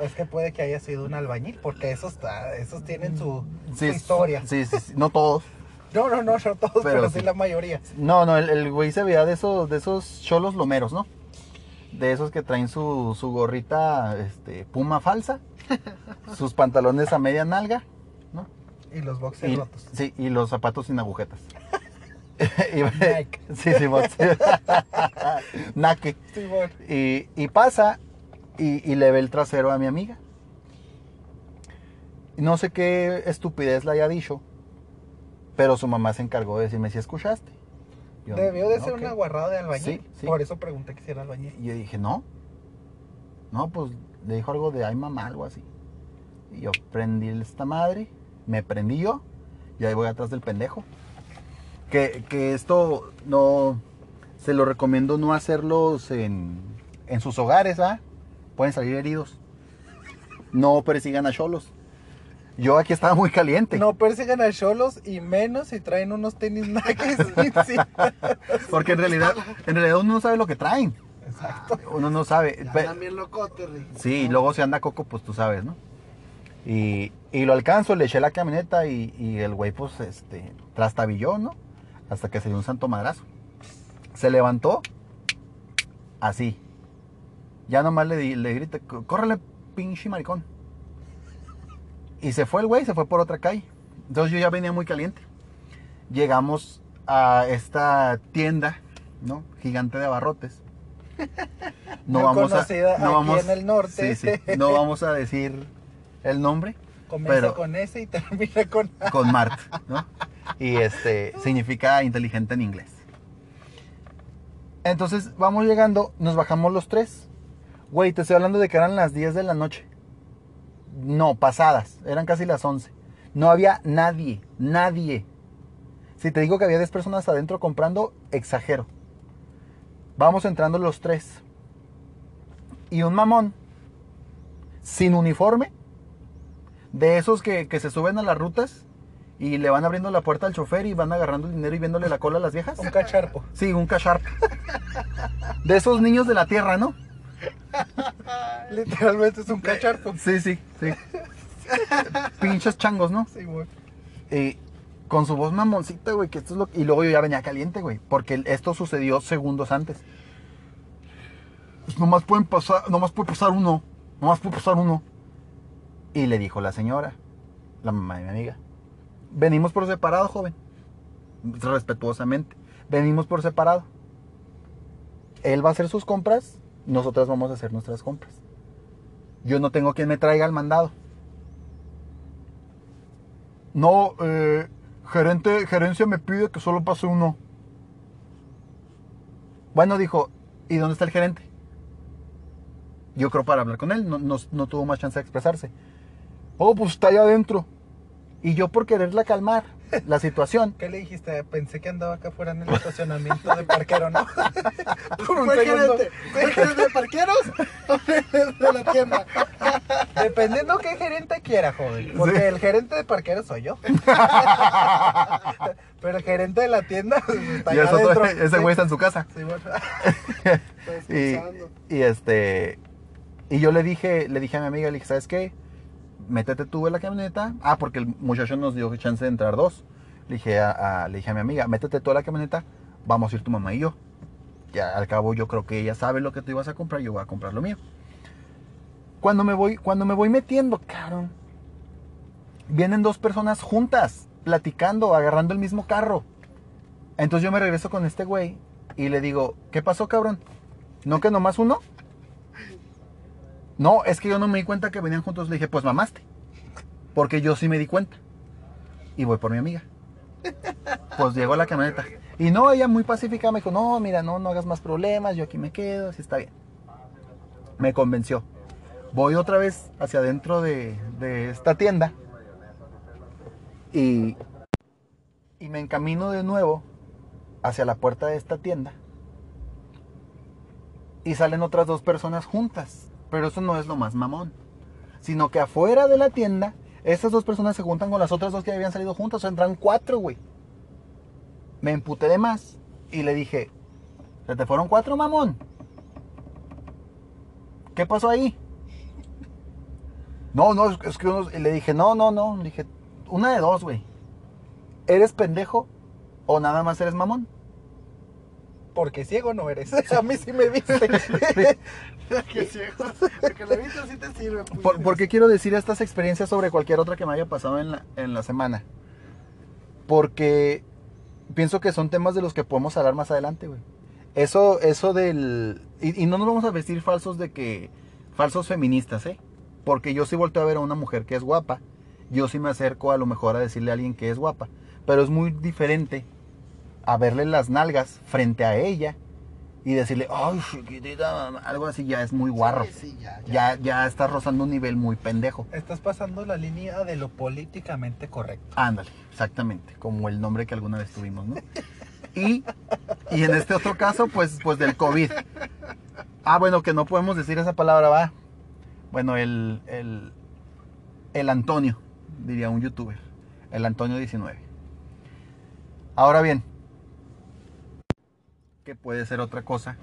Es que puede que haya sido un albañil, porque esos, esos tienen su, su historia. Sí, sí, sí. No todos. No, no, no, no todos, pero, Pero sí. la mayoría. No, no, el, el güey se veía de esos, de esos cholos lomeros, ¿no? De esos que traen su, su gorrita este, puma falsa, sus pantalones a media nalga, ¿no? Y los boxers Y, rotos. sí, y los zapatos sin agujetas. Y- Nike. Sí, sí. Nike. Sí, bueno. Y, y pasa y, y le ve el trasero a mi amiga. No sé qué estupidez le haya dicho, pero su mamá se encargó de decirme si escuchaste. Yo, Debió de ser una guarrada de albañil. Sí, sí. Por eso pregunté que si era albañil. Y yo dije, no. No, pues le dijo algo de ay mamá, algo así. Y yo prendí esta madre, me prendí yo, y ahí voy atrás del pendejo. Que, que esto no se lo recomiendo no hacerlos en, en sus hogares, ¿va? Pueden salir heridos. No persigan a cholos. Yo aquí estaba muy caliente. No persigan a cholos y menos si traen unos tenis Nike. sí. Porque en realidad, en realidad uno no sabe lo que traen. Exacto. Uno no sabe. Bien locotes, Rick. Sí, y luego si anda coco, pues tú sabes, ¿no? Y, y lo alcanzo, le eché la camioneta y, y el güey, pues, este, trastabilló, ¿no? Hasta que se dio un santo madrazo. Se levantó, así. Ya nomás le, di- le grita, "C- córrele, pinche maricón. Y se fue el güey, se fue por otra calle. Entonces yo ya venía muy caliente. Llegamos a esta tienda, ¿no? Gigante de abarrotes. Muy conocida aquí en el norte. Sí, sí. No vamos a decir el nombre Comienza Pero- con S y termina con A. con Mart, ¿no? Y este significa inteligente en inglés. Entonces vamos llegando, nos bajamos los tres. Güey, te estoy hablando de que eran las 10 de la noche. No, pasadas, eran casi las 11. No había nadie, nadie. Si te digo que había 10 personas adentro comprando, exagero. Vamos entrando los tres. Y un mamón, sin uniforme, de esos que, que se suben a las rutas y le van abriendo la puerta al chofer y van agarrando el dinero y viéndole la cola a las viejas. Un cacharpo. Sí, un cacharpo. De esos niños de la tierra, ¿no? Literalmente es un cacharpo. Sí, sí, sí. Pinches changos, ¿no? Sí, güey. Y con su voz mamoncita, güey, que esto es lo Y luego yo ya venía caliente, güey, porque esto sucedió segundos antes. Pues nomás pueden pasar, nomás puede pasar uno, nomás puede pasar uno. Y le dijo la señora, la mamá de mi amiga, venimos por separado, joven. Respetuosamente, venimos por separado. Él va a hacer sus compras, nosotras vamos a hacer nuestras compras. Yo no tengo quien me traiga el mandado. No, eh, gerente, gerencia me pide que solo pase uno. Bueno, dijo, ¿y dónde está el gerente? Yo creo para hablar con él, no, no- no tuvo más chance de expresarse. Oh, pues está allá adentro. Y yo por quererla calmar la situación. ¿Qué le dijiste? Pensé que andaba acá afuera en el estacionamiento de parquero, ¿no? Por un ¿Fue segundo. gerente? ¿Fue gerente de parqueros o de, la tienda? Dependiendo qué gerente quiera, joven. Porque Sí. el gerente de parquero soy yo. Pero el gerente de la tienda pues, está Y allá es otro- adentro. ese güey está en su casa. Sí, bueno. Y, y este y yo le dije le dije a mi amiga le dije sabes qué métete tú en la camioneta. Ah porque el muchacho nos dio chance de entrar dos. Le dije a, a- le dije a mi amiga métete tú en la camioneta vamos a ir tu mamá y yo ya al cabo yo creo que ella sabe lo que tú ibas a comprar yo voy a comprar lo mío. Cuando me voy cuando me voy metiendo cabrón vienen dos personas juntas platicando agarrando el mismo carro. Entonces yo me regreso con este güey y le digo qué pasó cabrón ¿No que nomás uno? No, es que yo no me di cuenta que venían juntos. Le dije, pues mamaste. Porque yo sí me di cuenta. Y voy por mi amiga. Pues llegó la camioneta. Y no, ella muy pacífica me dijo, no, mira, no, no hagas más problemas, yo aquí me quedo, así está bien. Me convenció. Voy otra vez hacia adentro de, de esta tienda. Y, y me encamino de nuevo hacia la puerta de esta tienda y salen otras dos personas juntas. Pero eso no es lo más mamón. Sino que afuera de la tienda, esas dos personas se juntan con las otras dos que habían salido juntas. O sea, entran cuatro, güey. Me emputé de más y le dije, ¿se te fueron cuatro, mamón? ¿Qué pasó ahí? No, no, es que unos- y le dije, no, no, no. Le dije, una de dos, güey. ¿Eres pendejo o nada más eres mamón? Porque ciego no eres. A mí sí me viste. Ciego. Porque la vista sí te sirve. Por, puñetas. ¿Por qué quiero decir estas experiencias sobre cualquier otra que me haya pasado en la, en la semana? Porque pienso que son temas de los que podemos hablar más adelante, güey. Eso, eso del... Y, y no nos vamos a vestir falsos de que... Falsos feministas, ¿eh? Porque yo sí volteo a ver a una mujer que es guapa. Yo sí me acerco a lo mejor a decirle a alguien que es guapa. Pero es muy diferente a verle las nalgas frente a ella y decirle, ay, chiquitita, mamá", algo así ya es muy guarro. Sí, sí, ya, ya. Ya, ya está rozando un nivel muy pendejo. Estás pasando la línea de lo políticamente correcto. Ándale, exactamente, como el nombre que alguna vez tuvimos, ¿no? Y, y en este otro caso, pues, pues del COVID. Ah, bueno, que no podemos decir esa palabra, va. Bueno, el, el, el Antonio, diría un youtuber. El Antonio 19. Ahora bien, que puede ser otra cosa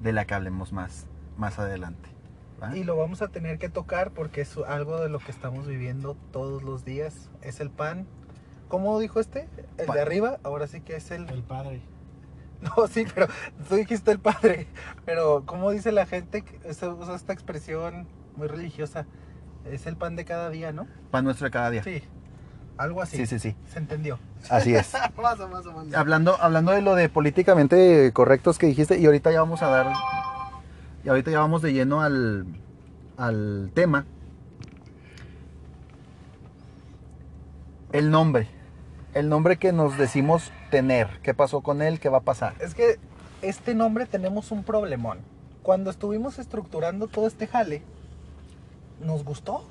de la que hablemos más, más adelante. ¿va? Y lo vamos a tener que tocar porque es algo de lo que estamos viviendo todos los días. Es el pan. ¿Cómo dijo este? El de arriba. Ahora sí que es el... El padre. No, sí, pero tú dijiste el padre. Pero ¿cómo dice la gente? que se usa esta expresión muy religiosa. Es el pan de cada día, ¿no? Pan nuestro de cada día. Sí. Algo así. sí, sí. sí. Se entendió. Así es. Más o más o. Hablando, hablando de lo de políticamente correctos que dijiste, y ahorita ya vamos a dar, y ahorita ya vamos de lleno al, al tema. El nombre, el nombre que nos decimos tener, qué pasó con él, qué va a pasar. Es que este nombre tenemos un problemón. Cuando estuvimos estructurando todo este jale, nos gustó.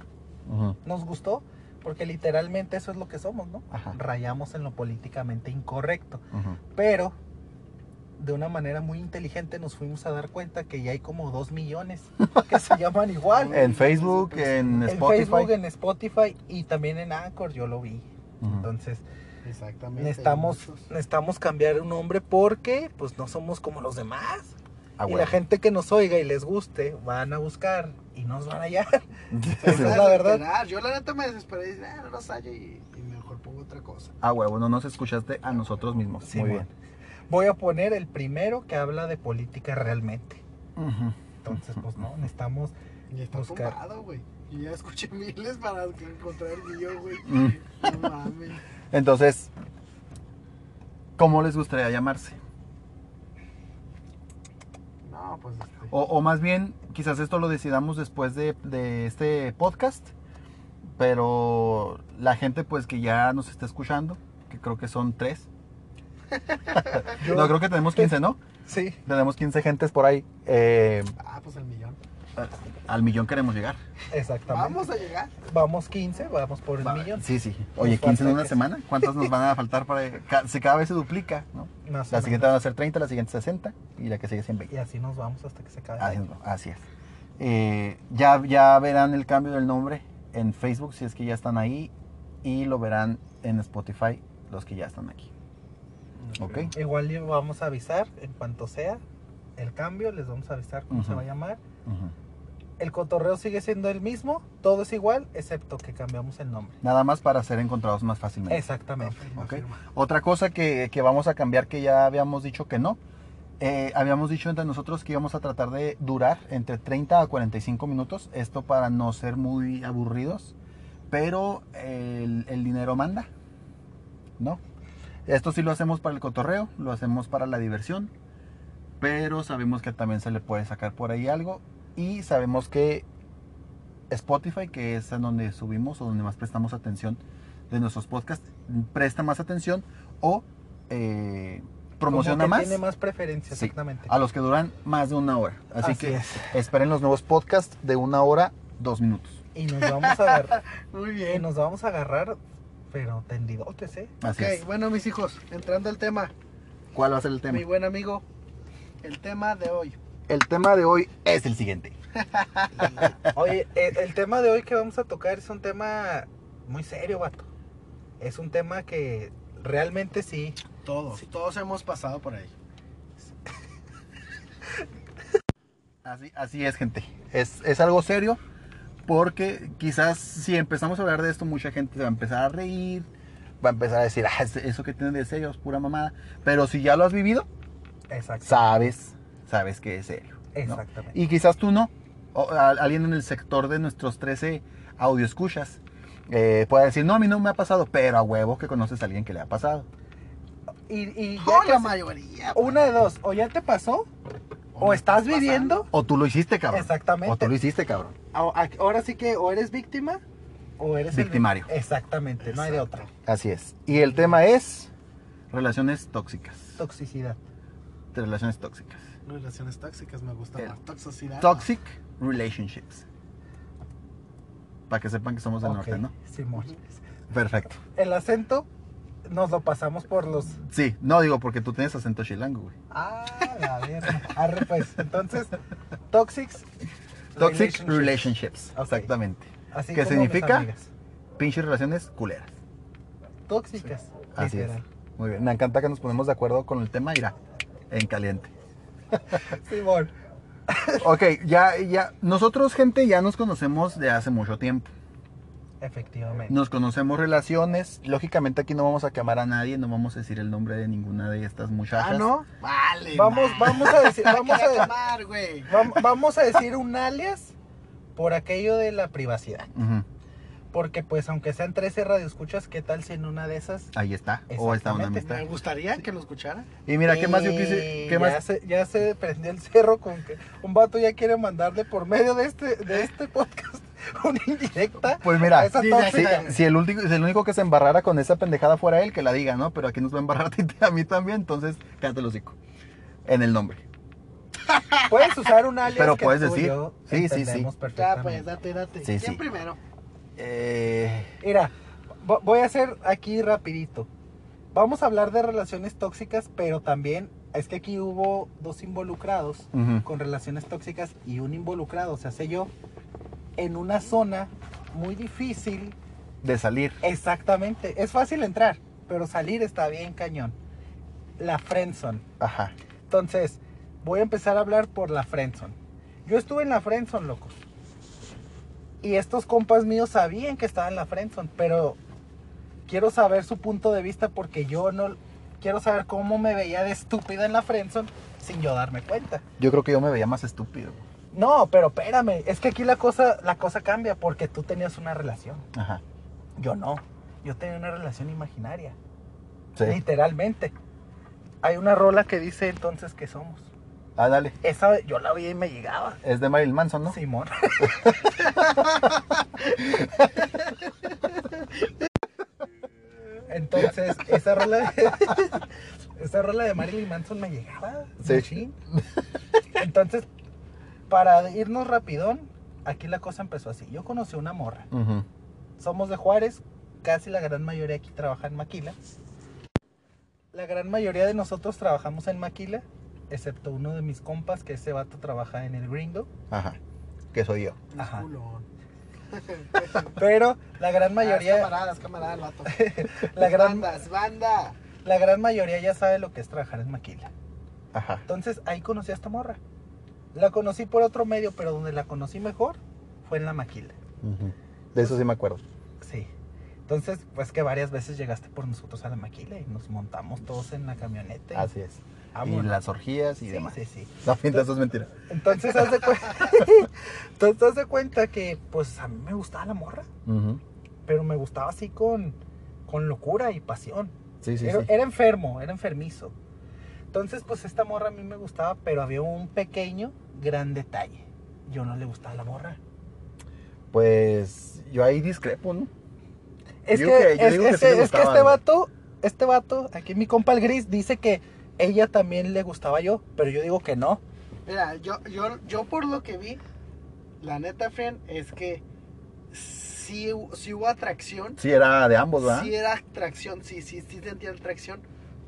nos gustó, Porque literalmente eso es lo que somos, ¿no? Ajá. Rayamos en lo políticamente incorrecto. Pero de una manera muy inteligente nos fuimos a dar cuenta que ya hay como dos millones que se llaman igual. En Facebook, en en Spotify. Facebook, en Spotify y también en Anchor, yo lo vi. Entonces, Exactamente. necesitamos, cambiar un nombre porque pues no somos como los demás. Ah, y la gente que nos oiga y les guste, van a buscar y nos van a hallar. Sí, Esa es la verdad. Desesperar. Yo la neta me desesperé y dije, ah, no los hallo y, y mejor pongo otra cosa. Ah, huevo, no nos escuchaste a nosotros mismos. Sí, Muy bien. Voy a poner el primero que habla de política realmente. Entonces, pues no, necesitamos Y está Buscar. tumbado, güey. Yo ya escuché miles para encontrar el mío, güey. Mm. No mames. Entonces, ¿cómo les gustaría llamarse? No, pues este. O, o más bien, quizás esto lo decidamos después de, de este podcast, pero la gente pues que ya nos está escuchando, que creo que son tres. Yo- No, creo que tenemos 15, ¿no? Sí, Tenemos 15 gentes por ahí. eh, Ah, pues el millón. Al millón queremos llegar. exactamente. Vamos a llegar. Vamos 15, vamos por el Va- millón. Sí, sí. Oye, 15 en una que- semana. ¿Cuántos nos van a faltar para.? Si cada vez se duplica, ¿no? Más o La siguiente menos. van a ser 30, la siguiente 60 y la que sigue 120. Y así nos vamos hasta que se acabe. el Así, es, así es. Eh, ya, ya verán el cambio del nombre en Facebook si es que ya están ahí y lo verán en Spotify los que ya están aquí. ¿Ok? Igual vamos a avisar en cuanto sea el cambio, les vamos a avisar cómo se va a llamar. Ujú. El cotorreo sigue siendo el mismo, todo es igual, excepto que cambiamos el nombre. Nada más para ser encontrados más fácilmente. Exactamente. Otra cosa que, que vamos a cambiar que ya habíamos dicho que no. eh, habíamos dicho entre nosotros que íbamos a tratar de durar entre 30 a 45 minutos. Esto para no ser muy aburridos. Pero el, el dinero manda. ¿No? Esto sí lo hacemos para el cotorreo, lo hacemos para la diversión. Pero sabemos que también se le puede sacar por ahí algo. Y sabemos que Spotify, que es en donde subimos o donde más prestamos atención de nuestros podcasts, presta más atención o eh, promociona Como que más Tiene más preferencia, Sí. exactamente. a los que duran más de una hora. Así, Así que es. esperen los nuevos podcasts de una hora, dos minutos. Y nos vamos a agarrar, Muy y bien. nos vamos a agarrar, pero tendidotes, ¿eh? Así ok, es. bueno, mis hijos, entrando al tema. ¿Cuál va a ser el tema? Mi buen amigo, el tema de hoy. El tema de hoy es el siguiente. Oye, el, el tema de hoy que vamos a tocar es un tema muy serio, vato. Es un tema que realmente sí. Todos, todos hemos pasado por ahí. Así, así es, gente. Es, es algo serio porque quizás si empezamos a hablar de esto, mucha gente se va a empezar a reír, va a empezar a decir, ah, es- eso que tienen de serio es pura mamada. Pero si ya lo has vivido, Exacto. sabes, sabes que es serio. ¿no? Exactamente. Y quizás tú no, o a- alguien en el sector de nuestros 13 audio escuchas eh, puede decir, no, a mí no me ha pasado, pero a huevo que conoces a alguien que le ha pasado. Y, y ya Oh, la mayoría. una de dos, o ya te pasó, o estás está viviendo, O tú lo hiciste, cabrón. Exactamente. O tú lo hiciste, cabrón. ahora sí que o eres víctima o eres el- Victimario. Exactamente, no hay de otra. Así es. Y el tema es relaciones tóxicas. Toxicidad. De relaciones tóxicas. Relaciones tóxicas me gusta El más. Toxicidad. Toxic relationships. Para que sepan que somos del norte, ¿no? Simón. Perfecto. El acento nos lo pasamos por los. Sí, no digo porque tú tienes acento chilango, güey. Ah, la verga. Arre, pues. Entonces, toxics. Toxic relationships. Exactamente. Así ¿Qué significa? Pinches relaciones culeras. Tóxicas. Así es. Muy bien. Me encanta que nos ponemos de acuerdo con el tema, irá. En caliente. Simón. Ok, ya, ya. Nosotros, gente, ya nos conocemos de hace mucho tiempo. Efectivamente. Nos conocemos relaciones. Lógicamente aquí no vamos a quemar a nadie, no vamos a decir el nombre de ninguna de estas muchachas. Ah, ¿no? Vale. Vamos, vamos a decir, vamos a, quemar, güey. vam- vamos a decir un alias por aquello de la privacidad. Ujú, Porque pues aunque sean 13 radioescuchas, ¿qué tal si en una de esas? Ahí está. O está una amistad. Me gustaría que lo escuchara. Y mira, ¿qué más yo quise? ¿Qué ya más? Se, ya se prendió el cerro con que un vato ya quiere mandarle por medio de este, de este podcast una indirecta. Pues mira, sí, si, si el, último, si el único que se embarrara con esa pendejada fuera él, que la diga, ¿no? Pero aquí nos va a embarrar a ti y a mí también, entonces cállate el hocico. En el nombre. Puedes usar un alias Pero que puedes tú y decir. yo Sí, sí, sí. Ya, pues, date, date. Sí, ¿Quién sí. primero? Eh, Mira, vo- voy a hacer aquí rapidito. Vamos a hablar de relaciones tóxicas, pero también es que aquí hubo dos involucrados con relaciones tóxicas y un involucrado, o sea, sé yo, en una zona muy difícil. De salir. Exactamente, es fácil entrar, pero salir está bien cañón. La friendzone. Ajá. Entonces, voy a empezar a hablar por la friendzone. Yo estuve en la friendzone, locos. Y estos compas míos sabían que estaba en la friendzone, pero quiero saber su punto de vista porque yo no quiero saber cómo me veía de estúpida en la friendzone sin yo darme cuenta. Yo creo que yo me veía más estúpido. No, pero espérame, es que aquí la cosa la cosa cambia porque tú tenías una relación. Ajá. Yo no. Yo tenía una relación imaginaria, Sí. literalmente. Hay una rola que dice entonces que somos. Ah, dale. Esa yo la vi y me llegaba. Es de Marilyn Manson, ¿no? Simón. Entonces, esa rola de, esa rola de Marilyn Manson me llegaba. Sí. machín. Entonces, para irnos rapidón, aquí la cosa empezó así. Yo conocí una morra. Somos de Juárez, casi la gran mayoría aquí trabaja en Maquila. La gran mayoría de nosotros trabajamos en Maquila, excepto uno de mis compas, que ese vato trabaja en el Gringo. Ajá. Que soy yo. Ajá. Pero la gran Ah, es mayoría, camarada, es camarada el vato. la gran, banda, es banda. la gran mayoría ya sabe lo que es trabajar en Maquila. Ajá. Entonces ahí conocí a esta morra. La conocí por otro medio, pero donde la conocí mejor fue en la Maquila. Ujú. De eso sí me acuerdo. Sí. Entonces, pues que varias veces llegaste por nosotros a la Maquila y nos montamos todos en la camioneta. y Así es. Vámonos. Y las orgías y Sí, demás. sí, sí. No, pinta, eso es mentira. Entonces, haz de, cu- Entonces, haz de cuenta que, pues, a mí me gustaba la morra, pero me gustaba así con, con locura y pasión. Sí, sí, era, sí. era enfermo, era enfermizo. Entonces, pues, esta morra a mí me gustaba, pero había un pequeño, gran detalle. Yo no le gustaba la morra. Pues yo ahí discrepo, ¿no? Es que, es, que sí es este vato, este vato, aquí mi compa el gris, dice que ella también le gustaba yo, pero yo digo que no. Mira, yo, yo, yo por lo que vi, la neta, friend, es que sí, sí hubo atracción. Sí, era de ambos, ¿verdad? Sí era atracción, sí, sí, sí sentía atracción,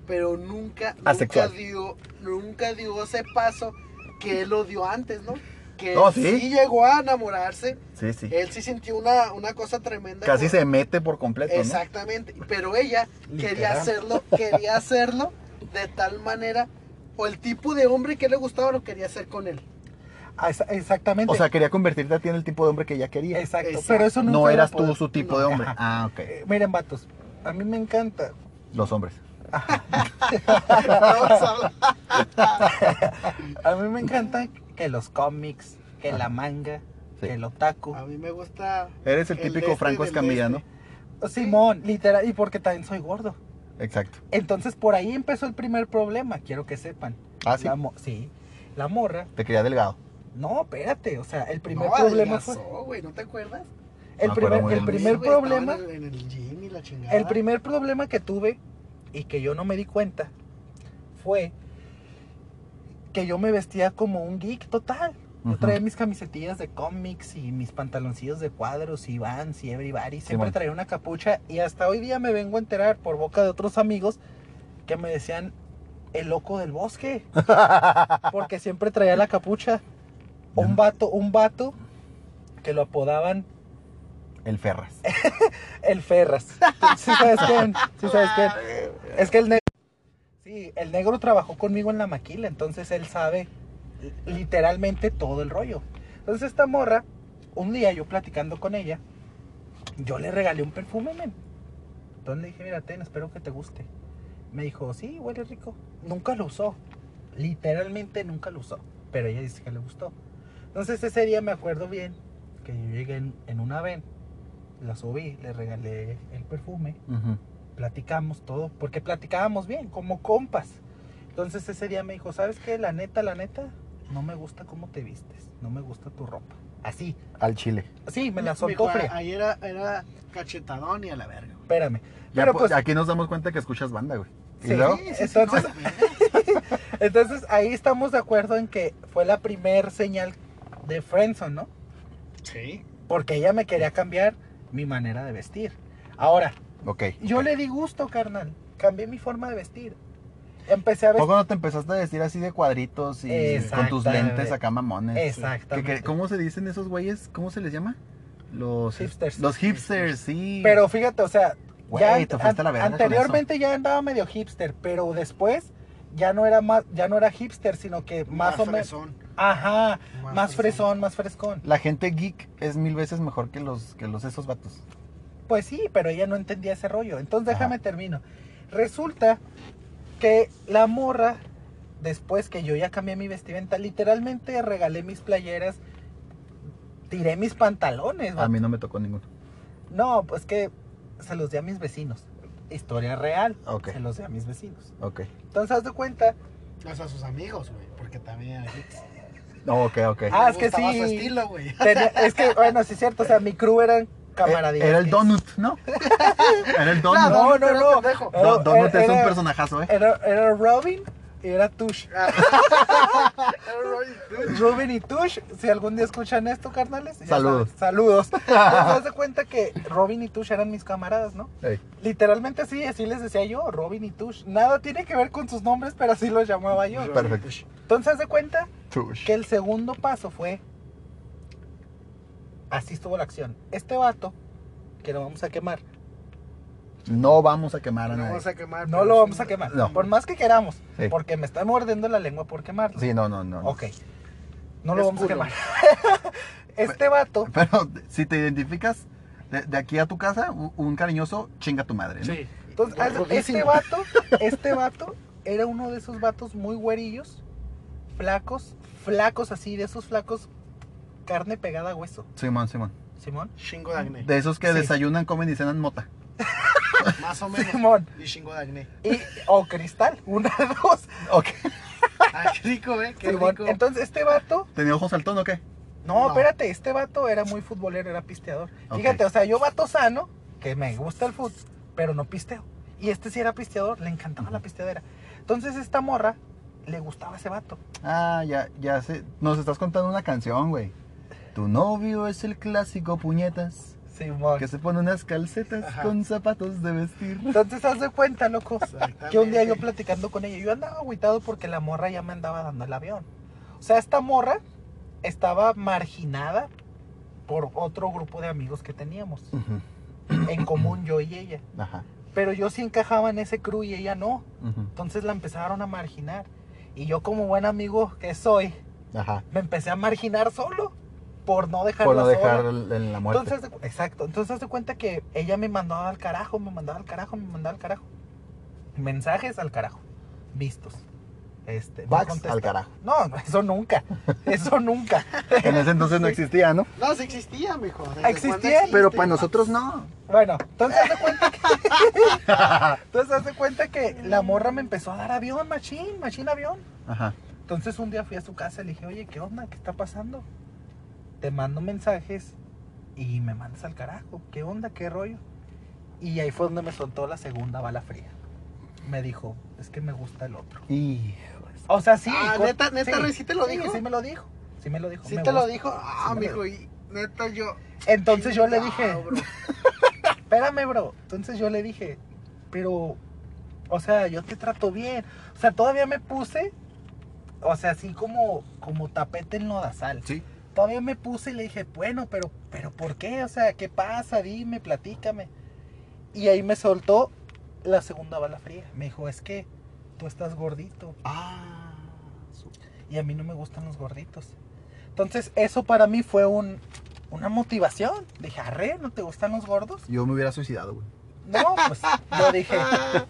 pero nunca, nunca dio, nunca dio ese paso que él lo dio antes, ¿no? Que No, él sí. sí llegó a enamorarse, Sí, sí. él sí sintió una, una cosa tremenda. Casi se mete por completo, ¿no? Exactamente, pero ella quería hacerlo, quería hacerlo de tal manera, o el tipo de hombre que le gustaba lo quería hacer con él. Ah, esa- exactamente. O sea, quería convertirte a ti en el tipo de hombre que ella quería. exacto. exacto. Pero eso nunca No eras tú su tipo No, de hombre. ajá. Ah, ok. Eh, miren, vatos, a mí me encanta. Los hombres. A mí me encanta que los cómics, que la manga, Sí. que el otaku. A mí me gusta. Eres el El típico este Franco Escamilla, de ¿no? este. Simón, literal, y porque también soy gordo. Exacto. Entonces por ahí empezó el primer problema, quiero que sepan. Ah, sí. La sí. La morra. Te quería delgado. No, espérate, o sea, el primer No, problema adelgazó, fue. güey, ¿no te acuerdas? El primer, el primer Sí, problema. En el, en el gym y la chingada. El primer problema que tuve y que yo no me di cuenta fue que yo me vestía como un geek total. Yo traía mis camisetillas de cómics y mis pantaloncillos de cuadros y Vans y Everybody. Siempre traía una capucha y hasta hoy día me vengo a enterar por boca de otros amigos que me decían el loco del bosque. Porque siempre traía la capucha. Un vato, un vato que lo apodaban El Ferras. el Ferras. ¿Sí sabes quién? ¿Sí sabes quién? Es que el negro. Sí, el negro trabajó conmigo en la maquila, entonces él sabe literalmente todo el rollo. Entonces, esta morra, un día yo platicando con ella, yo le regalé un perfume, men. Entonces le dije, mira, ten, espero que te guste. Me dijo, sí, huele rico. Nunca lo usó. Literalmente nunca lo usó. Pero ella dice que le gustó. Entonces ese día me acuerdo bien que yo llegué en, en una ven, la subí, le regalé el perfume platicamos todo, porque platicábamos bien, como compas. Entonces ese día me dijo, ¿sabes qué? La neta, la neta, no me gusta cómo te vistes, no me gusta tu ropa. Así, Al chile. sí, me la soltó fría. Ahí era, era cachetadón y a la verga. Espérame. Ya, Pero pues, aquí nos damos cuenta que escuchas banda, güey. ¿Y Sí. luego? Sí, Entonces- no, entonces ahí estamos de acuerdo en que fue la primer señal de Friendzone, ¿no? Sí. Porque ella me quería cambiar mi manera de vestir. Ahora, Ok. yo le di gusto, carnal. Cambié mi forma de vestir. Empecé a vestir. ¿Poco no te empezaste a vestir así de cuadritos y con tus Exactamente. lentes acá mamones? Exactamente. ¿Qué- qué- ¿Cómo se dicen esos güeyes? ¿Cómo se les llama? Los Hipsters. Los hipsters, sí. Pero fíjate, o sea, Güey, ya te fuiste a la verga con anteriormente ya andaba medio hipster, pero después ya no era más, ya no era hipster, sino que más, o menos. fresón. Ajá, Más más, fresón. fresón, más frescón. La gente geek es mil veces mejor que los que los esos vatos. Pues sí, pero ella no entendía ese rollo. Entonces Ajá. déjame termino. Resulta que la morra, después que yo ya cambié mi vestimenta, literalmente regalé mis playeras, tiré mis pantalones. A mí no me tocó ninguno. No, pues que se los di a mis vecinos. Historia real. Ok. Se los di a mis vecinos. Ok. Entonces haz de cuenta. O sea, sus amigos, güey. Porque también. No, ok, ok. Ah, es que sí. su estilo, güey. tenía- es que, bueno, sí es cierto. O sea, mi crew eran Eh, Era el Donut, ¿no? Era el Donut. No, no, era no. Era- Do- Donut era- es un era- personajazo, ¿eh? Era, era Robin y era Tush. Robin y Tush, si algún día escuchan esto, carnales. Saludos. saben, saludos. Entonces, haz de cuenta que Robin y Tush eran mis camaradas, ¿no? Literalmente así, así les decía yo, Robin y Tush. Nada tiene que ver con sus nombres, pero así los llamaba yo. Perfecto. Entonces, haz de cuenta Tush. que el segundo paso fue. Así estuvo la acción. Este vato, que lo vamos a quemar, No vamos a quemar a No nadie. vamos a quemar. no lo vamos a quemar. No. Por más que queramos, Sí. porque me está mordiendo la lengua por quemarlo. Sí, no, no, no. Ok. No lo Es vamos a quemar. este vato. Pero si te identificas de, de aquí a tu casa, un cariñoso, chinga tu madre, ¿no? Sí. Entonces, este vato, este vato era uno de esos vatos muy güerillos, flacos, flacos así, de esos flacos, carne pegada a hueso. Simón, Simón. Simón. Chingo de acné. De esos que Sí. desayunan, comen y cenan mota. Más o menos. Simón. Y chingo de acné. Y, o cristal, una dos. Ok. Ah, qué rico, eh. Qué Simón. rico. Entonces, este vato, ¿Tenía ojos saltón o qué? no, No. espérate, este vato era muy futbolero, era pisteador. Fíjate, o sea, yo vato sano, que me gusta el fútbol, pero no pisteo. Y este sí era pisteador, le encantaba la pisteadera. Entonces, esta morra le gustaba ese vato. Ah, ya, ya sé. Nos estás contando una canción, güey. Tu novio es el clásico puñetas Simón. que se pone unas calcetas Ajá. con zapatos de vestir. Entonces, haz de cuenta, loco, que un día yo platicando con ella, yo andaba agüitado porque la morra ya me andaba dando el avión. O sea, esta morra estaba marginada por otro grupo de amigos que teníamos, en común yo y ella. Ajá. Pero yo sí encajaba en ese crew y ella no. Entonces la empezaron a marginar. Y yo como buen amigo que soy, Ajá. me empecé a marginar solo por no dejarla Por no dejar en la muerte. Entonces, exacto. Entonces, haz de cuenta que ella me mandaba al carajo, me mandaba al carajo, me mandaba al carajo. Mensajes al carajo. Vistos. Este, Vax al carajo. No, eso nunca. Eso nunca. En ese entonces no existía, ¿no? No, sí existía, mijo. ¿Desde Existía? Pero para nosotros no. Bueno, entonces haz de cuenta que. entonces haz de cuenta que la morra me empezó a dar avión, machín, machín avión. Ajá. Entonces un día fui a su casa y le dije, oye, ¿qué onda? ¿Qué está pasando? Te mando mensajes y me mandas al carajo. ¿Qué onda? ¿Qué rollo? Y ahí fue donde me soltó la segunda bala fría. Me dijo, es que me gusta el otro. Hijo. O sea, sí. Ah, con- ¿neta- neta, Rey, sí te lo dijo? Sí, me lo dijo. Sí me lo dijo. Sí me te lo dijo. Ah, Sí me mijo. lo- Y neta, yo. Entonces yo le dije, bro. espérame, bro. Entonces yo le dije, pero, o sea, yo te trato bien. O sea, todavía me puse, o sea, así como, como tapete en lodazal. Sí. Todavía me puse y le dije, bueno, pero, pero ¿por qué? O sea, ¿qué pasa? Dime, platícame. Y ahí me soltó la segunda bala fría. Me dijo, es que tú estás gordito Ah. y a mí no me gustan los gorditos. Entonces, eso para mí fue un, una motivación. Dije, arre, ¿no te gustan los gordos? Yo me hubiera suicidado, güey. No, pues yo dije,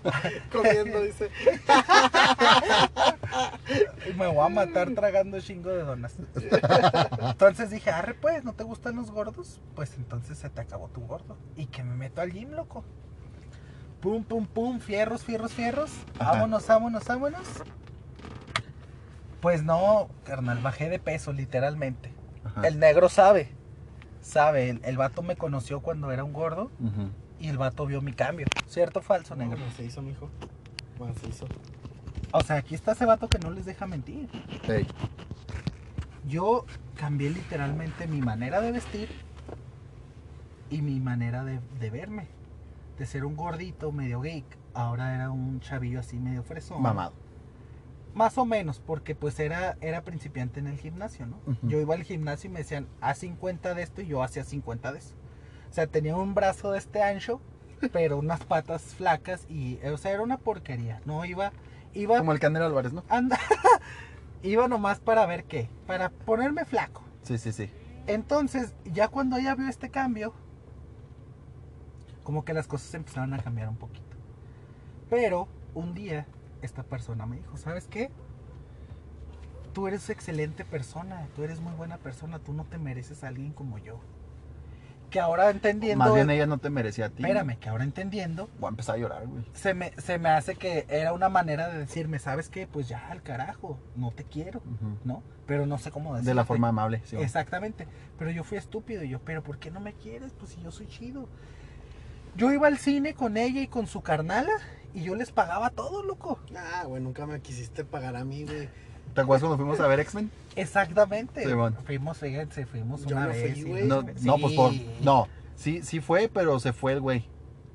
Comiendo, dice. me voy a matar tragando chingo de donas. Entonces dije, arre, pues, ¿no te gustan los gordos? Pues entonces se te acabó tu gordo. Y que me meto al gym, loco. Pum, pum, pum, fierros, fierros, fierros. Ajá. Vámonos, vámonos, vámonos. Pues no, carnal, bajé de peso, literalmente. Ajá. El negro sabe. Sabe, el, el vato me conoció cuando era un gordo Ujú. Y el vato vio mi cambio. ¿Cierto o falso, negro? Bueno, se hizo, mijo. Bueno, se hizo. O sea, aquí está ese vato que no les deja mentir. Ey. Yo cambié literalmente mi manera de vestir y mi manera de, de verme. De ser un gordito medio geek, ahora era un chavillo así medio fresón. Mamado. Más o menos, porque pues era, era principiante en el gimnasio, ¿no? Yo iba al gimnasio y me decían, haz 50 de esto y yo hacía 50 de eso. O sea, tenía un brazo de este ancho, pero unas patas flacas y, o sea, era una porquería. No iba, iba, Como el Canelo Álvarez, ¿no? anda, iba nomás para ver qué, para ponerme flaco. Sí, sí, sí. Entonces, ya cuando ella vio este cambio, como que las cosas empezaron a cambiar un poquito. Pero un día esta persona me dijo, ¿sabes qué? Tú eres excelente persona, tú eres muy buena persona, tú no te mereces a alguien como yo. Que ahora entendiendo... Más bien ella no te merecía a ti. Espérame, que ahora entendiendo, Voy a empezar a llorar, güey. se me, se me hace que era una manera de decirme, ¿sabes qué? Pues ya, al carajo, no te quiero. ¿no? Pero no sé cómo decirlo. De la forma amable, sí. Exactamente. Pero yo fui estúpido. Y yo, pero ¿por qué no me quieres? Pues si yo soy chido. Yo iba al cine con ella y con su carnala y yo les pagaba todo, loco. Ah, güey, nunca me quisiste pagar a mí, güey. ¿Te acuerdas cuando fuimos a ver X-Men? Exactamente. Sí, bueno. Fuimos, fíjense, fuimos Yo una no fui, vez. y- güey. No, Sí. no, pues por. No, sí, sí fue, pero se fue el güey.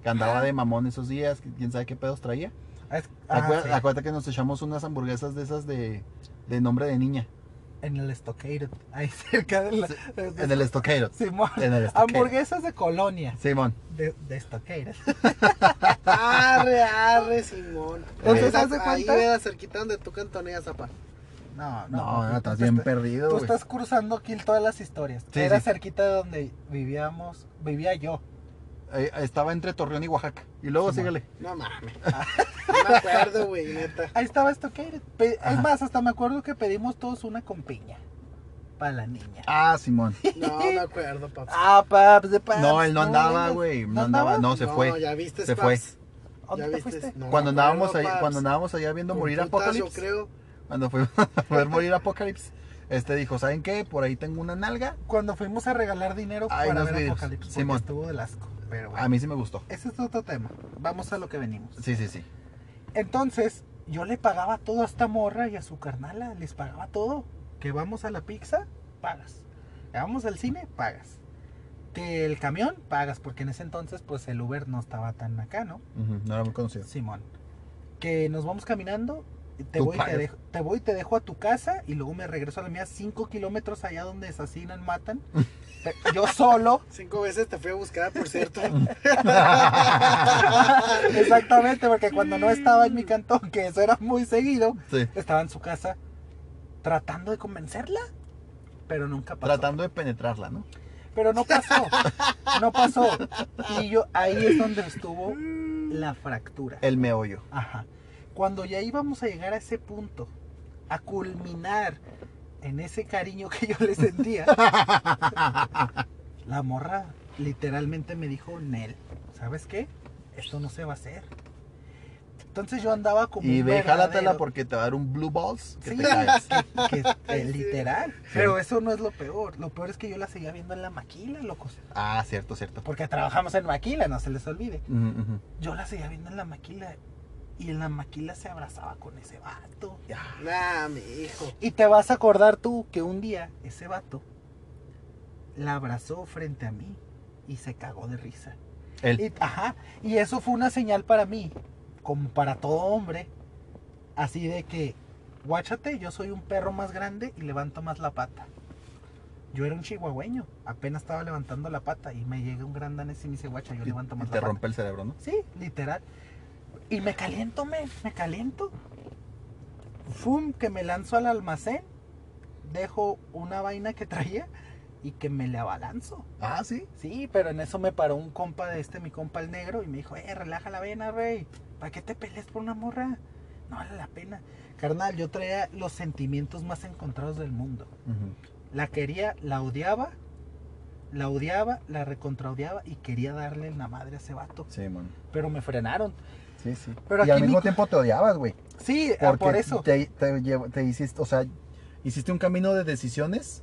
Que andaba Ah. de mamón esos días, quién sabe qué pedos traía. Ah, es- Acuérdate, sí. acuérdate que nos echamos unas hamburguesas de esas de, de nombre de niña. En el Stockade, ahí cerca de la. De- En el estocado. Simón. En el. Hamburguesas de colonia. Simón. De, de Stockade. Arre, arre, Simón. Entonces, Ahí- haz de Ahí cuenta- era cerquita donde tú cantoneas, zapá. No, No, no. no, estás bien perdido, Tú güey. estás cruzando aquí todas las historias. Sí, Era sí. cerquita de donde vivíamos, vivía yo. Eh, estaba entre Torreón y Oaxaca. Y luego Simón. síguele. No mames. No me acuerdo, güey, neta. Ahí estaba esto que Es más, hasta me acuerdo que pedimos todos una con piña. Para la niña. Ah, Simón. No me acuerdo, papá. Ah, paps, de paps. No, él no andaba, güey. No andaba, no, se no, fue. ya viste, Se paps. fue. ¿A ¿Dónde ¿Ya te viste? fuiste? No Cuando andábamos acuerdo, allá, paps. cuando andábamos allá viendo Con morir Apocalipsis. Yo creo. Cuando fuimos a ver morir Apocalipsis. Este dijo, ¿saben qué? Por ahí tengo una nalga. Cuando fuimos a regalar dinero Ay, para nos ver porque Simón. estuvo del asco. Pero bueno, A mí sí me gustó. ese es otro tema. Vamos a lo que venimos. Sí, sí, sí. Entonces, yo le pagaba todo a esta morra y a su carnala. Les pagaba todo. Que vamos a la pizza, pagas. Que vamos al cine, pagas. Que el camión, pagas. Porque en ese entonces, pues el Uber no estaba tan acá, ¿no? No era muy conocido. Simón. Que nos vamos caminando. Te voy, y te, dejo, te voy y te dejo a tu casa y luego me regreso a la mía 5 kilómetros allá donde asesinan, matan. Te- Yo solo. Cinco veces te fui a buscar, por cierto. Exactamente, porque cuando no estaba en mi cantón, que eso era muy seguido, Sí. estaba en su casa tratando de convencerla, pero nunca pasó. Tratando de penetrarla, ¿no? Pero no pasó, no pasó. Y yo ahí es donde estuvo la fractura. El meollo. Ajá. Cuando ya íbamos a llegar a ese punto, a culminar en ese cariño que yo le sentía, la morra literalmente me dijo, Nel, ¿sabes qué? Esto no se va a hacer. Entonces yo andaba como Y ve, jálatela porque te va a dar un blue balls que Sí, te caes. que- que- Sí. literal. Pero eso no es lo peor. Lo peor es que yo la seguía viendo en la maquila, locos. Ah, cierto, cierto. Porque trabajamos en maquila, no se les olvide. Yo la seguía viendo en la maquila. Y en la maquila se abrazaba con ese vato. Nah, mi hijo. Y te vas a acordar tú que un día ese vato la abrazó frente a mí y se cagó de risa. Él. Y, ajá, y eso fue una señal para mí, como para todo hombre, así de que, guáchate, yo soy un perro más grande y levanto más la pata. Yo era un chihuahueño, apenas estaba levantando la pata y me llega un gran danés y me dice, guacha, yo Y, levanto más te la pata. rompe el cerebro, ¿no? Sí, literal. Y me caliento, me, me caliento. Fum, que me lanzo al almacén, dejo una vaina que traía y que me le abalanzo. Ah, sí. Sí, pero en eso me paró un compa de este, mi compa el negro, y me dijo, eh, relaja la vena, rey. ¿Para qué te peleas por una morra? No vale la pena. Carnal, yo traía los sentimientos más encontrados del mundo. La quería, la odiaba, la odiaba, la recontraodiaba y quería darle la madre a ese vato. Sí, man. Pero me frenaron. Sí, sí. Pero y al mi mismo tiempo te odiabas, güey. Sí, ah, Porque por eso. Te, te, te hiciste, o sea, hiciste un camino de decisiones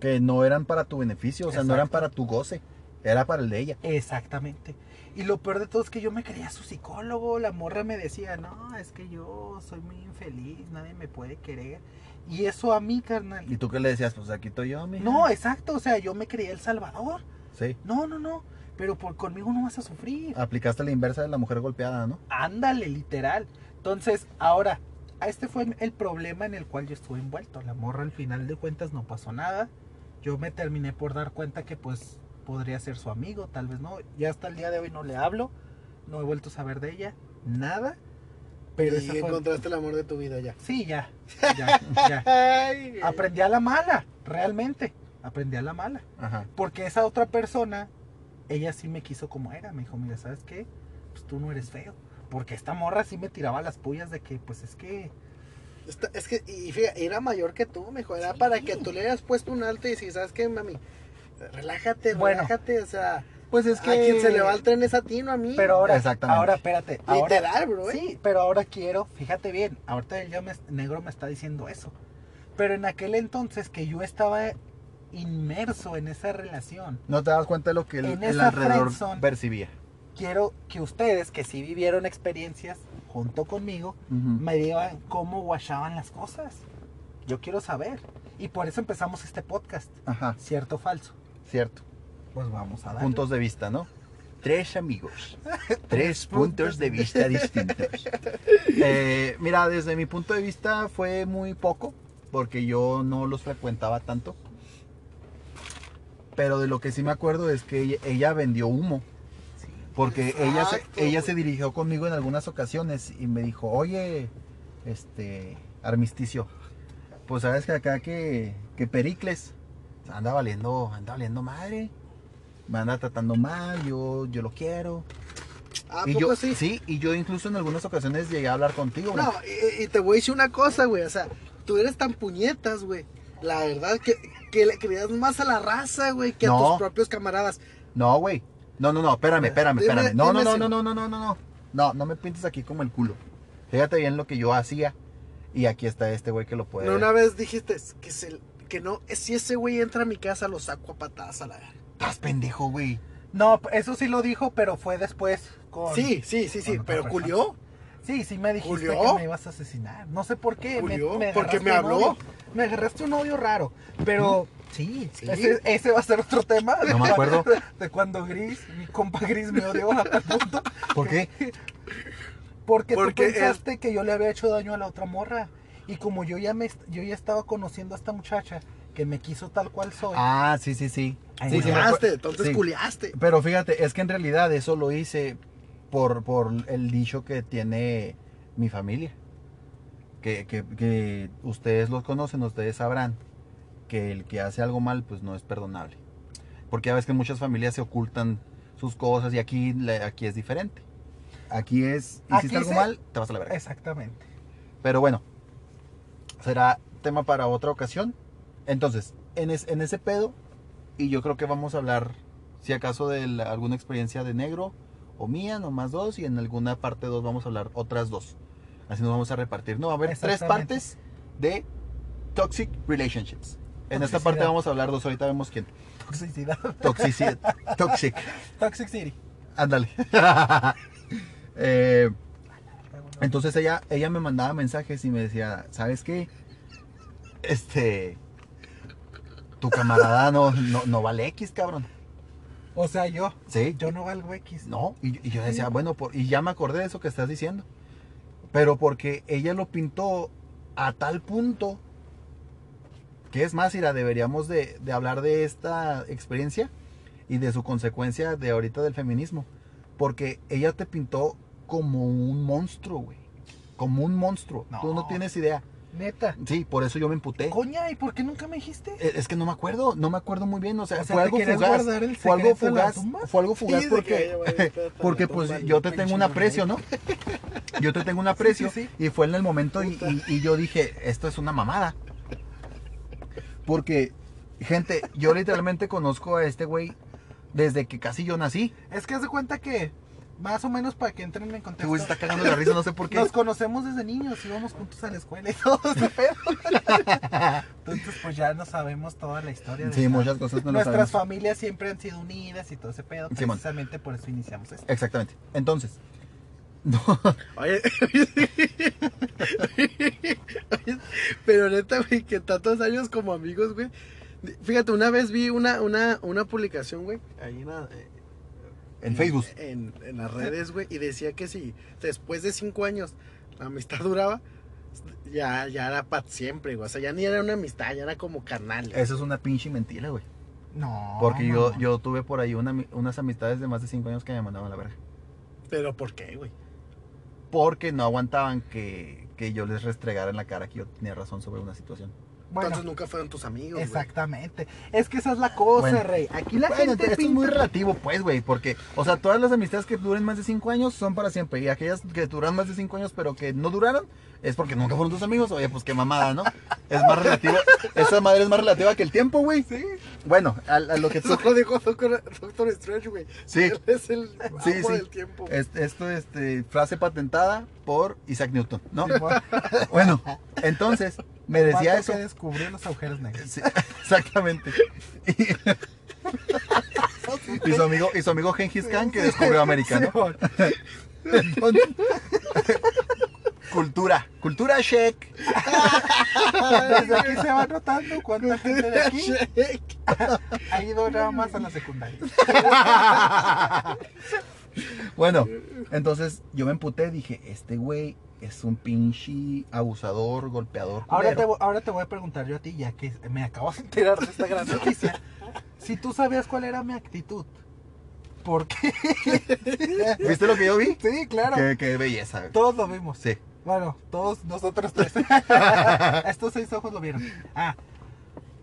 que no eran para tu beneficio, o sea, no eran para tu goce, era para el de ella. Exactamente. Y lo peor de todo es que yo me creía su psicólogo. La morra me decía, no, es que yo soy muy infeliz, nadie me puede querer. Y eso a mí, carnal. ¿Y tú qué le decías? Pues aquí estoy yo, mija. No, exacto, o sea, yo me creía el salvador. Sí. No, no, no. Pero por conmigo no vas a sufrir. Aplicaste la inversa de la mujer golpeada, ¿no? Ándale, literal. Entonces, ahora, este fue el problema en el cual yo estuve envuelto. La morra al final de cuentas no pasó nada. Yo me terminé por dar cuenta que pues podría ser su amigo, tal vez no. Ya hasta el día de hoy no le hablo, no he vuelto a saber de ella, nada. Pero y esa fue- encontraste el amor de tu vida ya. Sí, ya, ya, ya. Aprendí a la mala, realmente. Aprendí a la mala. Ajá. Porque esa otra persona, ella sí me quiso como era. Me dijo, mira, ¿sabes qué? Pues tú no eres feo. Porque esta morra sí me tiraba las pullas de que, pues es que... Está- es que, y fíjate, era mayor que tú, mijo. Era Sí. para que tú le hayas puesto un alto y decir, ¿sabes qué, mami? Relájate, Bueno. relájate. O sea, Pues es a quien se le va el tren es a ti, no a mí. Pero ahora, Exactamente. ahora, espérate. Ahora, Literal, bro. ¿eh? Sí, pero ahora quiero, fíjate bien, ahorita el ya me, negro me está diciendo eso. Pero en aquel entonces que yo estaba inmerso en esa relación, No te das cuenta de lo que el, En el alrededor friendzone. percibía. quiero que ustedes que sí vivieron experiencias junto conmigo, Ujú. me digan cómo washaban las cosas. Yo quiero saber. Y por eso empezamos este podcast. Ajá, ¿Cierto o falso? cierto. Pues vamos a dar. Puntos de vista, ¿no? Tres amigos. Tres puntos de vista distintos. Eh, mira, desde mi punto de vista fue muy poco, porque yo no los frecuentaba tanto. Pero de lo que sí me acuerdo es que ella, ella vendió humo. Porque ella se, ella se dirigió conmigo en algunas ocasiones y me dijo, oye, este, armisticio, pues sabes que acá que, que Pericles anda valiendo, anda valiendo madre. Me anda tratando mal, yo, yo lo quiero. ¿A y poco yo, sí? y yo incluso en algunas ocasiones llegué a hablar contigo. No, y, y te voy a decir una cosa, güey. O sea, tú eres tan puñetas, güey. La verdad que, que le creías más a la raza, güey, que a No. tus propios camaradas. No, güey. No, no, no, espérame, espérame, espérame. No, no, dime no, si- no, no, no, no, no, no. No, no me pintes aquí como el culo. Fíjate bien lo que yo hacía. Y aquí está este güey que lo puede. No, una vez dijiste que, se, que no, si ese güey entra a mi casa, lo saco a patadas a la verga. Estás pendejo, güey. No, eso sí lo dijo, pero fue después con... Sí, sí, sí, sí, pero persona. Julio. Sí, sí me dijiste que me ibas a asesinar. No sé por qué. ¿Julió? Me, ¿Porque me habló? odio. Me agarraste un odio raro. Pero sí, Sí. Ese, ese va a ser otro tema. No me acuerdo. De cuando Gris, mi compa Gris me odió a tal punto. ¿Por qué? Porque, Porque tú pensaste que yo le había hecho daño a la otra morra. Y como yo ya me yo ya estaba conociendo a esta muchacha que me quiso tal cual soy. Ah, sí, sí, sí. Ay, Sí, sí, me Culiaste, entonces sí. culiaste. Pero fíjate, es que en realidad eso lo hice por, por el dicho que tiene mi familia. Que, que, que ustedes los conocen, ustedes sabrán que el que hace algo mal, pues no es perdonable. Porque ya ves que muchas familias se ocultan sus cosas y aquí, aquí es diferente. Aquí es, hiciste Aquí algo se- mal, te vas a la verga. Exactamente. Pero bueno, será tema para otra ocasión. Entonces, en, es- en ese pedo, y yo creo que vamos a hablar, si acaso, de la- alguna experiencia de negro o mía, nomás dos, y en alguna parte dos vamos a hablar otras dos. Así nos vamos a repartir. No, va a haber tres partes de Toxic Relationships. En esta parte vamos a hablar dos, ahorita vemos quién. Toxicidad. Toxicidad. Toxic. Toxic City. Ándale. Eh, entonces ella, ella me mandaba mensajes y me decía, ¿sabes qué? Este, tu camarada no, no, no vale X, cabrón. O sea, yo. Sí, Yo no valgo X. no. Y, y yo decía, bueno, por- y ya me acordé de eso que estás diciendo. Pero porque ella lo pintó a tal punto que es más, Ira, deberíamos de, de hablar de esta experiencia y de su consecuencia de ahorita del feminismo. Porque ella te pintó como un monstruo, güey. Como un monstruo. Tú No. tienes idea. Neta. Sí, por eso yo me emputé. Coña, ¿y por qué nunca me dijiste? Eh, Es que no me acuerdo, no me acuerdo muy bien, o sea, O sea, fue ¿te algo fugaz. guardar el Fue algo fugaz, fue algo fugaz Sí, de que porque porque pues yo te tengo un aprecio, ¿no? Yo te tengo un aprecio sí, y fue en el momento y, y- y yo dije, esto es una mamada. Porque, gente, yo literalmente conozco a este güey desde que casi yo nací. Es que haz de cuenta que, más o menos para que entren en contexto. güey se está cagando la risa, no sé por qué. Nos conocemos desde niños, íbamos juntos a la escuela y todo ese pedo. Entonces, pues ya no sabemos toda la historia. de Sí, esa- muchas cosas no lo Nuestras sabemos. familias siempre han sido unidas y todo ese pedo. Simón. Precisamente por eso iniciamos esto. Exactamente. Entonces, no, Oye, oye, pero neta, güey, que tantos años como amigos, güey. Fíjate, una vez vi una, una, una publicación, güey, ahí en en Facebook. En, en las redes, güey. Y decía que si después de cinco años la amistad duraba, ya, ya era para siempre, güey. O sea, ya ni era una amistad, ya era como carnal. Eso es una pinche mentira, güey. No. Porque yo, no. yo tuve por ahí una, unas amistades de más de 5 años que me mandaban a la verga. Pero ¿por qué, güey? Porque no aguantaban que, que yo les restregara en la cara que yo tenía razón sobre una situación. Bueno, Entonces nunca fueron tus amigos, güey. exactamente. Es que esa es la cosa, Bueno. rey. Aquí la Bueno, gente esto es muy relativo, pues, güey, porque, o sea, todas las amistades que duren más de 5 años son para siempre. Y aquellas que duran más de 5 años, pero que no duraron, es porque nunca fueron tus amigos. Oye, pues qué mamada, ¿no? Es más relativo. Esa madre es más relativa que el tiempo, güey. Sí. Bueno, a, a lo que tú. Eso lo dijo Doctor, Doctor Strange, güey. Sí. Él es el amo sí. del tiempo. Es- Esto, este, frase patentada por Isaac Newton, ¿no? Bueno, entonces, me decía eso. que descubrió los agujeros negros. Sí, exactamente. Y, y su amigo, y su amigo Gengis Khan que descubrió América, ¿no? Entonces, cultura, cultura check. Desde aquí se va notando cuánta gente de aquí ha ido nada más a la secundaria. Bueno, entonces yo me emputé, dije, este güey es un pinche abusador, golpeador. Ahora te, culero". voy- ahora te voy a preguntar yo a ti, ya que me acabas de enterar de esta gran noticia. Si tú sabías cuál era mi actitud. ¿Por qué? ¿Viste lo que yo vi? Sí, claro. Qué, qué belleza. Todos lo vimos. Sí. Bueno, todos nosotros tres. Estos seis ojos lo vieron. Ah,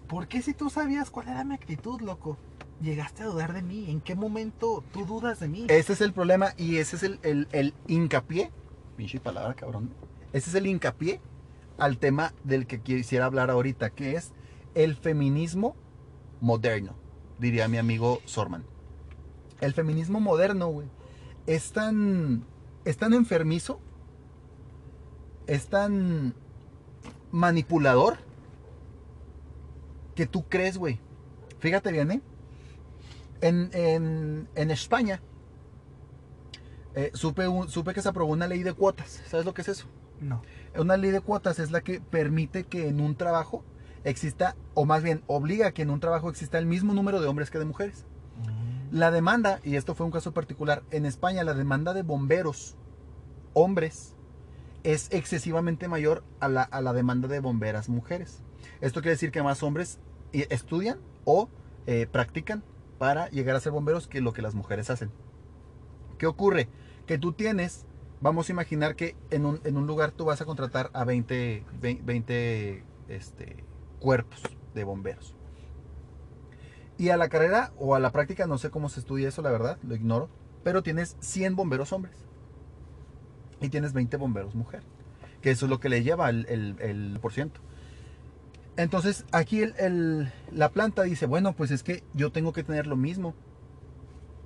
¿por qué si tú sabías cuál era mi actitud, loco? Llegaste a dudar de mí. ¿En qué momento tú dudas de mí? Ese es el problema y ese es el, el, el hincapié. Pinche palabra, cabrón. Ese es el hincapié al tema del que quisiera hablar ahorita, que es el feminismo moderno, diría mi amigo Sorman. El feminismo moderno, güey, es tan, es tan enfermizo, es tan manipulador, que tú crees, güey. Fíjate bien, ¿eh? En, en, en España, eh, supe, un- supe que se aprobó una ley de cuotas. ¿Sabes lo que es eso? No. Una ley de cuotas es la que permite que en un trabajo exista, o más bien obliga a que en un trabajo exista el mismo número de hombres que de mujeres. La demanda, y esto fue un caso particular, en España la demanda de bomberos, hombres, es excesivamente mayor a la, a la demanda de bomberas mujeres. Esto quiere decir que más hombres eh, estudian o eh, practican para llegar a ser bomberos que lo que las mujeres hacen. ¿Qué ocurre? Que tú tienes, vamos a imaginar que en un, en un lugar tú vas a contratar a 20, 20, 20, este, cuerpos de bomberos. Y a la carrera o a la práctica, no sé cómo se estudia eso, la verdad, lo ignoro, pero tienes 100 bomberos hombres y tienes 20 bomberos mujer, que eso es lo que le lleva el, por ciento. Entonces aquí el- la planta dice, bueno, pues es que yo tengo que tener lo mismo.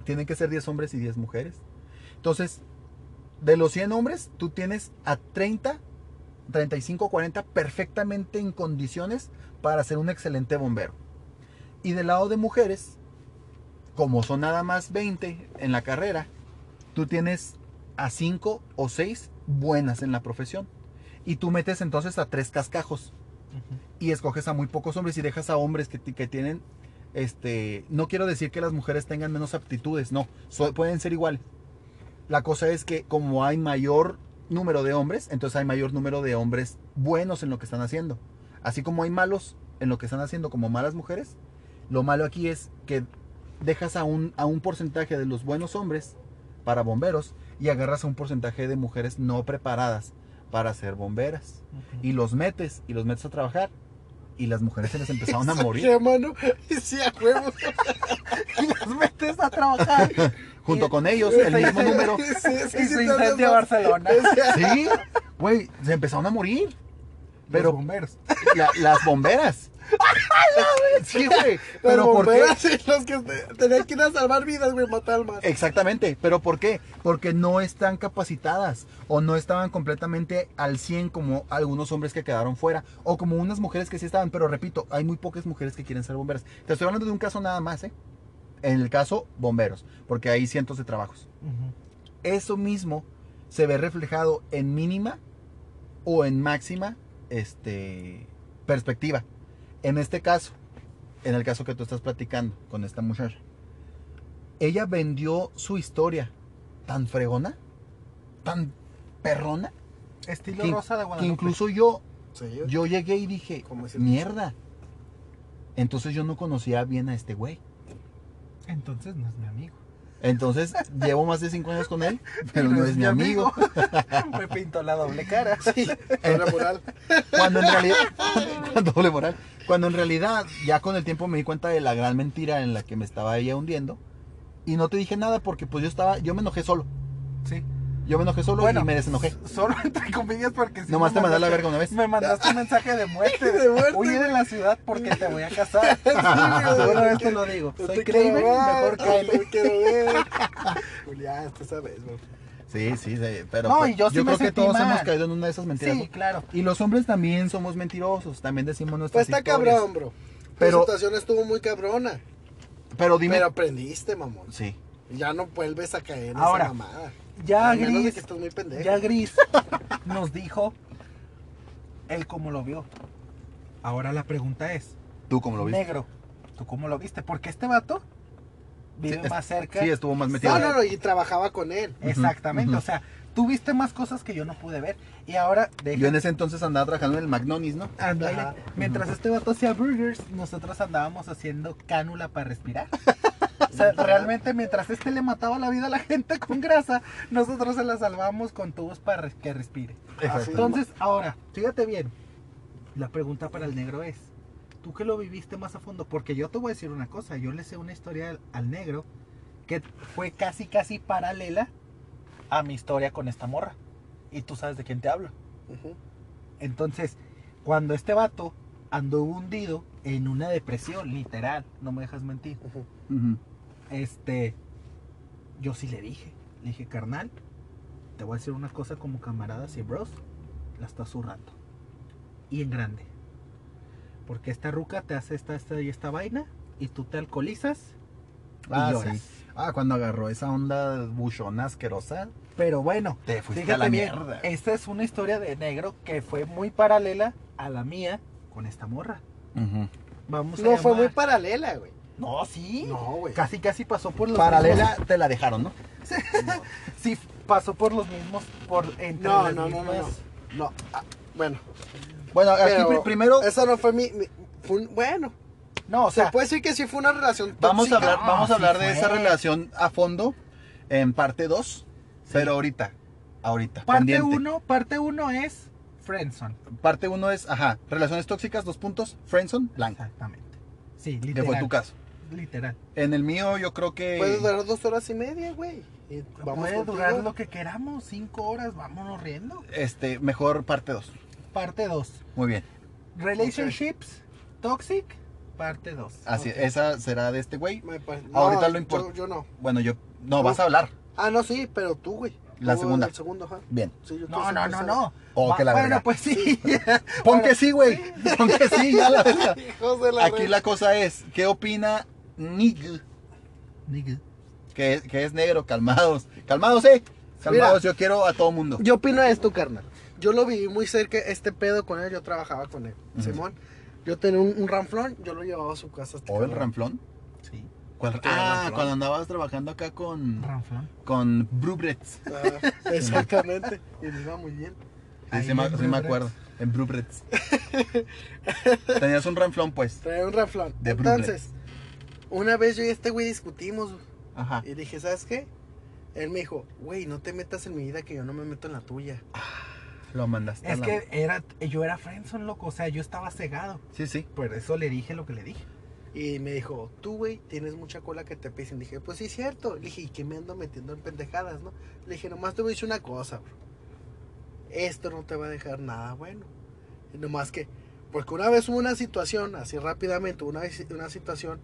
Tienen que ser 10 hombres y 10 mujeres. Entonces, de los 100 hombres, tú tienes a 30, 35, 40 perfectamente en condiciones para ser un excelente bombero. Y del lado de mujeres, como son nada más 20 en la carrera, tú tienes a 5 o 6 buenas en la profesión. Y tú metes entonces a 3 cascajos y escoges a muy pocos hombres y dejas a hombres que tienen, este, no quiero decir que las mujeres tengan menos aptitudes, no, so- pueden ser iguales. La cosa es que como hay mayor número de hombres, entonces hay mayor número de hombres buenos en lo que están haciendo. Así como hay malos en lo que están haciendo como malas mujeres, lo malo aquí es que dejas a un, a un porcentaje de los buenos hombres para bomberos y agarras a un porcentaje de mujeres no preparadas para ser bomberas y los metes y los metes a trabajar y las mujeres se les empezaron a morir ¿Qué, mano? Y sí, a huevos. Y los metes a trabajar. Junto con ellos el mismo número Y hablas más. Barcelona. sí güey se empezaron a morir Pero pero bomberos. la- las bomberas sí güey Las pero por qué bomberas, sí, los que te- tenían que ir a salvar vidas, güey, matar al mar. Exactamente, pero ¿por qué? Porque no están capacitadas o no estaban completamente al 100 como algunos hombres que quedaron fuera o como unas mujeres que sí estaban, pero repito, hay muy pocas mujeres que quieren ser bomberas. Te estoy hablando de un caso nada más, ¿eh? En el caso bomberos, porque hay cientos de trabajos. Eso mismo se ve reflejado en mínima o en máxima este, perspectiva. En este caso, en el caso que tú estás platicando con esta muchacha, ella vendió su historia tan fregona, tan perrona, Estilo que, Rosa de que Guadalupe. incluso yo, yo llegué y dije, ¿Cómo es el- mierda. Entonces yo no conocía bien a este güey. Entonces no es mi amigo. Entonces llevo más de cinco años con él, pero no, es mi amigo. Me pintó la doble cara. Sí, doble moral. Cuando en realidad, cuando, doble moral. Cuando en realidad ya con el tiempo me di cuenta de la gran mentira en la que me estaba ella hundiendo. Y no te dije nada porque pues yo estaba, yo me enojé solo. Sí. Yo me enojé solo y me desenojé. Solo entre comillas porque si Nomás te mandé la verga una vez. Me mandaste un mensaje de muerte. De muerte, Huye de la ciudad porque te voy a casar. güey. Una vez te lo digo. No Soy ver, mejor no cáele. te quiero ver. Julián, tú sabes, güey. Sí, sí, sí, pero No, pues, y yo sí me creo que todos mal. hemos caído en una de esas mentiras. Sí, ¿no? claro. Y los hombres también somos mentirosos, también decimos nuestras Pues está historias. cabrón, bro. Pero- La situación estuvo muy cabrona. Pero dime. Pero aprendiste, mamón. Sí. Ya no vuelves a caer en Ahora, esa mamada. Ya A menos de Gris, que estás muy pendejo. ya Gris nos dijo él cómo lo vio. Ahora la pregunta es, ¿Tú cómo lo viste? negro, ¿tú cómo lo viste? Porque este vato vive Sí, más cerca. Sí, estuvo más metido. No, no, no, y trabajaba con él. Exactamente, Ujú. o sea, tú viste más cosas que yo no pude ver. Y ahora, deja- Yo en ese entonces andaba trabajando en el McDonald's, ¿no? Ajá. mientras este vato hacía burgers, nosotros andábamos haciendo cánula para respirar. O sea, realmente mientras este le mataba la vida a la gente con grasa, nosotros se la salvamos con tubos para que respire. Exacto. Entonces, ahora, fíjate bien. La pregunta para el negro es, ¿tú que lo viviste más a fondo? Porque yo te voy a decir una cosa, yo le sé una historia al, al negro que fue casi, casi paralela a mi historia con esta morra. Y tú sabes de quién te hablo. Entonces, cuando este vato andó hundido en una depresión, literal, no me dejas mentir. Este, yo sí le dije, le dije, carnal, te voy a decir una cosa como camaradas y bros, la estás zurrando. Y en grande. Porque esta ruca te hace esta, esta y esta vaina, y tú te alcoholizas y Ah, lloras. sí. Ah, cuando agarró esa onda buchona asquerosa, Pero bueno, te fuiste fíjate a la bien, mierda. esta es una historia de negro que fue muy paralela a la mía con esta morra. Vamos a No, fue muy paralela, güey. No, sí. No, güey. Casi, casi pasó por los Paralela te la dejaron, ¿no? Sí, pasó por los mismos. Por entre No, las no, no, no, no. No, ah, bueno. Bueno, aquí Pero primero Esa no fue mi. mi- fue un- bueno, No, o se sea, puede decir que sí fue una relación vamos a tóxica. hablar, vamos a sí hablar de esa relación a fondo en parte 2, pero ahorita, ahorita, parte pendiente. uno, parte uno es Friendzone. Parte 1 es, ajá, relaciones tóxicas, dos puntos, friendzone, blanca, Exactamente. Sí, que literal. fue tu caso. Literal. En el mío yo creo que... Puede durar dos horas y media, güey. Y vamos Puede contigo. durar lo que queramos, cinco horas, vámonos riendo. Este, mejor parte 2. Parte 2. Muy bien. Relationships Toxic, parte 2. Así, esa será de este güey. Ahorita no, lo importa. Yo, yo no. Bueno, yo... No, vas a hablar. Ah, no, sí, pero tú, güey. La segunda. El segundo, ajá. Bien. Sí, yo No, no, no, no. Oh, Va- que la bueno, verga. pues sí. Pon Bueno, que sí, güey. Pon que sí, ya la verga. Hijos de la Aquí la cosa es, ¿qué opina Nigel? Nigga. Que es, que es negro, calmados. Calmados, eh. Calmados, yo quiero a todo mundo. Yo opino esto, carnal. Yo lo viví muy cerca, este pedo con él, yo trabajaba con él. Simón, yo tenía un, un ranflón, yo lo llevaba a su casa. Este ¿O el cabrón. ranflón? Sí. ¿Cuál- ¿Qué era Ah, ranflón? cuando andabas trabajando acá con, Ranflón. con Brubrets. Ah, exactamente. y me iba muy bien. Sí, Ahí sí, me, sí acuerdo. En Brubrets. Tenías un ranflón, pues. Traía un ranflón. De Entonces, una vez yo y este güey discutimos Ajá. y dije, ¿sabes qué? Él me dijo, güey, no te metas en mi vida que yo no me meto en la tuya. Lo mandaste. a Es la- que era, yo era friendzone, loco. O sea, yo estaba cegado. Sí, sí. Por eso le dije lo que le dije. Y me dijo, tú, güey, tienes mucha cola que te pisen. Dije, pues sí, cierto. Le dije, ¿y qué me ando metiendo en pendejadas, no? Le dije, nomás te voy a decir una cosa, bro. Esto no te va a dejar nada bueno. Y nomás que, porque una vez hubo una situación, así rápidamente, una, una situación,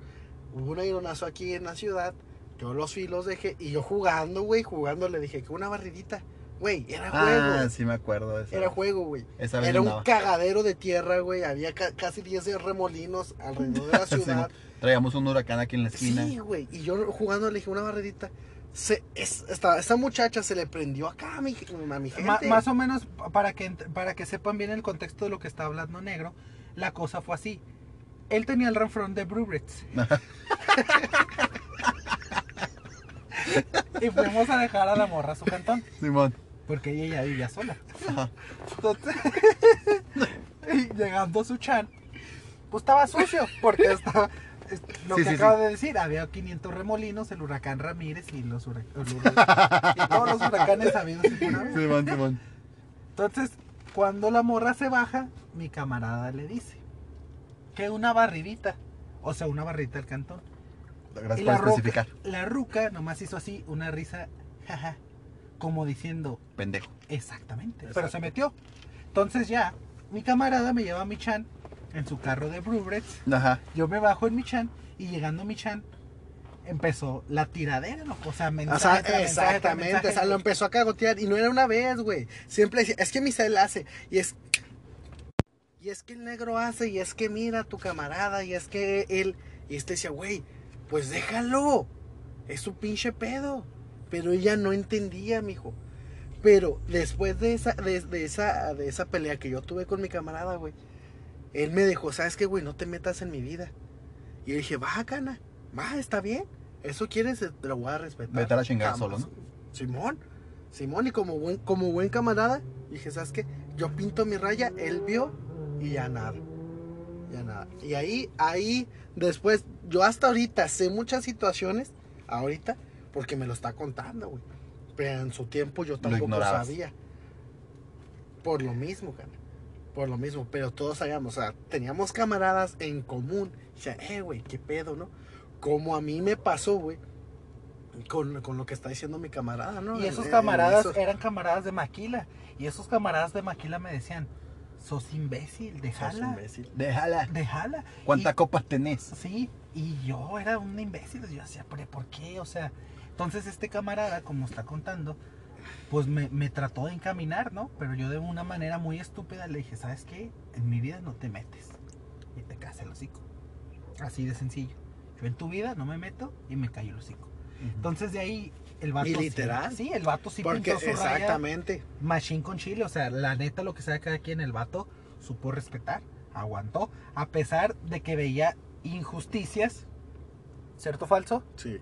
hubo un aeronazo aquí en la ciudad. Yo los filos dejé, y yo jugando, güey, jugando, le dije que una barridita. Güey, era juego. Ah, sí me acuerdo de eso. Era juego, güey. Era un cagadero de tierra, güey. Había ca- casi 10 remolinos alrededor de la Sí, ciudad. Traíamos un huracán aquí en la esquina. Sí, güey. Y yo jugando le dije una barredita. Se, es, esta, esta muchacha se le prendió acá a mi, a mi gente. Ma- más o menos, para que, ent- para que sepan bien el contexto de lo que está hablando Negro, la cosa fue así. Él tenía el ranflón de Brubrits. y fuimos a dejar a la morra a su cantón. Simón. Porque ella ya vivía sola. Ajá. Entonces, y llegando a su chan, pues estaba sucio. Porque estaba. es- Lo Sí, que sí, acaba sí. de decir, había 500 remolinos, el huracán Ramírez y los hura- el huracán- y todos los huracanes habidos. Simón, Simón. Entonces, cuando la morra se baja, mi camarada le dice que una barridita, o sea, una barrita del cantón. Gracias Y por la ruca, especificar. la ruca nomás hizo así una risa, jaja, como diciendo, Pendejo. exactamente, pero se metió. Entonces ya, mi camarada me lleva a mi chan en su carro de Brubrets, Ajá. yo me bajo en mi chan y llegando a mi chan empezó la tiradera, ¿no? o sea, mensaje O sea, mensaje exactamente, mensaje. o sea, lo empezó a cagotear y no era una vez, güey. Siempre decía, es que Misael hace, y es... Y es que el negro hace, y es que mira a tu camarada, y es que él... Y este decía, güey, pues déjalo. Es su pinche pedo. Pero ella no entendía, mijo. Pero después de esa, de, de esa, de esa pelea que yo tuve con mi camarada, güey, él me dejó, ¿sabes qué, güey? No te metas en mi vida. Y yo dije, va, cana, va, está bien. Eso quieres, te lo voy a respetar. Vete a la chingada solo, ¿no? Simón, Simón, y como buen, como buen camarada, dije, ¿sabes qué? Yo pinto mi raya, él vio y ya nada. Ya nada. Y ahí, ahí, después, yo hasta ahorita sé muchas situaciones, ahorita, porque me lo está contando, güey. Pero en su tiempo yo tampoco sabía. Por lo mismo, cara. Por lo mismo, pero todos sabíamos, o sea, teníamos camaradas en común. O sea, eh, güey, qué pedo, ¿no? Como a mí me pasó, güey, con, con lo que está diciendo mi camarada, ¿no? Y esos camaradas esos- eran camaradas de Maquila. Y esos camaradas de Maquila me decían, sos imbécil, Sos déjala, imbécil. Déjala. déjala. ¿Cuántas copas tenés? Sí, y yo era un imbécil. Yo decía, ¿pero por qué? O sea, entonces este camarada, como está contando, pues me, me trató de encaminar, ¿no? Pero yo de una manera muy estúpida le dije, ¿sabes qué? En mi vida no te metes. Y te caes el hocico. Así de sencillo. Yo en tu vida no me meto y me callo el hocico. Entonces de ahí el vato... Y literal. Sí, el vato sí Porque pintó su raya exactamente. machine con chile. O sea, la neta lo que sea cada quien, el vato supo respetar, aguantó. A pesar de que veía injusticias, ¿cierto o falso? Sí.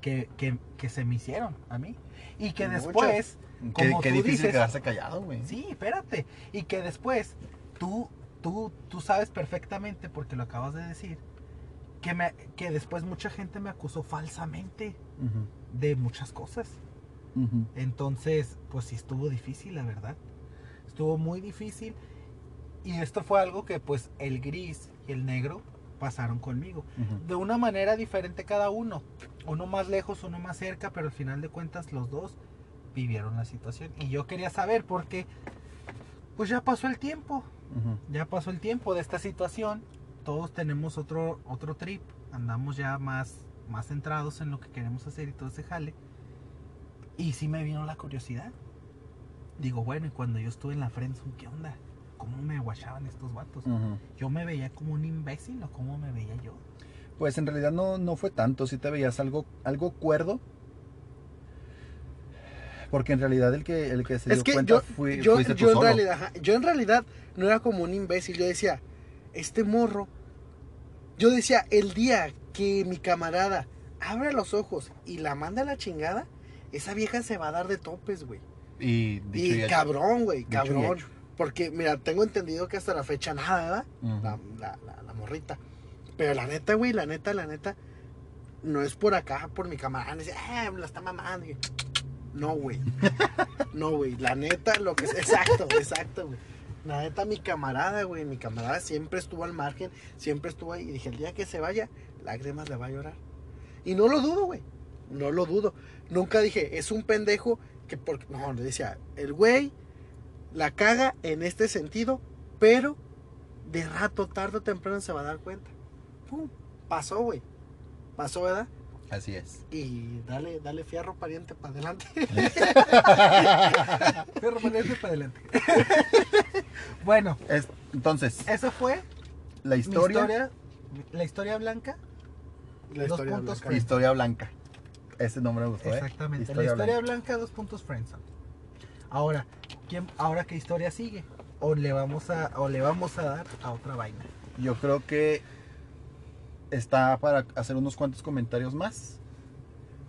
Que, que, que se me hicieron a mí. Y que después, Qué, como qué tú difícil dices, quedarse callado, güey. Sí, espérate. Y que después tú, tú, tú sabes perfectamente, porque lo acabas de decir, que, me, que después mucha gente me acusó falsamente Ujú, de muchas cosas. Entonces, pues sí estuvo difícil, la verdad. Estuvo muy difícil. Y esto fue algo que pues el gris y el negro pasaron conmigo. De una manera diferente cada uno. Uno más lejos, uno más cerca, pero al final de cuentas los dos vivieron la situación. Y yo quería saber porque pues ya pasó el tiempo. Ya pasó el tiempo de esta situación. Todos tenemos otro, otro trip. Andamos ya más, más centrados en lo que queremos hacer y todo ese jale. Y sí me vino la curiosidad. Digo, bueno, y cuando yo estuve en la friendzone, ¿qué onda? ¿Cómo me guachaban estos vatos? ¿Yo me veía como un imbécil o cómo me veía yo? Pues en realidad no, no fue tanto, si te veías algo, algo cuerdo. Porque en realidad el que, el que se Es dio que cuenta yo, fui- yo, fuiste tú yo en solo. realidad, ajá, yo en realidad no era como un imbécil. Yo decía, este morro. Yo decía, el día que mi camarada abre los ojos y la manda a la chingada, esa vieja se va a dar de topes, güey. Y dicho cabrón, güey, cabrón. Porque, mira, tengo entendido que hasta la fecha nada, ¿verdad? La, la, la- la morrita. Pero la neta, güey, la neta, la neta, no es por acá, por mi camarada. Dice, eh, la está mamando. Y- No, güey. No, güey. La neta, lo que es. Exacto, exacto, güey. La neta, mi camarada, güey. Mi camarada siempre estuvo al margen, siempre estuvo ahí. Y dije, el día que se vaya, lágrimas le va a llorar. Y no lo dudo, güey. No lo dudo. Nunca dije, es un pendejo que porque. No, le decía, el güey la caga en este sentido, pero de rato, tarde o temprano se va a dar cuenta. Pum, pasó, güey. Pasó, ¿verdad? Así es. Y dale, dale fierro pariente para adelante. Perro valiente para adelante. bueno, Es- entonces, esa fue la historia. La historia blanca. La Dos historia puntos blanca. historia blanca. Ese nombre me gustó, ¿eh? Exactamente. Historia la historia blanca. blanca, dos puntos friendzone. Ahora, ¿quién, ahora qué historia sigue? O le vamos a, o le vamos a dar a otra vaina. Yo creo que está para hacer unos cuantos comentarios más.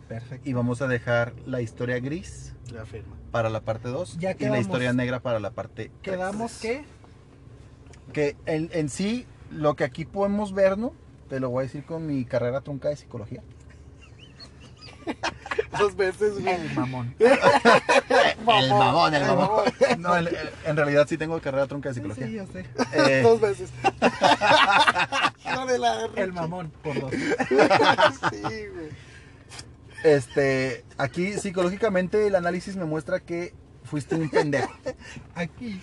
Perfecto. Y vamos a dejar la historia gris La firma. para la parte 2 Ya y la historia negra para la parte tres. Quedamos que Que en, en sí, lo que aquí podemos ver, ¿no? Te lo voy a decir con mi carrera trunca de psicología. Dos veces, güey. el mamón. El mamón, el mamón. mamón. No, en, en realidad sí tengo carrera trunca de psicología. Sí, yo sé. Eh, Dos veces. De la El mamón, por dos. Sí, güey. este, aquí psicológicamente el análisis me muestra que fuiste un pendejo. Aquí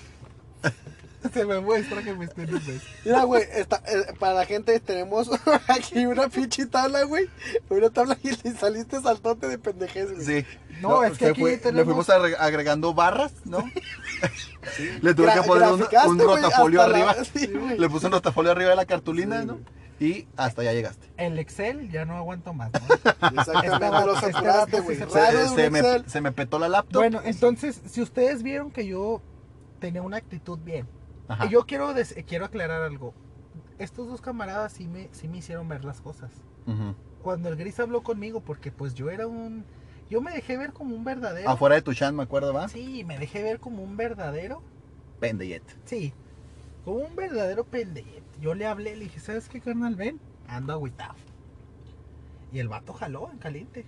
se me muestra que me un beso. Mira, güey, esta- eh, para la gente tenemos aquí una pinche tabla, güey. Una tabla y le saliste saltote de pendejez, güey. Sí. No, es que aquí Le tenemos- fuimos agre- agregando barras, ¿no? Le tuve Gra- que poner un, rotafolio hasta la- arriba. sí, güey. Le puse un rotafolio arriba de la cartulina, Sí, ¿no? Y hasta allá llegaste. El Excel ya no aguanto más. ¿no? Exactamente, lo saturaste, güey. sí se- Se, me, se me petó la laptop. Bueno, entonces, si ustedes vieron que yo tenía una actitud bien, Ajá. yo quiero, des- quiero aclarar algo. Estos dos camaradas sí me, sí me hicieron ver las cosas. Cuando el gris habló conmigo, porque pues yo era un... Yo me dejé ver como un verdadero... Afuera de tu chan, me acuerdo, ¿va? Sí, me dejé ver como un verdadero... Pendeyet. Sí, como un verdadero pendejo. Yo le hablé, le dije, ¿sabes qué, carnal? Ven, ando agüitado. Y el vato jaló en caliente.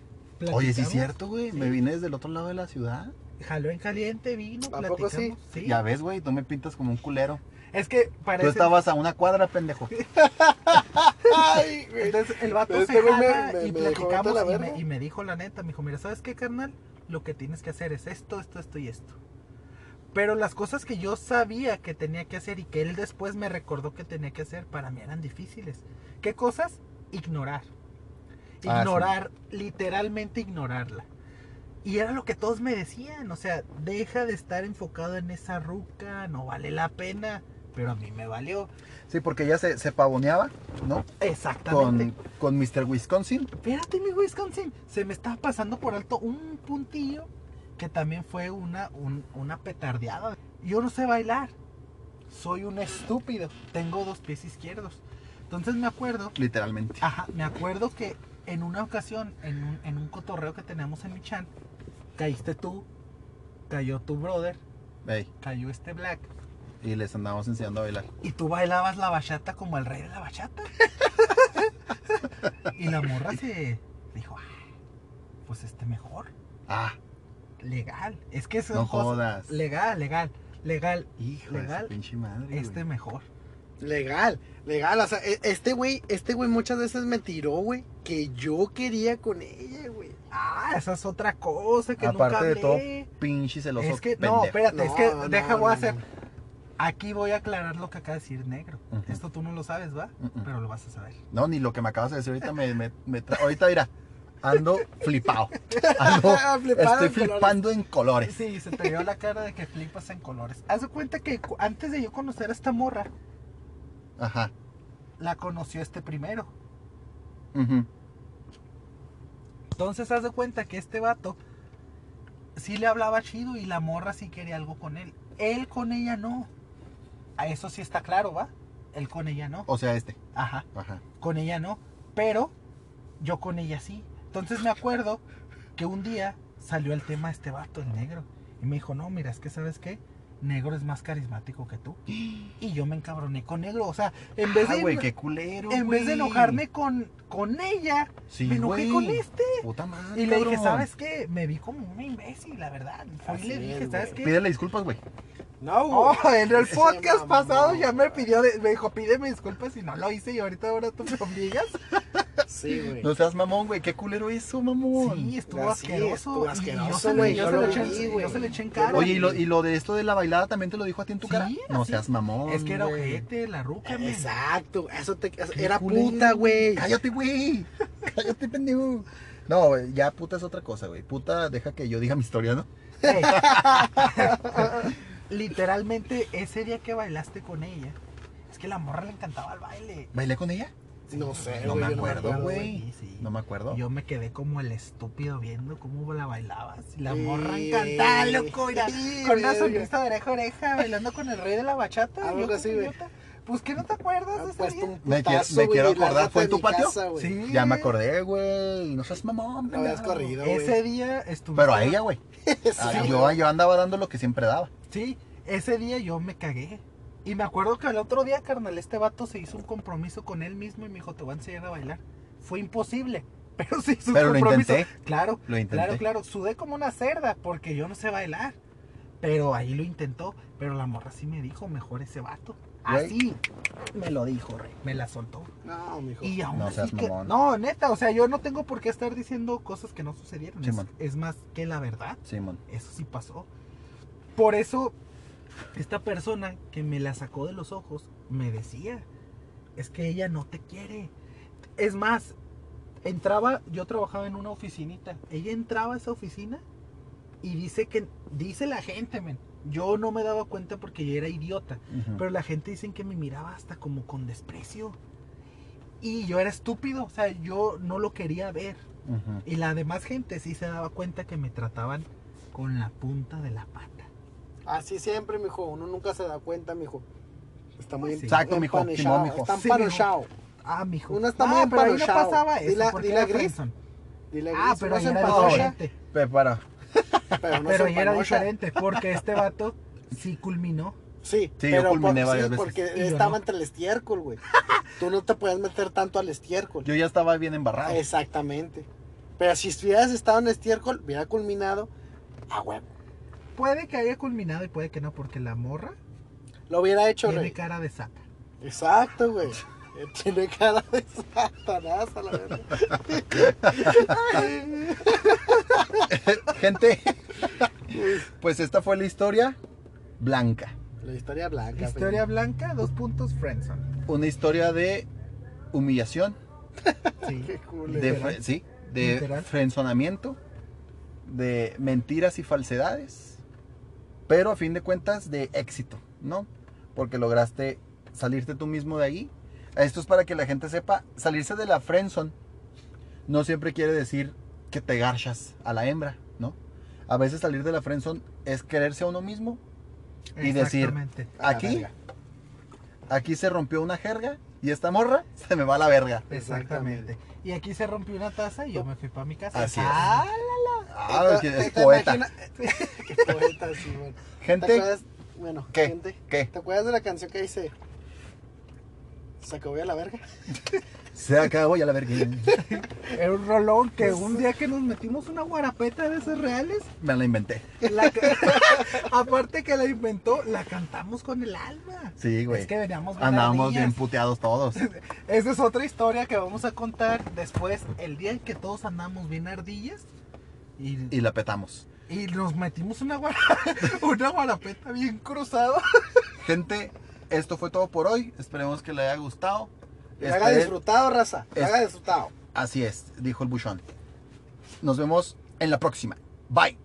Oye, sí es cierto, güey. Sí. Me vine desde el otro lado de la ciudad. Jaló en caliente, vino, ¿A poco platicamos. Sí. Ya ves, güey, tú me pintas como un culero. Es que Tú parece... estabas a una cuadra, pendejo. Ay. Entonces el vato Pero se este me- jala me- y platicamos y, me, y me dijo la neta, me dijo, mira, ¿sabes qué, carnal? Lo que tienes que hacer es esto, esto, esto y esto. Pero las cosas que yo sabía que tenía que hacer y que él después me recordó que tenía que hacer, para mí eran difíciles. ¿Qué cosas? Ignorar. Ah, sí. Ignorar, literalmente ignorarla. Y era lo que todos me decían, o sea, deja de estar enfocado en esa ruca, no vale la pena. Pero a mí me valió. Sí, porque ella se, se pavoneaba, ¿no? Exactamente. Con, con Mr. Wisconsin. Espérate, mi Wisconsin. Se me estaba pasando por alto un puntillo que también fue una, un- una petardeada. Yo no sé bailar. Soy un estúpido. Tengo dos pies izquierdos. Entonces me acuerdo, Literalmente. ajá, me acuerdo que en una ocasión, en un, en un cotorreo que teníamos en mi chan, caíste tú, cayó tu brother, Ey, cayó este black. y les andamos enseñando a bailar. Y tú bailabas la bachata como el rey de la bachata. y la morra se dijo, "Ah, pues este mejor. Ah, Legal. Es que son no cosas- jodas. Legal, legal, legal. Hijo de legal, su pinche madre. Este güey. mejor. Legal, legal. O sea, e- este güey, este güey muchas veces me tiró, güey, que yo quería con ella, güey. Ah, esa es otra cosa que Aparte nunca de todo, hablé. pinche celoso. es que, pendejo. no, espérate, es que No, deja, no, voy a hacer. no. Aquí voy a aclarar lo que acaba de decir negro. Esto tú no lo sabes, ¿va? Mm-mm. Pero lo vas a saber. No, ni lo que me acabas de decir ahorita me, me, me tra- Ahorita mira, ando flipado. Ando, Flipado estoy en colores. flipando en colores. Sí, se te vio la cara de que flipas en colores. Haz de cuenta que antes de yo conocer a esta morra, Ajá. la conoció este primero. ujú. Entonces haz de cuenta que este vato sí le hablaba chido y la morra sí quería algo con él. Él con ella no. A eso sí está claro, ¿va? Él con ella no. O sea, este. Ajá. Ajá. Con ella no. Pero yo con ella sí. Entonces me acuerdo que un día salió el tema este vato, el negro. Y me dijo, no, mira, es que sabes qué, negro es más carismático que tú. Y yo me encabroné con negro. O sea, en vez Ah, de, güey, qué culero. en vez de enojarme con, con ella, Sí, me enojé con este. Puta madre. Y le dije. ¿sabes qué? Me vi como un imbécil, la verdad. Fui le dije, es, ¿sabes qué? Pídele disculpas, güey. No, Oh, güey. en el podcast pasado ya me pidió, de- me dijo, pídeme disculpas y no lo hice y ahorita ahora tú me obligas. Sí, güey. No seas mamón, güey. Qué culero eso, mamón. Sí, estuvo Así, asqueroso. estuvo asqueroso, yo se le- güey, yo yo se lo le eché vi, en- güey. yo se le eché en cara. Oye, ¿y lo, ¿y lo de esto de la bailada también te lo dijo a ti en tu Sí, cara? No seas mamón. Es que era güey. ojete, la ruca, me. Exacto, eso te, eso- Qué era culero, puta, güey. Cállate, güey. Cállate, pendejo. No, güey, ya puta es otra cosa, güey. Puta, deja que yo diga mi historia, ¿no? Ey. Literalmente, ese día que bailaste con ella, es que la morra le encantaba el baile. ¿Bailé con ella? No sé, No güey, me yo acuerdo, güey. Sí. No me acuerdo. Yo me quedé como el estúpido viendo cómo la bailabas. La Sí. morra encantada, loco, mira, Sí, con una sonrisa de oreja a oreja, bailando con el rey de la bachata. Algo yo así, güey. Pues que no te acuerdas de ese día? Me quiero- putazo, me güey, quiero y lárgate acordar, ¿fue en tu patio? casa. Sí. Ya me acordé, güey. No seas mamón. No habías corrido, güey. Ese día estuve. Pero a ella, güey. Sí, Ah, güey. yo, yo andaba dando lo que siempre daba. Sí, ese día yo me cagué. Y me acuerdo que el otro día, carnal, este vato se hizo un compromiso con él mismo y me dijo, te voy a enseñar a bailar. Fue imposible, pero se hizo un Pero lo compromiso. intenté. Claro, Lo intenté. claro, claro. Sudé como una cerda porque yo no sé bailar. Pero ahí lo intentó. Pero la morra sí me dijo, mejor ese vato. Así me lo dijo, rey. Me la soltó. No, mijo. Y aún No así seas que-. No, neta, o sea, yo no tengo por qué estar diciendo cosas que no sucedieron. Es, Simón. es más que la verdad. Simón. Eso sí pasó. Por eso, esta persona que me la sacó de los ojos me decía, es que ella no te quiere. Es más, entraba, yo trabajaba en una oficinita, ella entraba a esa oficina y dice que, dice la gente, men, yo no me daba cuenta porque yo era idiota, pero la gente dicen que me miraba hasta como con desprecio. Y yo era estúpido, o sea, yo no lo quería ver. Y la demás gente sí se daba cuenta que me trataban con la punta de la pata. Así siempre, mijo. Uno nunca se da cuenta, mijo. Está muy Sí. Exacto, mijo. Simón, mijo. Está Sí, empanochado. Ah, mijo. Uno está Ah, muy pero ahí no pasaba eso. Dile a- porque dile a era Gris. Ah, pero ahí se diferente. Prepara. pero no Pero ahí era diferente. Porque este vato sí culminó. Sí, Sí, yo pero culminé por- varias sí, veces. porque yo estaba no. entre el estiércol, güey. Tú no te puedes meter tanto al estiércol. Yo ya estaba bien embarrado. Exactamente. Pero si hubieras estado en estiércol, hubiera culminado a huevo. Puede que haya culminado y puede que no, porque la morra Lo hubiera hecho, tiene rey. cara de sata. Exacto, güey. Eh, Tiene cara de satanás a la verdad. Gente, pues esta fue la historia blanca. La historia blanca. Historia blanca, dos puntos, friendzone. Una historia de humillación, Sí. Qué cool. de, Literal. sí, de Literal. frenzonamiento, de mentiras y falsedades, pero a fin de cuentas de éxito, ¿no? Porque lograste salirte tú mismo de ahí. Esto es para que la gente sepa, salirse de la friendzone no siempre quiere decir que te garchas a la hembra, ¿no? A veces salir de la friendzone es quererse a uno mismo. Y decir, Aquí, aquí se rompió una jerga y esta morra se me va a la verga. Exactamente. Y aquí se rompió una taza y yo me fui para mi casa. Así es. Ah, Ah, que ¿Te- es te poeta. Qué poeta, sí. ¿Te Gente, acuerdas? Bueno, ¿Qué? gente. ¿Qué? ¿Te acuerdas de la canción que dice? Se acabó ya la verga. se acabó ya la verga. Era un rolón que un día que nos metimos una guarapeta de esos reales, Me la inventé. la aparte que la inventó, la cantamos con el alma. Sí, güey. Es que veníamos bien Andábamos bien puteados todos. Esa es otra historia que vamos a contar después, el día en que todos andamos bien ardillas. Y, Y la petamos. y nos metimos una, guara- una guarapeta bien cruzada. Gente, esto fue todo por hoy. Esperemos que le haya gustado. Que haga Esperen- disfrutado, raza. Que Es- haga disfrutado. Así es, dijo el buchón. Nos vemos en la próxima. Bye.